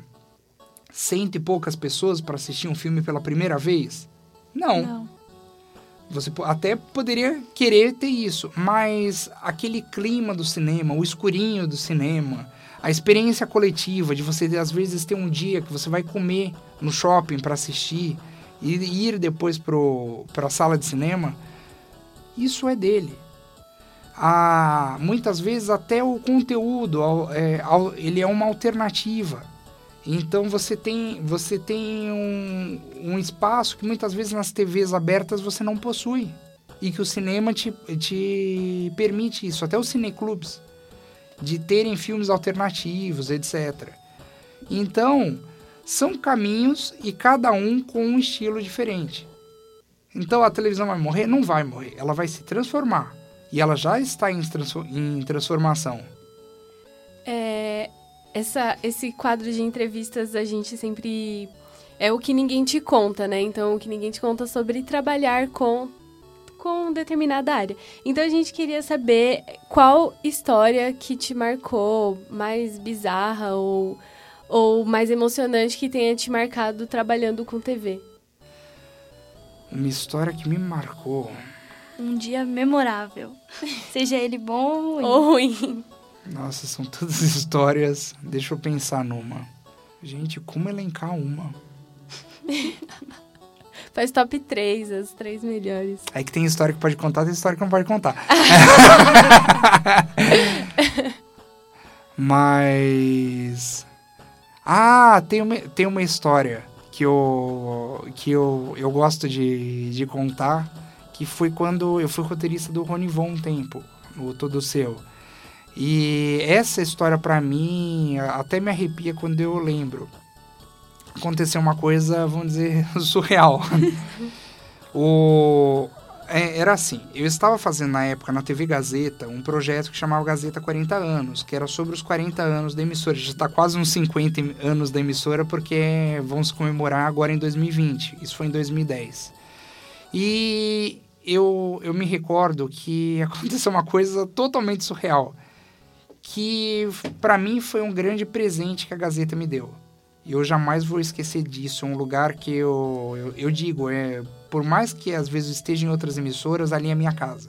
cento e poucas pessoas para assistir um filme pela primeira vez? Não. Não. Você até poderia querer ter isso, mas aquele clima do cinema, o escurinho do cinema, a experiência coletiva de você às vezes ter um dia que você vai comer no shopping para assistir e ir depois para a sala de cinema, isso é dele. Ah, muitas vezes até o conteúdo é, ele é uma alternativa. Então você tem, você tem um, um espaço que muitas vezes nas TVs abertas você não possui. E que o cinema te, te permite isso, até os cineclubes de terem filmes alternativos, etc. Então, são caminhos e cada um com um estilo diferente. Então a televisão vai morrer? Não vai morrer, ela vai se transformar. E ela já está em, em transformação. É, essa, esse quadro de entrevistas a gente sempre. É o que ninguém te conta, né? Então, o que ninguém te conta sobre trabalhar com com determinada área. Então a gente queria saber qual história que te marcou, mais bizarra ou, ou mais emocionante que tenha te marcado trabalhando com TV. Uma história que me marcou. Um dia memorável. Seja ele bom ou ruim. Nossa, são todas histórias. Deixa eu pensar numa. Gente, como elencar uma? Faz top 3, as três melhores. Aí que tem história que pode contar, tem história que não pode contar. Mas. Ah, tem uma, tem uma história que eu, que eu, eu gosto de, de contar, que foi quando eu fui roteirista do Rony Von um tempo, no Todo Seu. E essa história para mim até me arrepia quando eu lembro aconteceu uma coisa, vamos dizer, surreal. o, é, era assim, eu estava fazendo na época na TV Gazeta um projeto que chamava Gazeta 40 anos, que era sobre os 40 anos da emissora. Já está quase uns 50 anos da emissora porque vamos comemorar agora em 2020. Isso foi em 2010. E eu, eu me recordo que aconteceu uma coisa totalmente surreal, que para mim foi um grande presente que a Gazeta me deu. E eu jamais vou esquecer disso. É um lugar que eu, eu, eu digo, é, por mais que às vezes esteja em outras emissoras, ali é minha casa.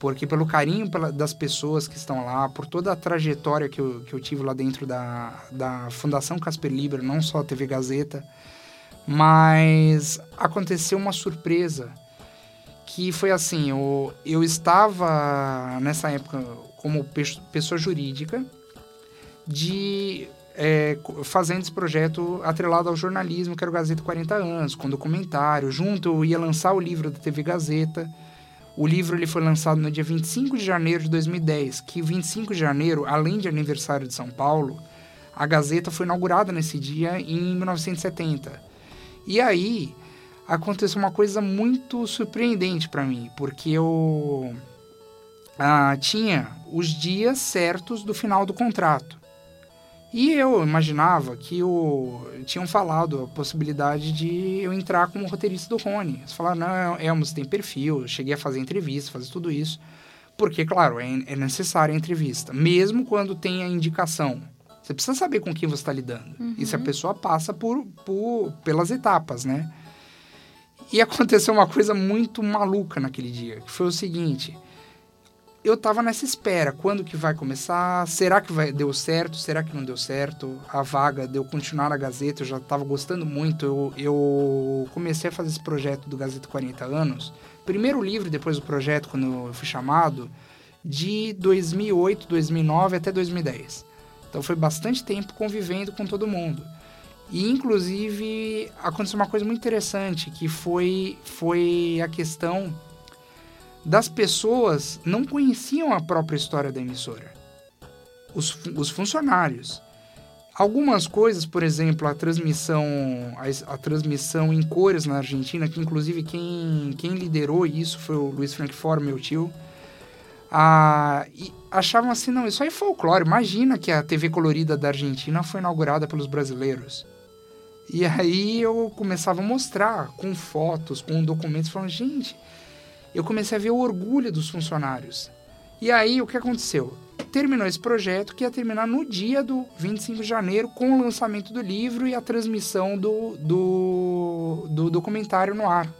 Porque pelo carinho das pessoas que estão lá, por toda a trajetória que eu, que eu tive lá dentro da, da Fundação Casper Liber, não só a TV Gazeta, mas aconteceu uma surpresa que foi assim, eu, eu estava nessa época como pessoa jurídica de é, fazendo esse projeto atrelado ao jornalismo, que era o Gazeta 40 anos, com documentário. Junto eu ia lançar o livro da TV Gazeta. O livro ele foi lançado no dia 25 de janeiro de 2010, que 25 de janeiro, além de aniversário de São Paulo, a Gazeta foi inaugurada nesse dia em 1970. E aí aconteceu uma coisa muito surpreendente para mim, porque eu ah, tinha os dias certos do final do contrato. E eu imaginava que o, tinham falado a possibilidade de eu entrar como roteirista do Rony. Eles falaram, não, Elmo, você tem perfil, eu cheguei a fazer entrevista, fazer tudo isso. Porque, claro, é, é necessária a entrevista. Mesmo quando tem a indicação. Você precisa saber com quem você está lidando. E se a pessoa passa por, por, pelas etapas, né? E aconteceu uma coisa muito maluca naquele dia, que foi o seguinte eu tava nessa espera. Quando que vai começar? Será que vai, deu certo? Será que não deu certo? A vaga de eu continuar na Gazeta, eu já tava gostando muito. Eu, eu comecei a fazer esse projeto do Gazeta 40 anos. Primeiro livro, depois do projeto, quando eu fui chamado, de 2008, 2009 até 2010. Então foi bastante tempo convivendo com todo mundo. E, inclusive, aconteceu uma coisa muito interessante, que foi, foi a questão das pessoas não conheciam a própria história da emissora. Os, os funcionários. Algumas coisas, por exemplo, a transmissão, a, a transmissão em cores na Argentina, que inclusive quem, quem liderou isso foi o Luiz Frankfort, meu tio. Ah, achavam assim, não, isso aí é folclore. Imagina que a TV colorida da Argentina foi inaugurada pelos brasileiros. E aí eu começava a mostrar com fotos, com documentos, falando, gente, eu comecei a ver o orgulho dos funcionários. E aí, o que aconteceu? Terminou esse projeto que ia terminar no dia do 25 de janeiro com o lançamento do livro e a transmissão do, do, do documentário no ar.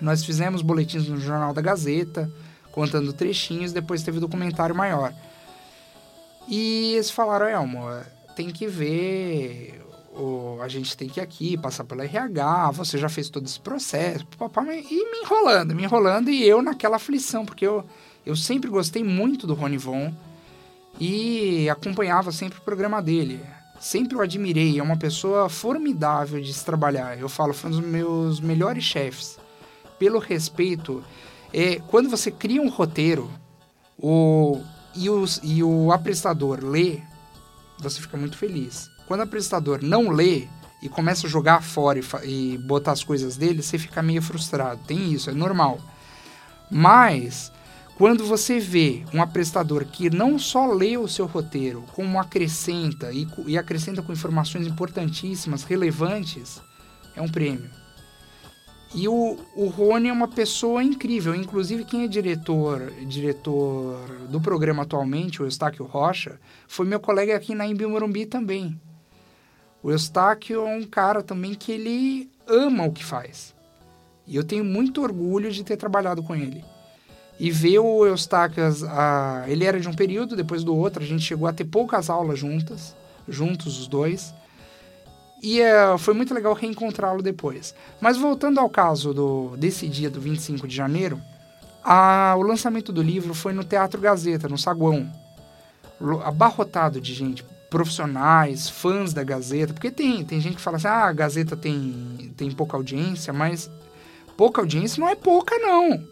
Nós fizemos boletins no Jornal da Gazeta, contando trechinhos, depois teve o documentário maior. E eles falaram, Elmo, tem que ver, o, a gente tem que ir aqui, passar pela RH, você já fez todo esse processo, papai, e me enrolando, me enrolando, e eu naquela aflição, porque eu, eu sempre gostei muito do Rony Von e acompanhava sempre o programa dele. Sempre o admirei, é uma pessoa formidável de se trabalhar. Eu falo, foi um dos meus melhores chefes. Pelo respeito, é, quando você cria um roteiro o, e, os, e o apresentador lê, você fica muito feliz. Quando o apresentador não lê e começa a jogar fora e, e botar as coisas dele, você fica meio frustrado. Tem isso, é normal. Mas quando você vê um apresentador que não só lê o seu roteiro, como acrescenta e, e acrescenta com informações importantíssimas, relevantes, é um prêmio. E o, o Rony é uma pessoa incrível. Inclusive, quem é diretor, diretor do programa atualmente, o Eustáquio Rocha, foi meu colega aqui na Embi Morumbi também. O Eustáquio é um cara também que ele ama o que faz. E eu tenho muito orgulho de ter trabalhado com ele. E ver o Eustáquio, a- ele era de um período, depois do outro, a gente chegou a ter poucas aulas juntas, juntos os dois. E eh, foi muito legal reencontrá-lo depois. Mas voltando ao caso do, desse dia do 25 de janeiro, a- o lançamento do livro foi no Teatro Gazeta, no Saguão. Abarrotado de gente, profissionais, fãs da Gazeta, porque tem, tem gente que fala assim, ah, a Gazeta tem, tem pouca audiência, mas pouca audiência não é pouca, não.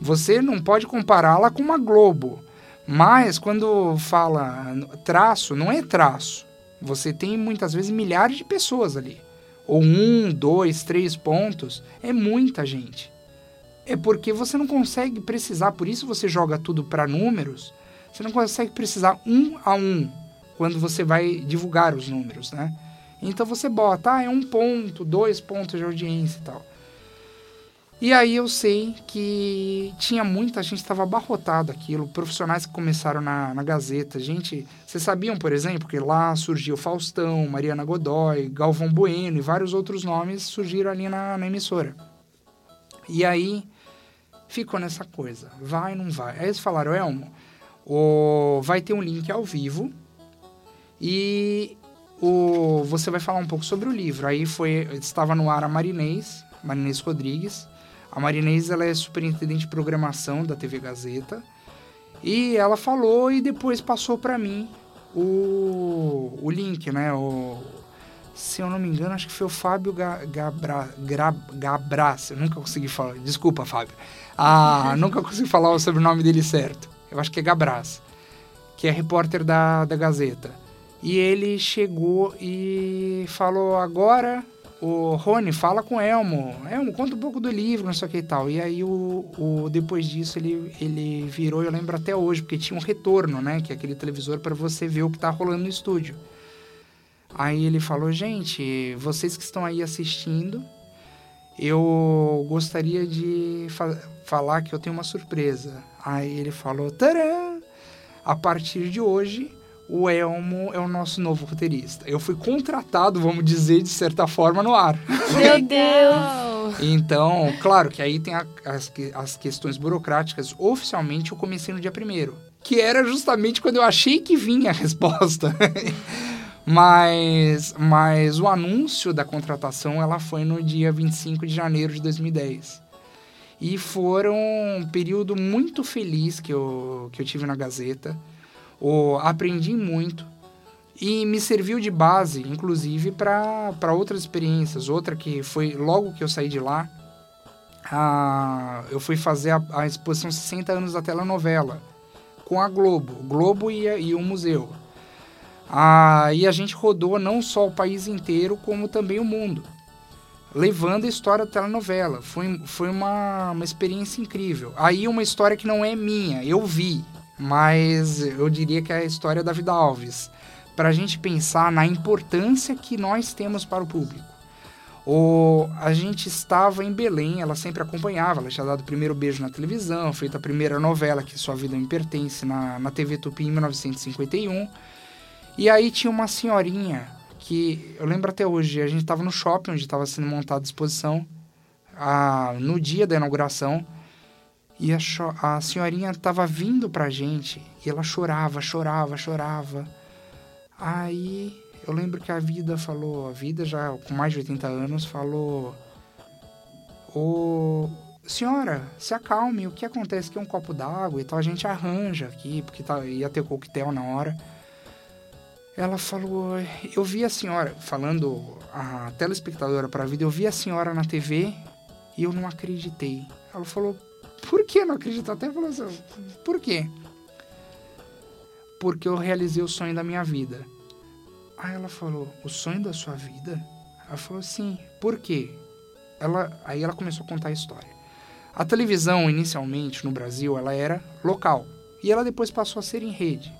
Você não pode compará-la com uma Globo. Mas quando fala traço, não é traço. Você tem muitas vezes milhares de pessoas ali. Ou um, dois, três pontos. É muita gente. É porque você não consegue precisar, por isso você joga tudo para números. Você não consegue precisar um a um quando você vai divulgar os números, né? Então você bota, ah, é um ponto, dois pontos de audiência e tal. E aí eu sei que tinha muita gente, estava abarrotado aquilo, profissionais que começaram na, na Gazeta. Gente, vocês sabiam, por exemplo, que lá surgiu Faustão, Mariana Godoy, Galvão Bueno e vários outros nomes surgiram ali na, na emissora. E aí ficou nessa coisa, vai não vai. Aí eles falaram, Elmo, o, vai ter um link ao vivo e o, você vai falar um pouco sobre o livro. Aí foi, estava no ar a Marinês, Marinês Rodrigues. A Marinês ela é superintendente de programação da TV Gazeta. E ela falou e depois passou para mim o, o link, né? O, se eu não me engano, acho que foi o Fábio Ga, Gabra, Gra, Gabras. Eu nunca consegui falar. Desculpa, Fábio. Ah, nunca consegui falar o sobrenome dele certo. Eu acho que é Gabras, que é repórter da, da Gazeta. E ele chegou e falou: agora o Rony, fala com o Elmo. Elmo, conta um pouco do livro, não sei o que e tal. E aí, o, o, depois disso, ele, ele virou, eu lembro até hoje, porque tinha um retorno, né? Que é aquele televisor para você ver o que tá rolando no estúdio. Aí ele falou, gente, vocês que estão aí assistindo, eu gostaria de fa falar que eu tenho uma surpresa. Aí ele falou, tcharam! A partir de hoje, o Elmo é o nosso novo roteirista. Eu fui contratado, vamos dizer, de certa forma, no ar. Meu Deus! Então, claro que aí tem a, as, as questões burocráticas. Oficialmente, eu comecei no dia primeiro, que era justamente quando eu achei que vinha a resposta. mas, mas o anúncio da contratação ela foi no dia 25 de janeiro de 2010. E foram um período muito feliz que eu, que eu tive na Gazeta aprendi muito e me serviu de base, inclusive, para outras experiências. Outra que foi logo que eu saí de lá, a, eu fui fazer a, a, exposição 60 anos da telenovela com a Globo, Globo e, e o museu. Ah, e a gente rodou não só o país inteiro, como também o mundo, levando a história da telenovela. Foi, foi uma, uma experiência incrível. Aí uma história que não é minha, eu vi, mas eu diria que é a história da Vida Alves, para a gente pensar na importância que nós temos para o público. O, a gente estava em Belém, ela sempre acompanhava, ela tinha dado o primeiro beijo na televisão, feito a primeira novela, que Sua Vida Me Pertence, na, na TV Tupi em 1951. E aí tinha uma senhorinha que eu lembro até hoje, a gente estava no shopping onde estava sendo montada a exposição, a, no dia da inauguração, e a, a senhorinha estava vindo pra gente e ela chorava, chorava, chorava. Aí eu lembro que a vida falou, a vida já com mais de 80 anos falou: Ô senhora, se acalme, o que acontece aqui é um copo d'água e tal, a gente arranja aqui, porque tá, ia ter coquetel na hora. Ela falou, eu vi a senhora, falando a telespectadora para a vida, eu vi a senhora na TV e eu não acreditei. Ela falou, por que não acredito? Até falou assim, por quê? Porque eu realizei o sonho da minha vida. Aí ela falou, o sonho da sua vida? Ela falou, sim. Por quê? Ela, aí ela começou a contar a história. A televisão, inicialmente, no Brasil, ela era local. E ela depois passou a ser em rede.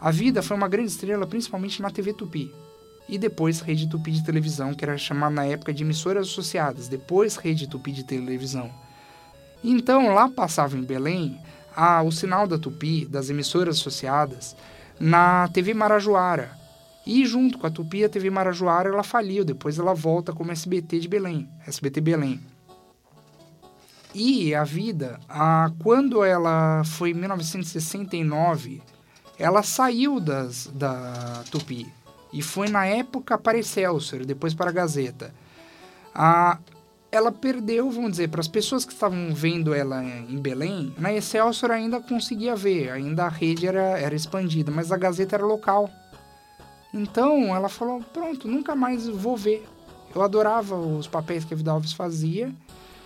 A Vida foi uma grande estrela, principalmente na TV Tupi. E depois Rede Tupi de televisão, que era chamada na época de emissoras associadas. Depois Rede Tupi de televisão. Então lá passava em Belém a, o sinal da Tupi, das emissoras associadas, na TV Marajoara. E junto com a Tupi, a TV Marajoara ela faliu, depois ela volta como SBT de Belém, SBT Belém. E a vida, a, quando ela foi em 1969, ela saiu das, da Tupi e foi na época para Excelsior, depois para a Gazeta. A, ela perdeu, vamos dizer, para as pessoas que estavam vendo ela em Belém, na Excelsior ainda conseguia ver, ainda a rede era, era expandida, mas a Gazeta era local. Então ela falou: pronto, nunca mais vou ver. Eu adorava os papéis que a Vida Alves fazia,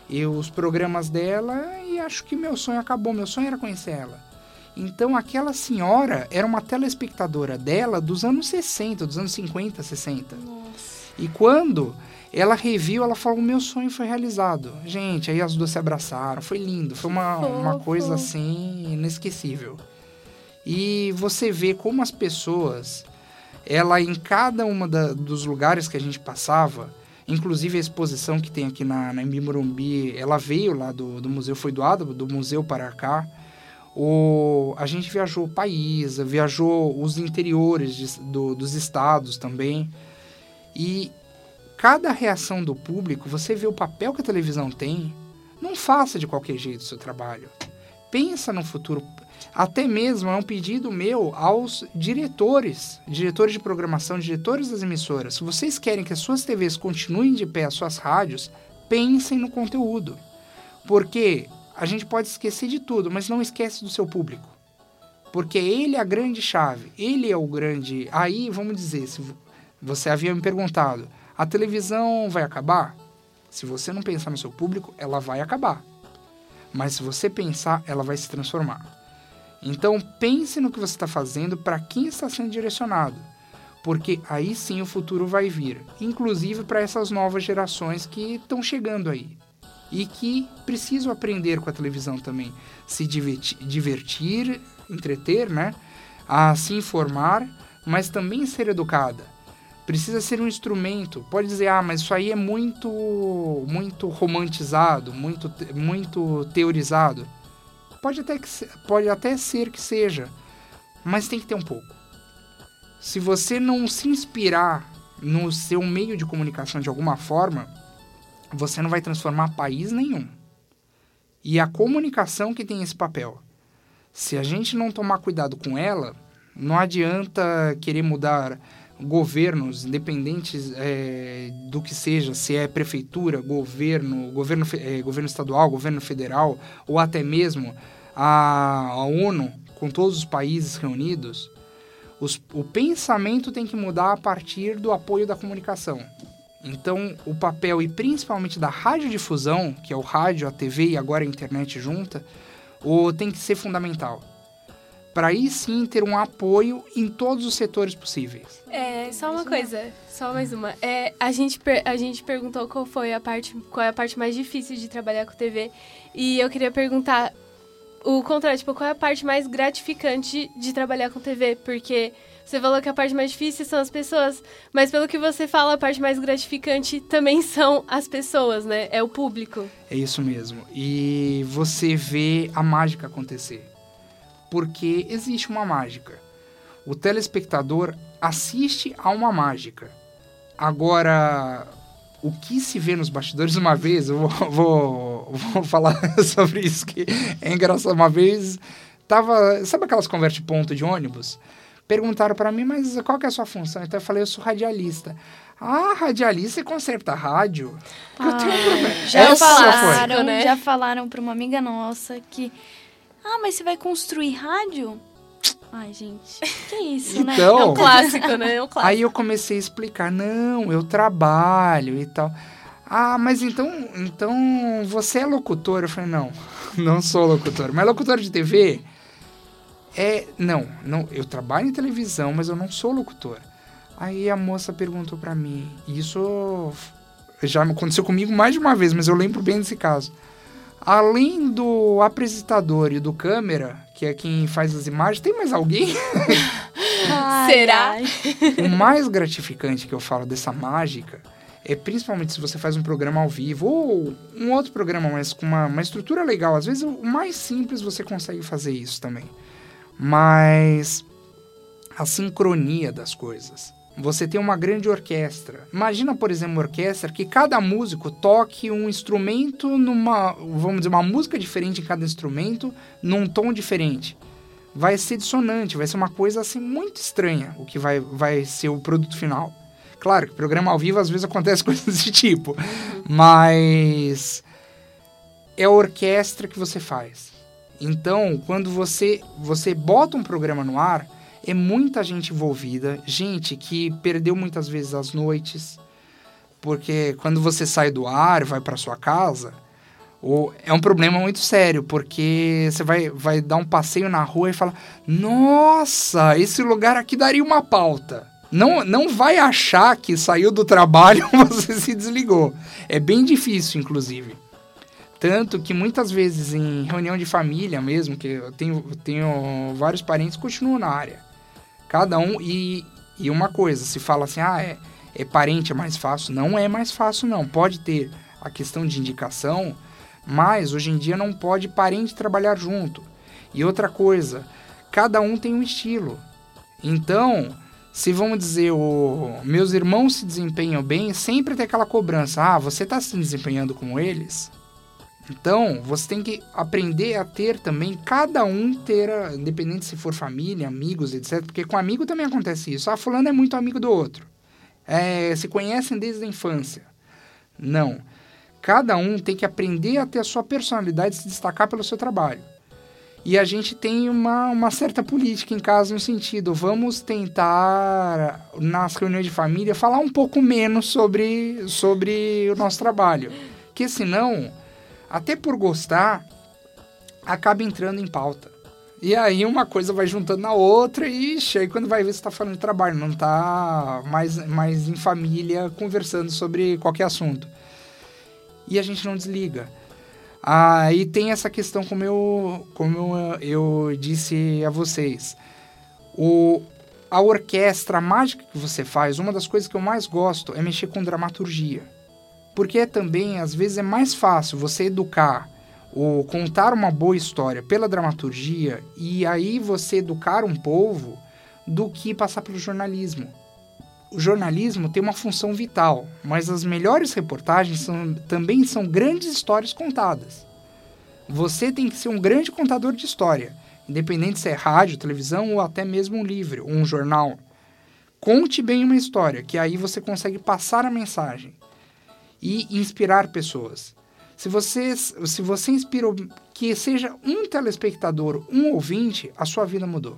e os programas dela, e acho que meu sonho acabou. Meu sonho era conhecer ela. Então aquela senhora era uma telespectadora dela dos anos 60, dos anos 50, 60. Nossa. E quando ela reviu, ela falou: meu sonho foi realizado. Gente, aí as duas se abraçaram, foi lindo, foi uma, uma coisa assim inesquecível. E você vê como as pessoas, ela em cada uma da, dos lugares que a gente passava, inclusive a exposição que tem aqui na, na Morumbi, ela veio lá do, do museu, foi doada do museu para cá. O, a gente viajou o país, viajou os interiores de, do, dos estados também. E cada reação do público, você vê o papel que a televisão tem, não faça de qualquer jeito o seu trabalho. Pensa no futuro. Até mesmo é um pedido meu aos diretores, diretores de programação, diretores das emissoras. Se vocês querem que as suas TVs continuem de pé, as suas rádios, pensem no conteúdo. Porque a gente pode esquecer de tudo, mas não esquece do seu público. Porque ele é a grande chave, ele é o grande. Aí, vamos dizer, se você havia me perguntado, a televisão vai acabar? Se você não pensar no seu público, ela vai acabar. Mas se você pensar, ela vai se transformar. Então pense no que você está fazendo, para quem está sendo direcionado, porque aí sim o futuro vai vir, inclusive para essas novas gerações que estão chegando aí e que precisam aprender com a televisão também, se divertir, entreter, né? A se informar, mas também ser educada. Precisa ser um instrumento. Pode dizer, ah, mas isso aí é muito, muito romantizado, muito, muito teorizado. Pode até, que, pode até ser que seja, mas tem que ter um pouco. Se você não se inspirar no seu meio de comunicação de alguma forma, você não vai transformar país nenhum. E a comunicação que tem esse papel. Se a gente não tomar cuidado com ela, não adianta querer mudar governos, independentes é, do que seja, se é prefeitura, governo, governo, é, governo estadual, governo federal, ou até mesmo a, a ONU, com todos os países reunidos, os, o pensamento tem que mudar a partir do apoio da comunicação. Então, o papel, e principalmente da radiodifusão, que é o rádio, a TV e agora a internet junta, o, tem que ser fundamental para aí sim ter um apoio em todos os setores possíveis. É, só uma coisa, só mais uma. É, a, gente a gente perguntou qual foi a parte, qual é a parte mais difícil de trabalhar com TV. E eu queria perguntar o contrário, tipo, qual é a parte mais gratificante de trabalhar com TV? Porque você falou que a parte mais difícil são as pessoas, mas pelo que você fala, a parte mais gratificante também são as pessoas, né? É o público. É isso mesmo. E você vê a mágica acontecer porque existe uma mágica. O telespectador assiste a uma mágica. Agora, o que se vê nos bastidores, uma vez, eu vou, vou, vou falar sobre isso, que é engraçado. Uma vez, tava. Sabe aquelas converte ponto de ônibus? Perguntaram para mim, mas qual que é a sua função? Então eu falei, eu sou radialista. Ah, radialista e conserta rádio? Ah, eu tenho um problema. Já Essa falaram, foi. né? Já falaram para uma amiga nossa que ah, mas você vai construir rádio? Ai, gente, que isso, né? então? É um clássico, né? É um clássico. Aí eu comecei a explicar, não, eu trabalho e tal. Ah, mas então, então você é locutor? Eu falei, não, não sou locutor. Mas locutor de TV? É, não, não, eu trabalho em televisão, mas eu não sou locutor. Aí a moça perguntou para mim, isso já aconteceu comigo mais de uma vez, mas eu lembro bem desse caso. Além do apresentador e do câmera, que é quem faz as imagens, tem mais alguém? Ai, Será? Ai. o mais gratificante que eu falo dessa mágica é principalmente se você faz um programa ao vivo ou um outro programa, mas com uma, uma estrutura legal. Às vezes, o mais simples você consegue fazer isso também. Mas a sincronia das coisas você tem uma grande orquestra. Imagina, por exemplo, uma orquestra que cada músico toque um instrumento numa, vamos dizer, uma música diferente em cada instrumento, num tom diferente. Vai ser dissonante, vai ser uma coisa assim muito estranha o que vai, vai ser o produto final. Claro que programa ao vivo às vezes acontece coisas desse tipo, mas é a orquestra que você faz. Então, quando você você bota um programa no ar, é muita gente envolvida, gente que perdeu muitas vezes as noites, porque quando você sai do ar, vai para sua casa, ou é um problema muito sério, porque você vai, vai dar um passeio na rua e fala: Nossa, esse lugar aqui daria uma pauta. Não, não vai achar que saiu do trabalho você se desligou. É bem difícil, inclusive. Tanto que muitas vezes em reunião de família mesmo, que eu tenho, tenho vários parentes que continuam na área. Cada um. E, e uma coisa, se fala assim, ah, é, é parente, é mais fácil. Não é mais fácil, não. Pode ter a questão de indicação, mas hoje em dia não pode parente trabalhar junto. E outra coisa, cada um tem um estilo. Então, se vamos dizer, o, meus irmãos se desempenham bem, sempre tem aquela cobrança. Ah, você está se desempenhando como eles? Então, você tem que aprender a ter também, cada um ter, independente se for família, amigos, etc. Porque com amigo também acontece isso. Ah, fulano é muito amigo do outro. É, se conhecem desde a infância. Não. Cada um tem que aprender a ter a sua personalidade se destacar pelo seu trabalho. E a gente tem uma, uma certa política em casa no sentido, vamos tentar, nas reuniões de família, falar um pouco menos sobre, sobre o nosso trabalho. Que senão, até por gostar, acaba entrando em pauta. E aí uma coisa vai juntando na outra e aí quando vai ver você tá falando de trabalho, não tá mais, mais em família conversando sobre qualquer assunto. E a gente não desliga. Aí ah, tem essa questão, como eu, como eu, eu disse a vocês. O, a orquestra, mágica que você faz, uma das coisas que eu mais gosto é mexer com dramaturgia. Porque também, às vezes, é mais fácil você educar ou contar uma boa história pela dramaturgia e aí você educar um povo do que passar pelo jornalismo. O jornalismo tem uma função vital, mas as melhores reportagens são, também são grandes histórias contadas. Você tem que ser um grande contador de história, independente se é rádio, televisão ou até mesmo um livro, um jornal. Conte bem uma história, que aí você consegue passar a mensagem e inspirar pessoas. Se você, se você inspirou que seja um telespectador, um ouvinte, a sua vida mudou.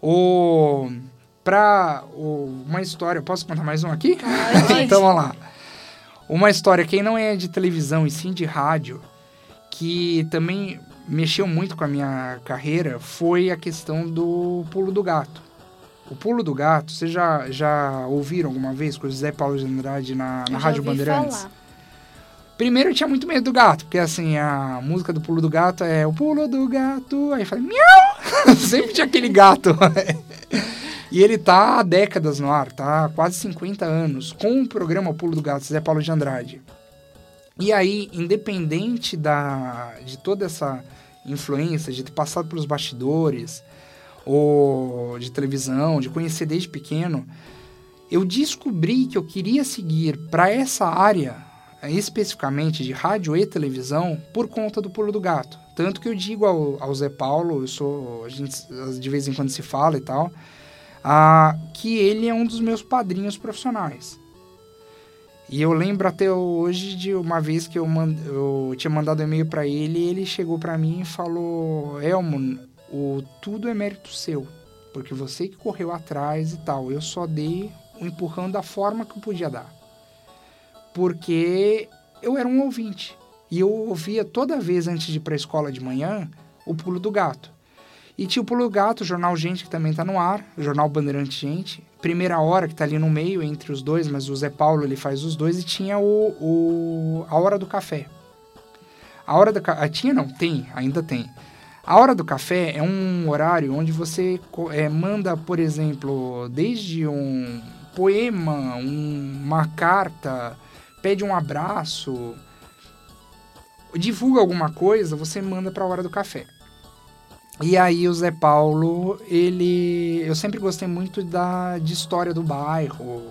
Ou para uma história, posso contar mais um aqui? então vamos lá. Uma história, quem não é de televisão e sim de rádio, que também mexeu muito com a minha carreira, foi a questão do pulo do gato. O pulo do gato, vocês já, já ouviram alguma vez com o José Paulo de Andrade na, na Rádio Bandeirantes? Falar. Primeiro eu tinha muito medo do gato, porque assim, a música do pulo do gato é o pulo do gato. Aí eu falei, miau! Sempre tinha aquele gato. e ele tá há décadas no ar, tá há quase 50 anos, com o programa Pulo do Gato, Zé Paulo de Andrade. E aí, independente da, de toda essa influência, de ter passado pelos bastidores, ou de televisão, de conhecer desde pequeno, eu descobri que eu queria seguir para essa área especificamente de rádio e televisão por conta do pulo do gato. Tanto que eu digo ao, ao Zé Paulo, eu sou, a gente de vez em quando se fala e tal, ah, que ele é um dos meus padrinhos profissionais. E eu lembro até hoje de uma vez que eu, mand... eu tinha mandado um e-mail para ele e ele chegou para mim e falou: Elmo, o tudo é mérito seu, porque você que correu atrás e tal. Eu só dei o um empurrão da forma que eu podia dar porque eu era um ouvinte. E eu ouvia toda vez antes de ir para a escola de manhã o Pulo do Gato. E tinha o Pulo do Gato, o Jornal Gente, que também está no ar, o Jornal Bandeirante Gente. Primeira Hora, que está ali no meio entre os dois, mas o Zé Paulo ele faz os dois. E tinha o, o a Hora do Café. A Hora Café... Ah, tinha não, tem, ainda tem. A Hora do Café é um horário onde você é, manda, por exemplo, desde um poema, um, uma carta pede um abraço, divulga alguma coisa, você manda para a hora do café. E aí o Zé Paulo, ele, eu sempre gostei muito da de história do bairro,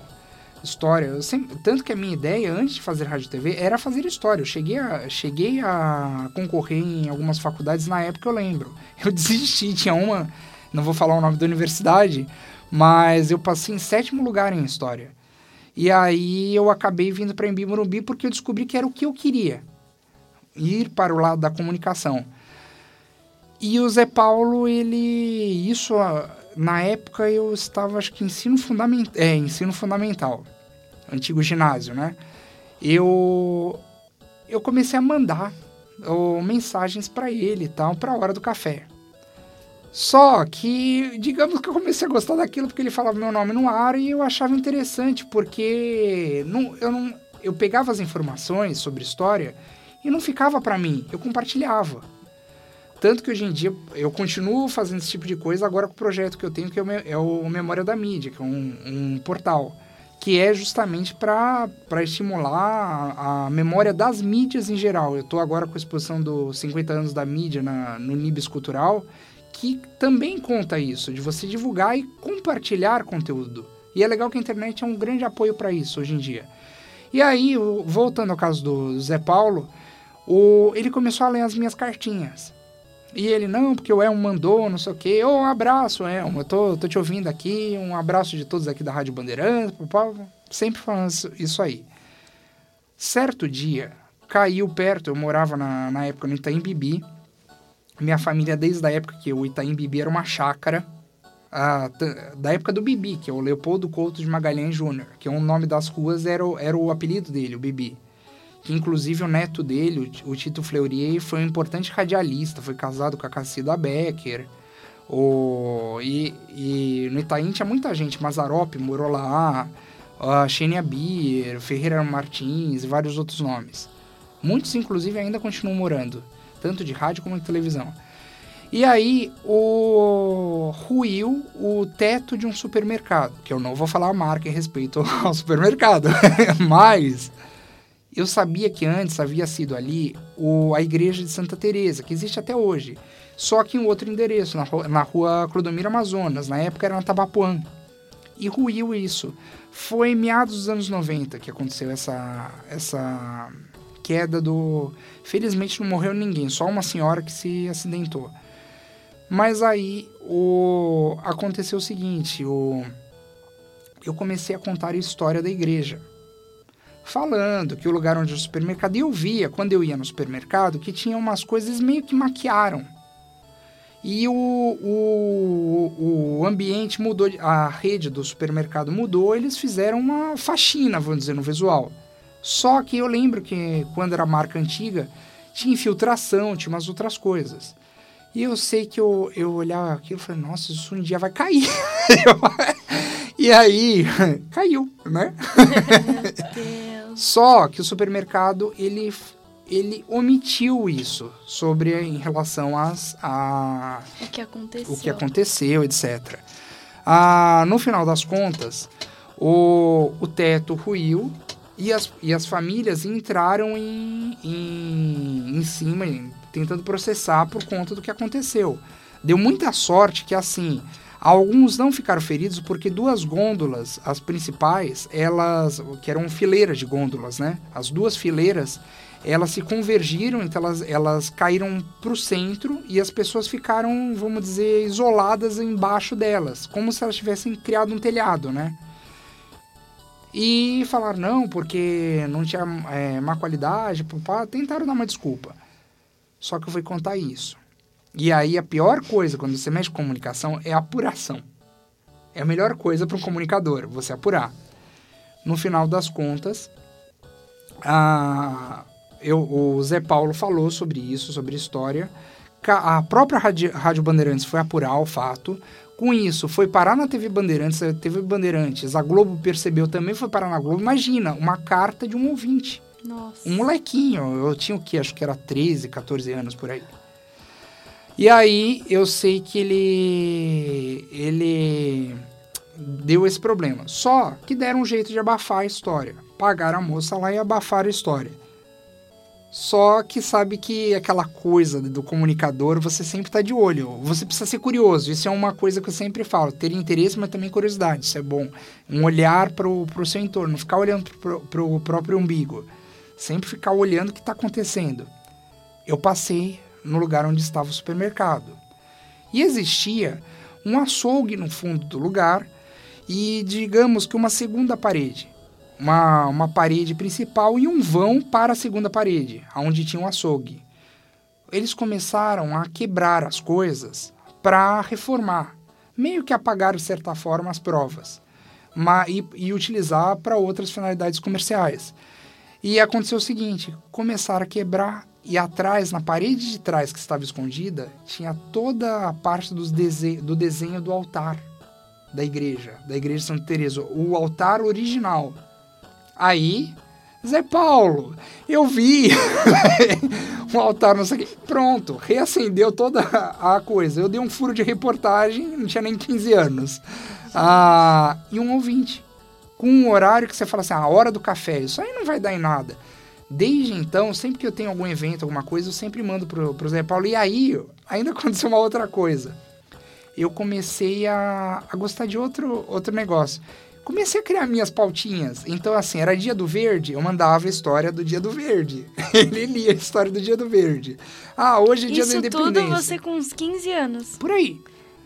história. Sempre, tanto que a minha ideia antes de fazer rádio e TV era fazer história. Eu cheguei a, cheguei a concorrer em algumas faculdades na época, eu lembro. Eu desisti, tinha uma, não vou falar o nome da universidade, mas eu passei em sétimo lugar em história. E aí eu acabei vindo para Embi Morumbi porque eu descobri que era o que eu queria. Ir para o lado da comunicação. E o Zé Paulo, ele... Isso, na época eu estava, acho que ensino fundamental... É, ensino fundamental. Antigo ginásio, né? Eu... Eu comecei a mandar ou, mensagens para ele tal, para a hora do café. Só que, digamos que eu comecei a gostar daquilo porque ele falava meu nome no ar e eu achava interessante, porque não, eu, não, eu pegava as informações sobre história e não ficava para mim, eu compartilhava. Tanto que hoje em dia eu continuo fazendo esse tipo de coisa agora com o projeto que eu tenho, que é o, Memória da Mídia, que é um, um portal, que é justamente para estimular a, a, memória das mídias em geral. Eu estou agora com a exposição dos 50 anos da mídia na, no Nibis Cultural, que também conta isso, de você divulgar e compartilhar conteúdo. E é legal que a internet é um grande apoio para isso hoje em dia. E aí, voltando ao caso do Zé Paulo, o, ele começou a ler as minhas cartinhas. E ele, não, porque o Elmo mandou, não sei o quê. Oh, um abraço, Elmo, eu tô, tô te ouvindo aqui. Um abraço de todos aqui da Rádio Bandeirantes. Sempre falando isso aí. Certo dia, caiu perto, eu morava na, na época no Itaim Bibi, minha família desde a época que o Itaim Bibi era uma chácara, t- da época do Bibi, que é o Leopoldo Couto de Magalhães Júnior, que é o nome das ruas era era o apelido dele, o Bibi. Que inclusive o neto dele, o Ti- o Tito Fleury, foi um importante radialista, foi casado com a Cacilda Becker. O, e, e no Itaim tinha muita gente, Mazarop morou lá, a Xenia Bier, Ferreira Martins e vários outros nomes. Muitos, inclusive, ainda continuam morando, tanto de rádio como de televisão. E aí, o ruiu o teto de um supermercado, que eu não vou falar a marca em respeito ao supermercado, mas eu sabia que antes havia sido ali o, a igreja de Santa Teresa, que existe até hoje, só que em outro endereço, na, na rua Clodomiro Amazonas, na época era na Tabapuã. E ruiu isso. Foi em meados dos anos 90 que aconteceu essa, essa queda do. Felizmente não morreu ninguém, só uma senhora que se acidentou. Mas aí o... aconteceu o seguinte: o... eu comecei a contar a história da igreja. Falando que o lugar onde é o supermercado. E eu via, quando eu ia no supermercado, que tinha umas coisas meio que maquiaram. E o, o, o ambiente mudou, a rede do supermercado mudou, eles fizeram uma faxina, vamos dizer, no visual. Só que eu lembro que quando era marca antiga, tinha infiltração, tinha umas outras coisas. E eu sei que eu, eu olhava aquilo e falei, nossa, isso um dia vai cair. e aí, caiu, né? Só que o supermercado, ele, ele omitiu isso sobre em relação às, a, O que aconteceu? o que aconteceu, etc. Ah, no final das contas, o, o teto ruiu e as, e as famílias entraram em, em, em cima, em- tentando processar por conta do que aconteceu. Deu muita sorte que, assim, alguns não ficaram feridos porque duas gôndolas, as principais, elas, que eram fileiras de gôndolas, né? As duas fileiras, elas se convergiram, então elas, elas caíram para o centro e as pessoas ficaram, vamos dizer, isoladas embaixo delas, como se elas tivessem criado um telhado, né? E falaram, não, porque não tinha é, má qualidade, papá, tentaram dar uma desculpa. Só que eu fui contar isso. E aí a pior coisa quando você mexe com comunicação é a apuração. É a melhor coisa para um comunicador, você apurar. No final das contas, a, eu, o Zé Paulo falou sobre isso, sobre história. A própria Rádio, Rádio Bandeirantes foi apurar o fato. Com isso, foi parar na TV Bandeirantes, a TV Bandeirantes, a Globo percebeu também, foi parar na Globo. Imagina, uma carta de um ouvinte. Nossa. Um molequinho, eu tinha o que? Acho que era 13, 14 anos por aí. E aí eu sei que ele ele deu esse problema. Só que deram um jeito de abafar a história. Pagaram a moça lá e abafaram a história. Só que sabe que aquela coisa do comunicador, você sempre tá de olho. Você precisa ser curioso. Isso é uma coisa que eu sempre falo. Ter interesse, mas também curiosidade. Isso é bom. Um olhar pro, pro seu entorno. Ficar olhando pro, pro próprio umbigo. Sempre ficar olhando o que está acontecendo. Eu passei no lugar onde estava o supermercado. E existia um açougue no fundo do lugar e, digamos que uma segunda parede. Uma, uma parede principal e um vão para a segunda parede, onde tinha um açougue. Eles começaram a quebrar as coisas para reformar, meio que apagar de certa forma as provas ma- e, e utilizar para outras finalidades comerciais. E aconteceu o seguinte: começaram a quebrar e atrás, na parede de trás que estava escondida, tinha toda a parte dese do desenho do altar da igreja, da igreja de Santa Teresa, o altar original. Aí, Zé Paulo, eu vi um altar, não sei o quê. Pronto, reacendeu toda a coisa. Eu dei um furo de reportagem, não tinha nem 15 anos. Ah, e um ouvinte com um horário que você fala assim, a hora do café, isso aí não vai dar em nada. Desde então, sempre que eu tenho algum evento, alguma coisa, eu sempre mando pro, pro Zé Paulo. E aí, ainda aconteceu uma outra coisa. Eu comecei a, a gostar de outro, outro negócio. Comecei a criar minhas pautinhas. Então, assim, era dia do verde, eu mandava a história do dia do verde. Ele lia a história do dia do verde. Ah, hoje é dia da Isso tudo independência. você com uns 15 anos. Por aí.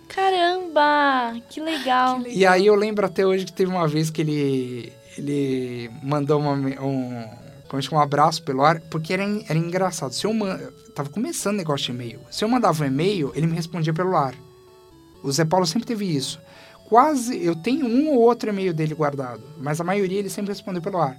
Caramba, que legal. E aí eu lembro até hoje que teve uma vez que ele, ele mandou uma, um... chama, um abraço pelo ar, porque era, era engraçado. Se eu man... tava começando o negócio de e-mail. Se eu mandava um e-mail, ele me respondia pelo ar. O Zé Paulo sempre teve isso. Quase, eu tenho um ou outro e-mail dele guardado, mas a maioria ele sempre respondeu pelo ar.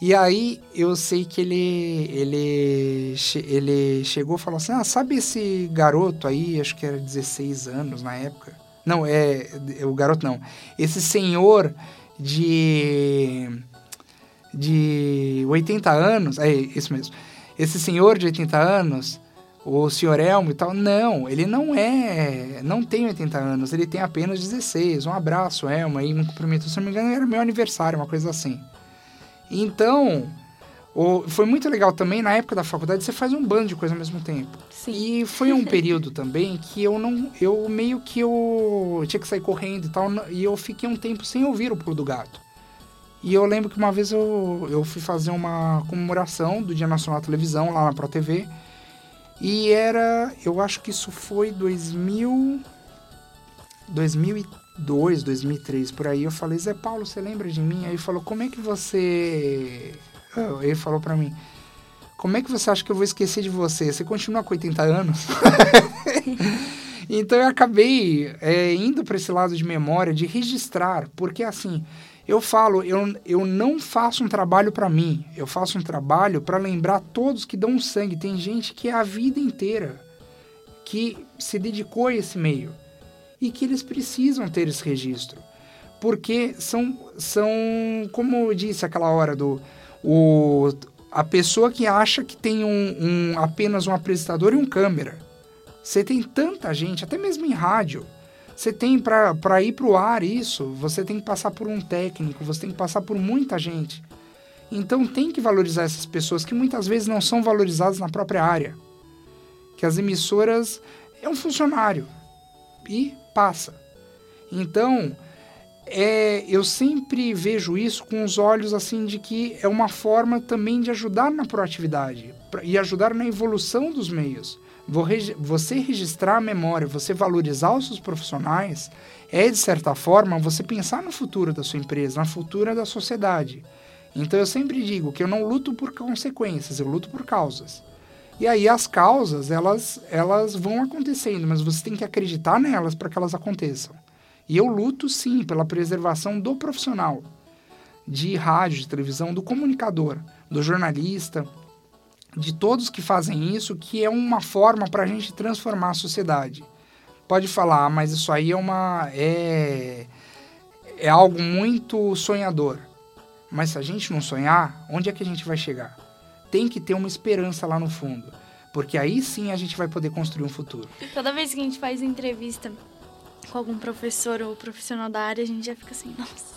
E aí eu sei que ele ele ele chegou e falou assim: "Ah, sabe esse garoto aí, acho que era 16 anos na época. Não, é, é o garoto não. Esse senhor de de 80 anos, é isso mesmo. Esse senhor de 80 anos, o senhor Elmo e tal, não, ele não é, não tem 80 anos, ele tem apenas 16. Um abraço, Elmo, aí me cumprimentou, se não me engano, era meu aniversário, uma coisa assim. Então, o- foi muito legal também, na época da faculdade, você faz um bando de coisa ao mesmo tempo. Sim. E foi um período também que eu não. Eu meio que eu tinha que sair correndo e tal. E eu fiquei um tempo sem ouvir o pulo do gato. E eu lembro que uma vez eu, eu fui fazer uma comemoração do Dia Nacional da Televisão lá na Pro TV. E era. Eu acho que isso foi 2000. 2002, 2003, por aí. Eu falei, Zé Paulo, você lembra de mim? Aí ele falou, como é que você. Ah, Ele falou pra mim, como é que você acha que eu vou esquecer de você? Você continua com 80 anos? então eu acabei é, indo para esse lado de memória, de registrar, porque assim, eu falo, eu, eu não faço um trabalho para mim, eu faço um trabalho para lembrar todos que dão sangue. Tem gente que é a vida inteira que se dedicou a esse meio e que eles precisam ter esse registro. Porque são, são como eu disse aquela hora do o, a pessoa que acha que tem um, um- apenas um apresentador e um câmera. Você tem tanta gente, até mesmo em rádio. Você tem para ir para o ar isso, você tem que passar por um técnico, você tem que passar por muita gente. Então tem que valorizar essas pessoas que muitas vezes não são valorizadas na própria área. Que as emissoras é um funcionário e passa. Então, é, eu sempre vejo isso com os olhos assim de que é uma forma também de ajudar na proatividade pra- e ajudar na evolução dos meios. Você registrar a memória, você valorizar os seus profissionais, é de certa forma você pensar no futuro da sua empresa, na futura da sociedade. Então eu sempre digo que eu não luto por consequências, eu luto por causas. E aí as causas, elas, elas vão acontecendo, mas você tem que acreditar nelas para que elas aconteçam. E eu luto sim pela preservação do profissional de rádio, de televisão, do comunicador, do jornalista, de todos que fazem isso, que é uma forma para a gente transformar a sociedade. Pode falar, "Ah, mas isso aí é uma é é algo muito sonhador. Mas se a gente não sonhar, onde é que a gente vai chegar? Tem que ter uma esperança lá no fundo, porque aí sim a gente vai poder construir um futuro. Toda vez que a gente faz entrevista com algum professor ou profissional da área, a gente já fica assim, nossa.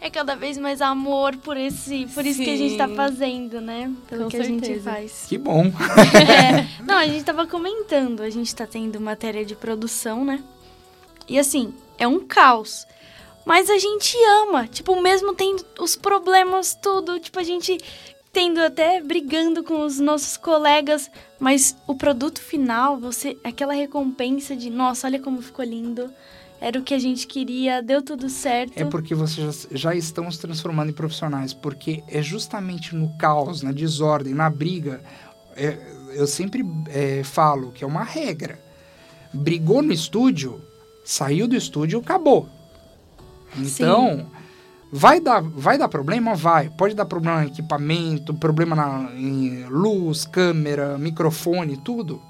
É cada vez mais amor por esse, por isso que a gente tá Sim. fazendo, né? Pelo Com que a gente certeza. faz. Que bom. É, não, a gente tava comentando, a gente tá tendo matéria de produção, né? E assim, é um caos. Mas a gente ama, tipo, mesmo tendo os problemas, tudo, tipo, a gente tendo até brigando com os nossos colegas, mas o produto final, você, aquela recompensa de, nossa, olha como ficou lindo, era o que a gente queria, deu tudo certo. É porque vocês já, já estão se transformando em profissionais, porque é justamente no caos, na desordem, na briga. é, eu sempre é, falo que é uma regra. Brigou no estúdio, saiu do estúdio, acabou. Então, vai dar, vai dar problema? Vai. Pode dar problema em equipamento, problema na, em luz, câmera, microfone, tudo.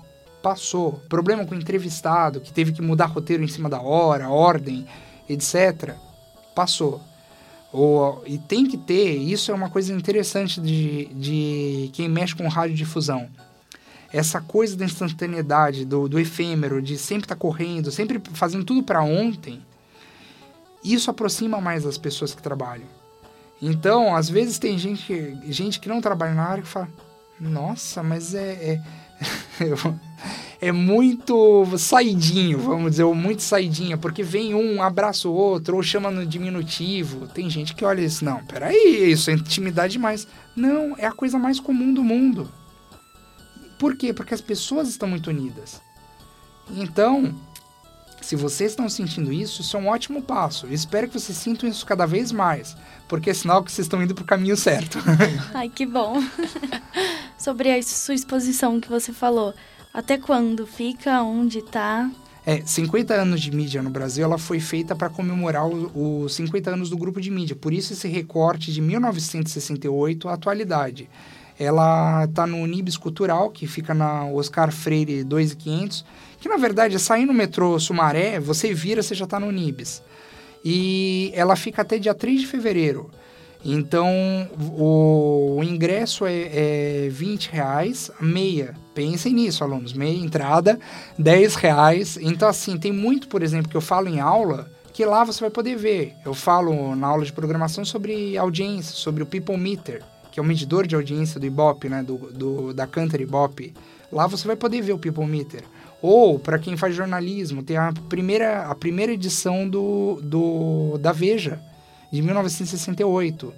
Passou. Problema com o entrevistado, que teve que mudar roteiro em cima da hora, ordem, etc. Passou. Ou, e tem que ter, isso é uma coisa interessante de, de quem mexe com radiodifusão. Essa coisa da instantaneidade, do, do efêmero, de sempre estar correndo, sempre fazendo tudo para ontem, isso aproxima mais as pessoas que trabalham. Então, às vezes tem gente, gente que não trabalha na área que fala: Nossa, mas é, é, é muito saidinho, vamos dizer, ou muito saidinha, porque vem um, abraça o outro, ou chama no diminutivo. Tem gente que olha isso: Não, peraí, isso é intimidade demais. Não, é a coisa mais comum do mundo. Por quê? Porque as pessoas estão muito unidas. Então, Se vocês estão sentindo isso, isso é um ótimo passo. Eu espero que vocês sintam isso cada vez mais, porque é sinal que vocês estão indo para o caminho certo. Ai, que bom. Sobre a sua exposição que você falou, até quando fica, onde tá? É, 50 anos de mídia no Brasil, ela foi feita para comemorar os 50 anos do grupo de mídia. Por isso esse recorte de 1968 à atualidade. Ela está no Nibis Cultural, que fica na Oscar Freire 2500, que na verdade é sair no metrô Sumaré, você vira, você já está no Nibis. E ela fica até dia 3 de fevereiro. Então, o, o ingresso é, é 20 reais, meia. Pensem nisso, alunos. Meia entrada, 10 reais. Então, assim, tem muito, por exemplo, que eu falo em aula, que lá você vai poder ver. Eu falo na aula de programação sobre audiência, sobre o People Meter, que é o medidor de audiência do Ibope, né, do, do, da Cantor Ibope. Lá você vai poder ver o People Meter. Ou, para quem faz jornalismo, tem a primeira, a primeira edição do, do, da Veja, de 1968.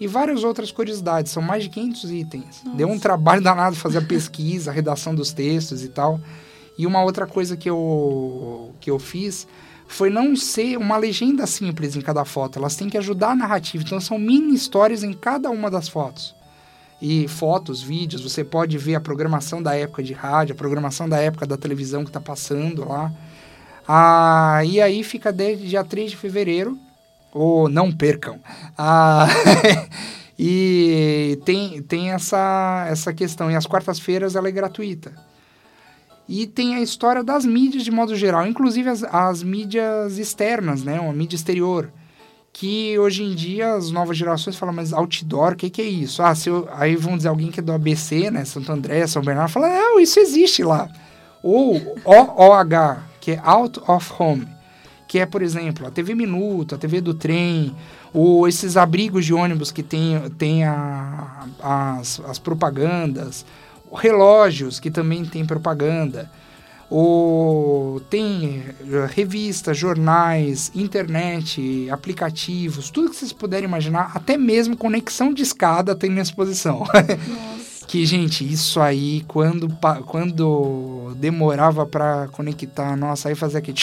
E várias outras curiosidades, são mais de 500 itens. Nossa. Deu um trabalho danado fazer a pesquisa, a redação dos textos e tal. E uma outra coisa que eu, que eu fiz foi não ser uma legenda simples em cada foto. Elas têm que ajudar a narrativa. Então são mini histórias em cada uma das fotos. E fotos, vídeos, você pode ver a programação da época de rádio, a programação da época da televisão que está passando lá. Ah, e aí fica desde dia 3 de fevereiro ou não percam. Ah, e tem, tem essa, essa questão. E às quartas-feiras ela é gratuita. E tem a história das mídias de modo geral, inclusive as, as mídias externas, né? Uma mídia exterior. Que hoje em dia as novas gerações falam, mas outdoor, o que, que é isso? Ah, se eu, aí vão dizer alguém que é do ABC, né? Santo André, São Bernardo, fala, não, isso existe lá. Ou OOH, que é Out of Home que é, por exemplo, a TV Minuto, a TV do trem, ou esses abrigos de ônibus que tem, tem a, as, as propagandas, relógios que também tem propaganda, ou tem eh, revistas, jornais, internet, aplicativos, tudo que vocês puderem imaginar, até mesmo conexão de escada tem na exposição. que, gente, isso aí, quando, quando demorava para conectar, nossa, aí fazia aquele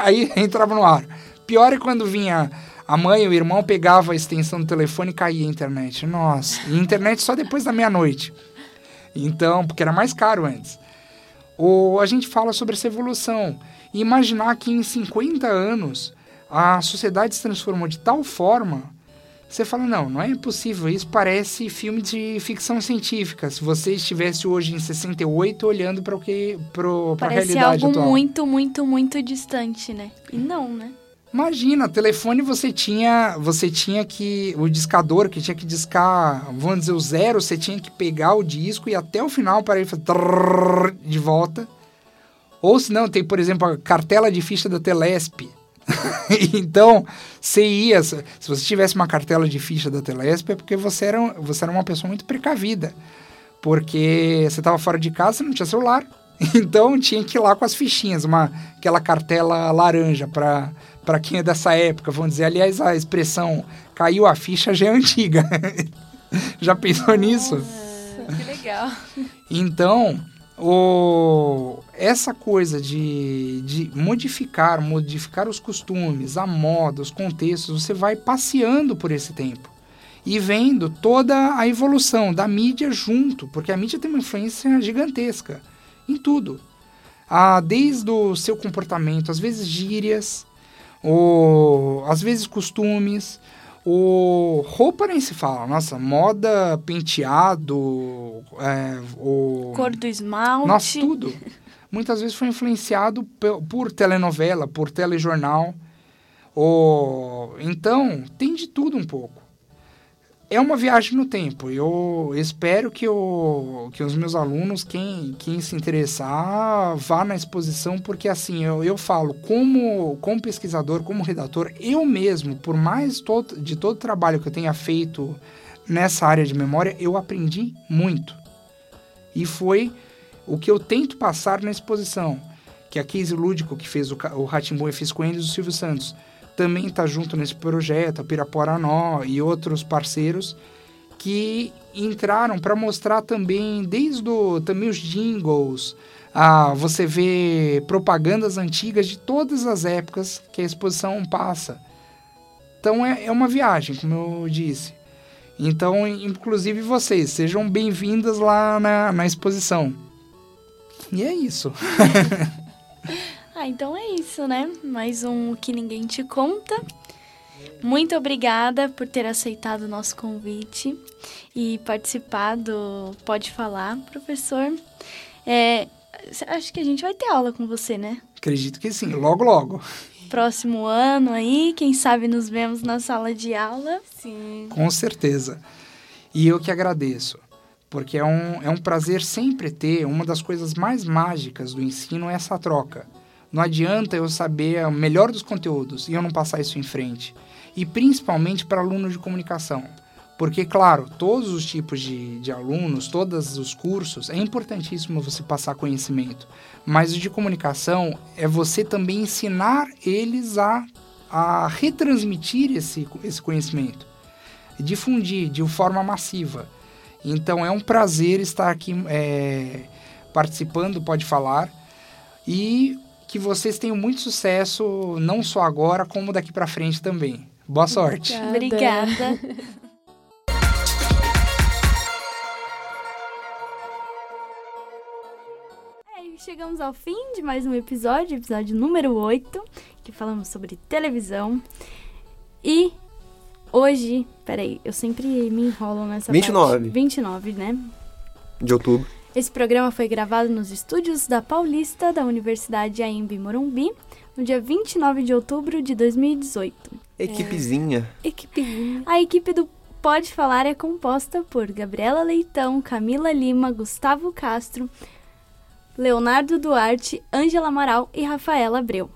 aí entrava no ar. Pior é quando vinha a mãe e o irmão pegava a extensão do telefone e caía a internet. Nossa, e internet só depois da meia-noite. Então, porque era mais caro antes. Ou a gente fala sobre essa evolução. E imaginar que em 50 anos a sociedade se transformou de tal forma você fala, não, não é possível. Isso parece filme de ficção científica. Se você estivesse hoje em 68 olhando para o que para a realidade algo atual. muito, muito, muito distante, né? E não, né? Imagina, telefone você tinha, você tinha que o discador que tinha que discar, vamos dizer o zero, você tinha que pegar o disco e até o final para ele fazer de volta. Ou se não, tem, por exemplo, a cartela de ficha da Telesp. então, você ia. Se você tivesse uma cartela de ficha da Telesp, é porque você era, você era uma pessoa muito precavida. Porque você estava fora de casa, você não tinha celular. Então tinha que ir lá com as fichinhas, uma, aquela cartela laranja para quem é dessa época, vamos dizer. Aliás, a expressão caiu a ficha já é antiga. já pensou nisso? que legal. Então, o, essa coisa de, de modificar, modificar os costumes, a moda, os contextos, você vai passeando por esse tempo e vendo toda a evolução da mídia junto, porque a mídia tem uma influência gigantesca em tudo. Ah, desde o seu comportamento, às vezes gírias, ou às vezes costumes, o roupa nem se fala, nossa, moda, penteado, é, o... Cor do esmalte. Nossa, tudo. Muitas vezes foi influenciado por telenovela, por telejornal. O... Então, tem de tudo um pouco é uma viagem no tempo. Eu espero que, eu, que os meus alunos, quem, quem se interessar, vá na exposição, porque assim, eu, eu falo, como, como pesquisador, como redator, eu mesmo, por mais todo, de todo o trabalho que eu tenha feito nessa área de memória, eu aprendi muito. E foi o que eu tento passar na exposição, que a Casey Lúdico, que fez o, o Ratimbun, fez com eles o Silvio Santos também está junto nesse projeto, a Piraporanó e outros parceiros que entraram para mostrar também, desde o, também os jingles, Ah, você vê propagandas antigas de todas as épocas que a exposição passa. Então é, é uma viagem, como eu disse. Então, inclusive vocês, sejam bem-vindas lá na, na exposição. E é isso. ah, então é isso, né? Mais um que ninguém te conta. Muito obrigada por ter aceitado o nosso convite e participar do Pode Falar, professor. É, acho que a gente vai ter aula com você, né? Acredito que sim, logo, logo. Próximo ano aí, quem sabe nos vemos na sala de aula. Sim. Com certeza. E eu que agradeço, porque é um, é um prazer sempre ter. Uma das coisas mais mágicas do ensino é essa troca. Não adianta eu saber o melhor dos conteúdos e eu não passar isso em frente. E principalmente para alunos de comunicação. Porque, claro, todos os tipos de, de alunos, todos os cursos, é importantíssimo você passar conhecimento. Mas o de comunicação é você também ensinar eles a, a retransmitir esse, esse conhecimento, difundir de forma massiva. Então é um prazer estar aqui é, participando, pode falar, e que vocês tenham muito sucesso, não só agora, como daqui para frente também. Boa sorte. Obrigada. Obrigada. chegamos ao fim de mais um episódio, episódio número 8, que falamos sobre televisão. E hoje, peraí, eu sempre me enrolo nessa 29. parte. 29, né? De outubro. Esse programa foi gravado nos estúdios da Paulista da Universidade AMB Morumbi, no dia 29 de outubro de 2018. Equipezinha. É. Equipezinha. A equipe do Pode Falar é composta por Gabriela Leitão, Camila Lima, Gustavo Castro, Leonardo Duarte, Ângela Amaral e Rafaela Abreu.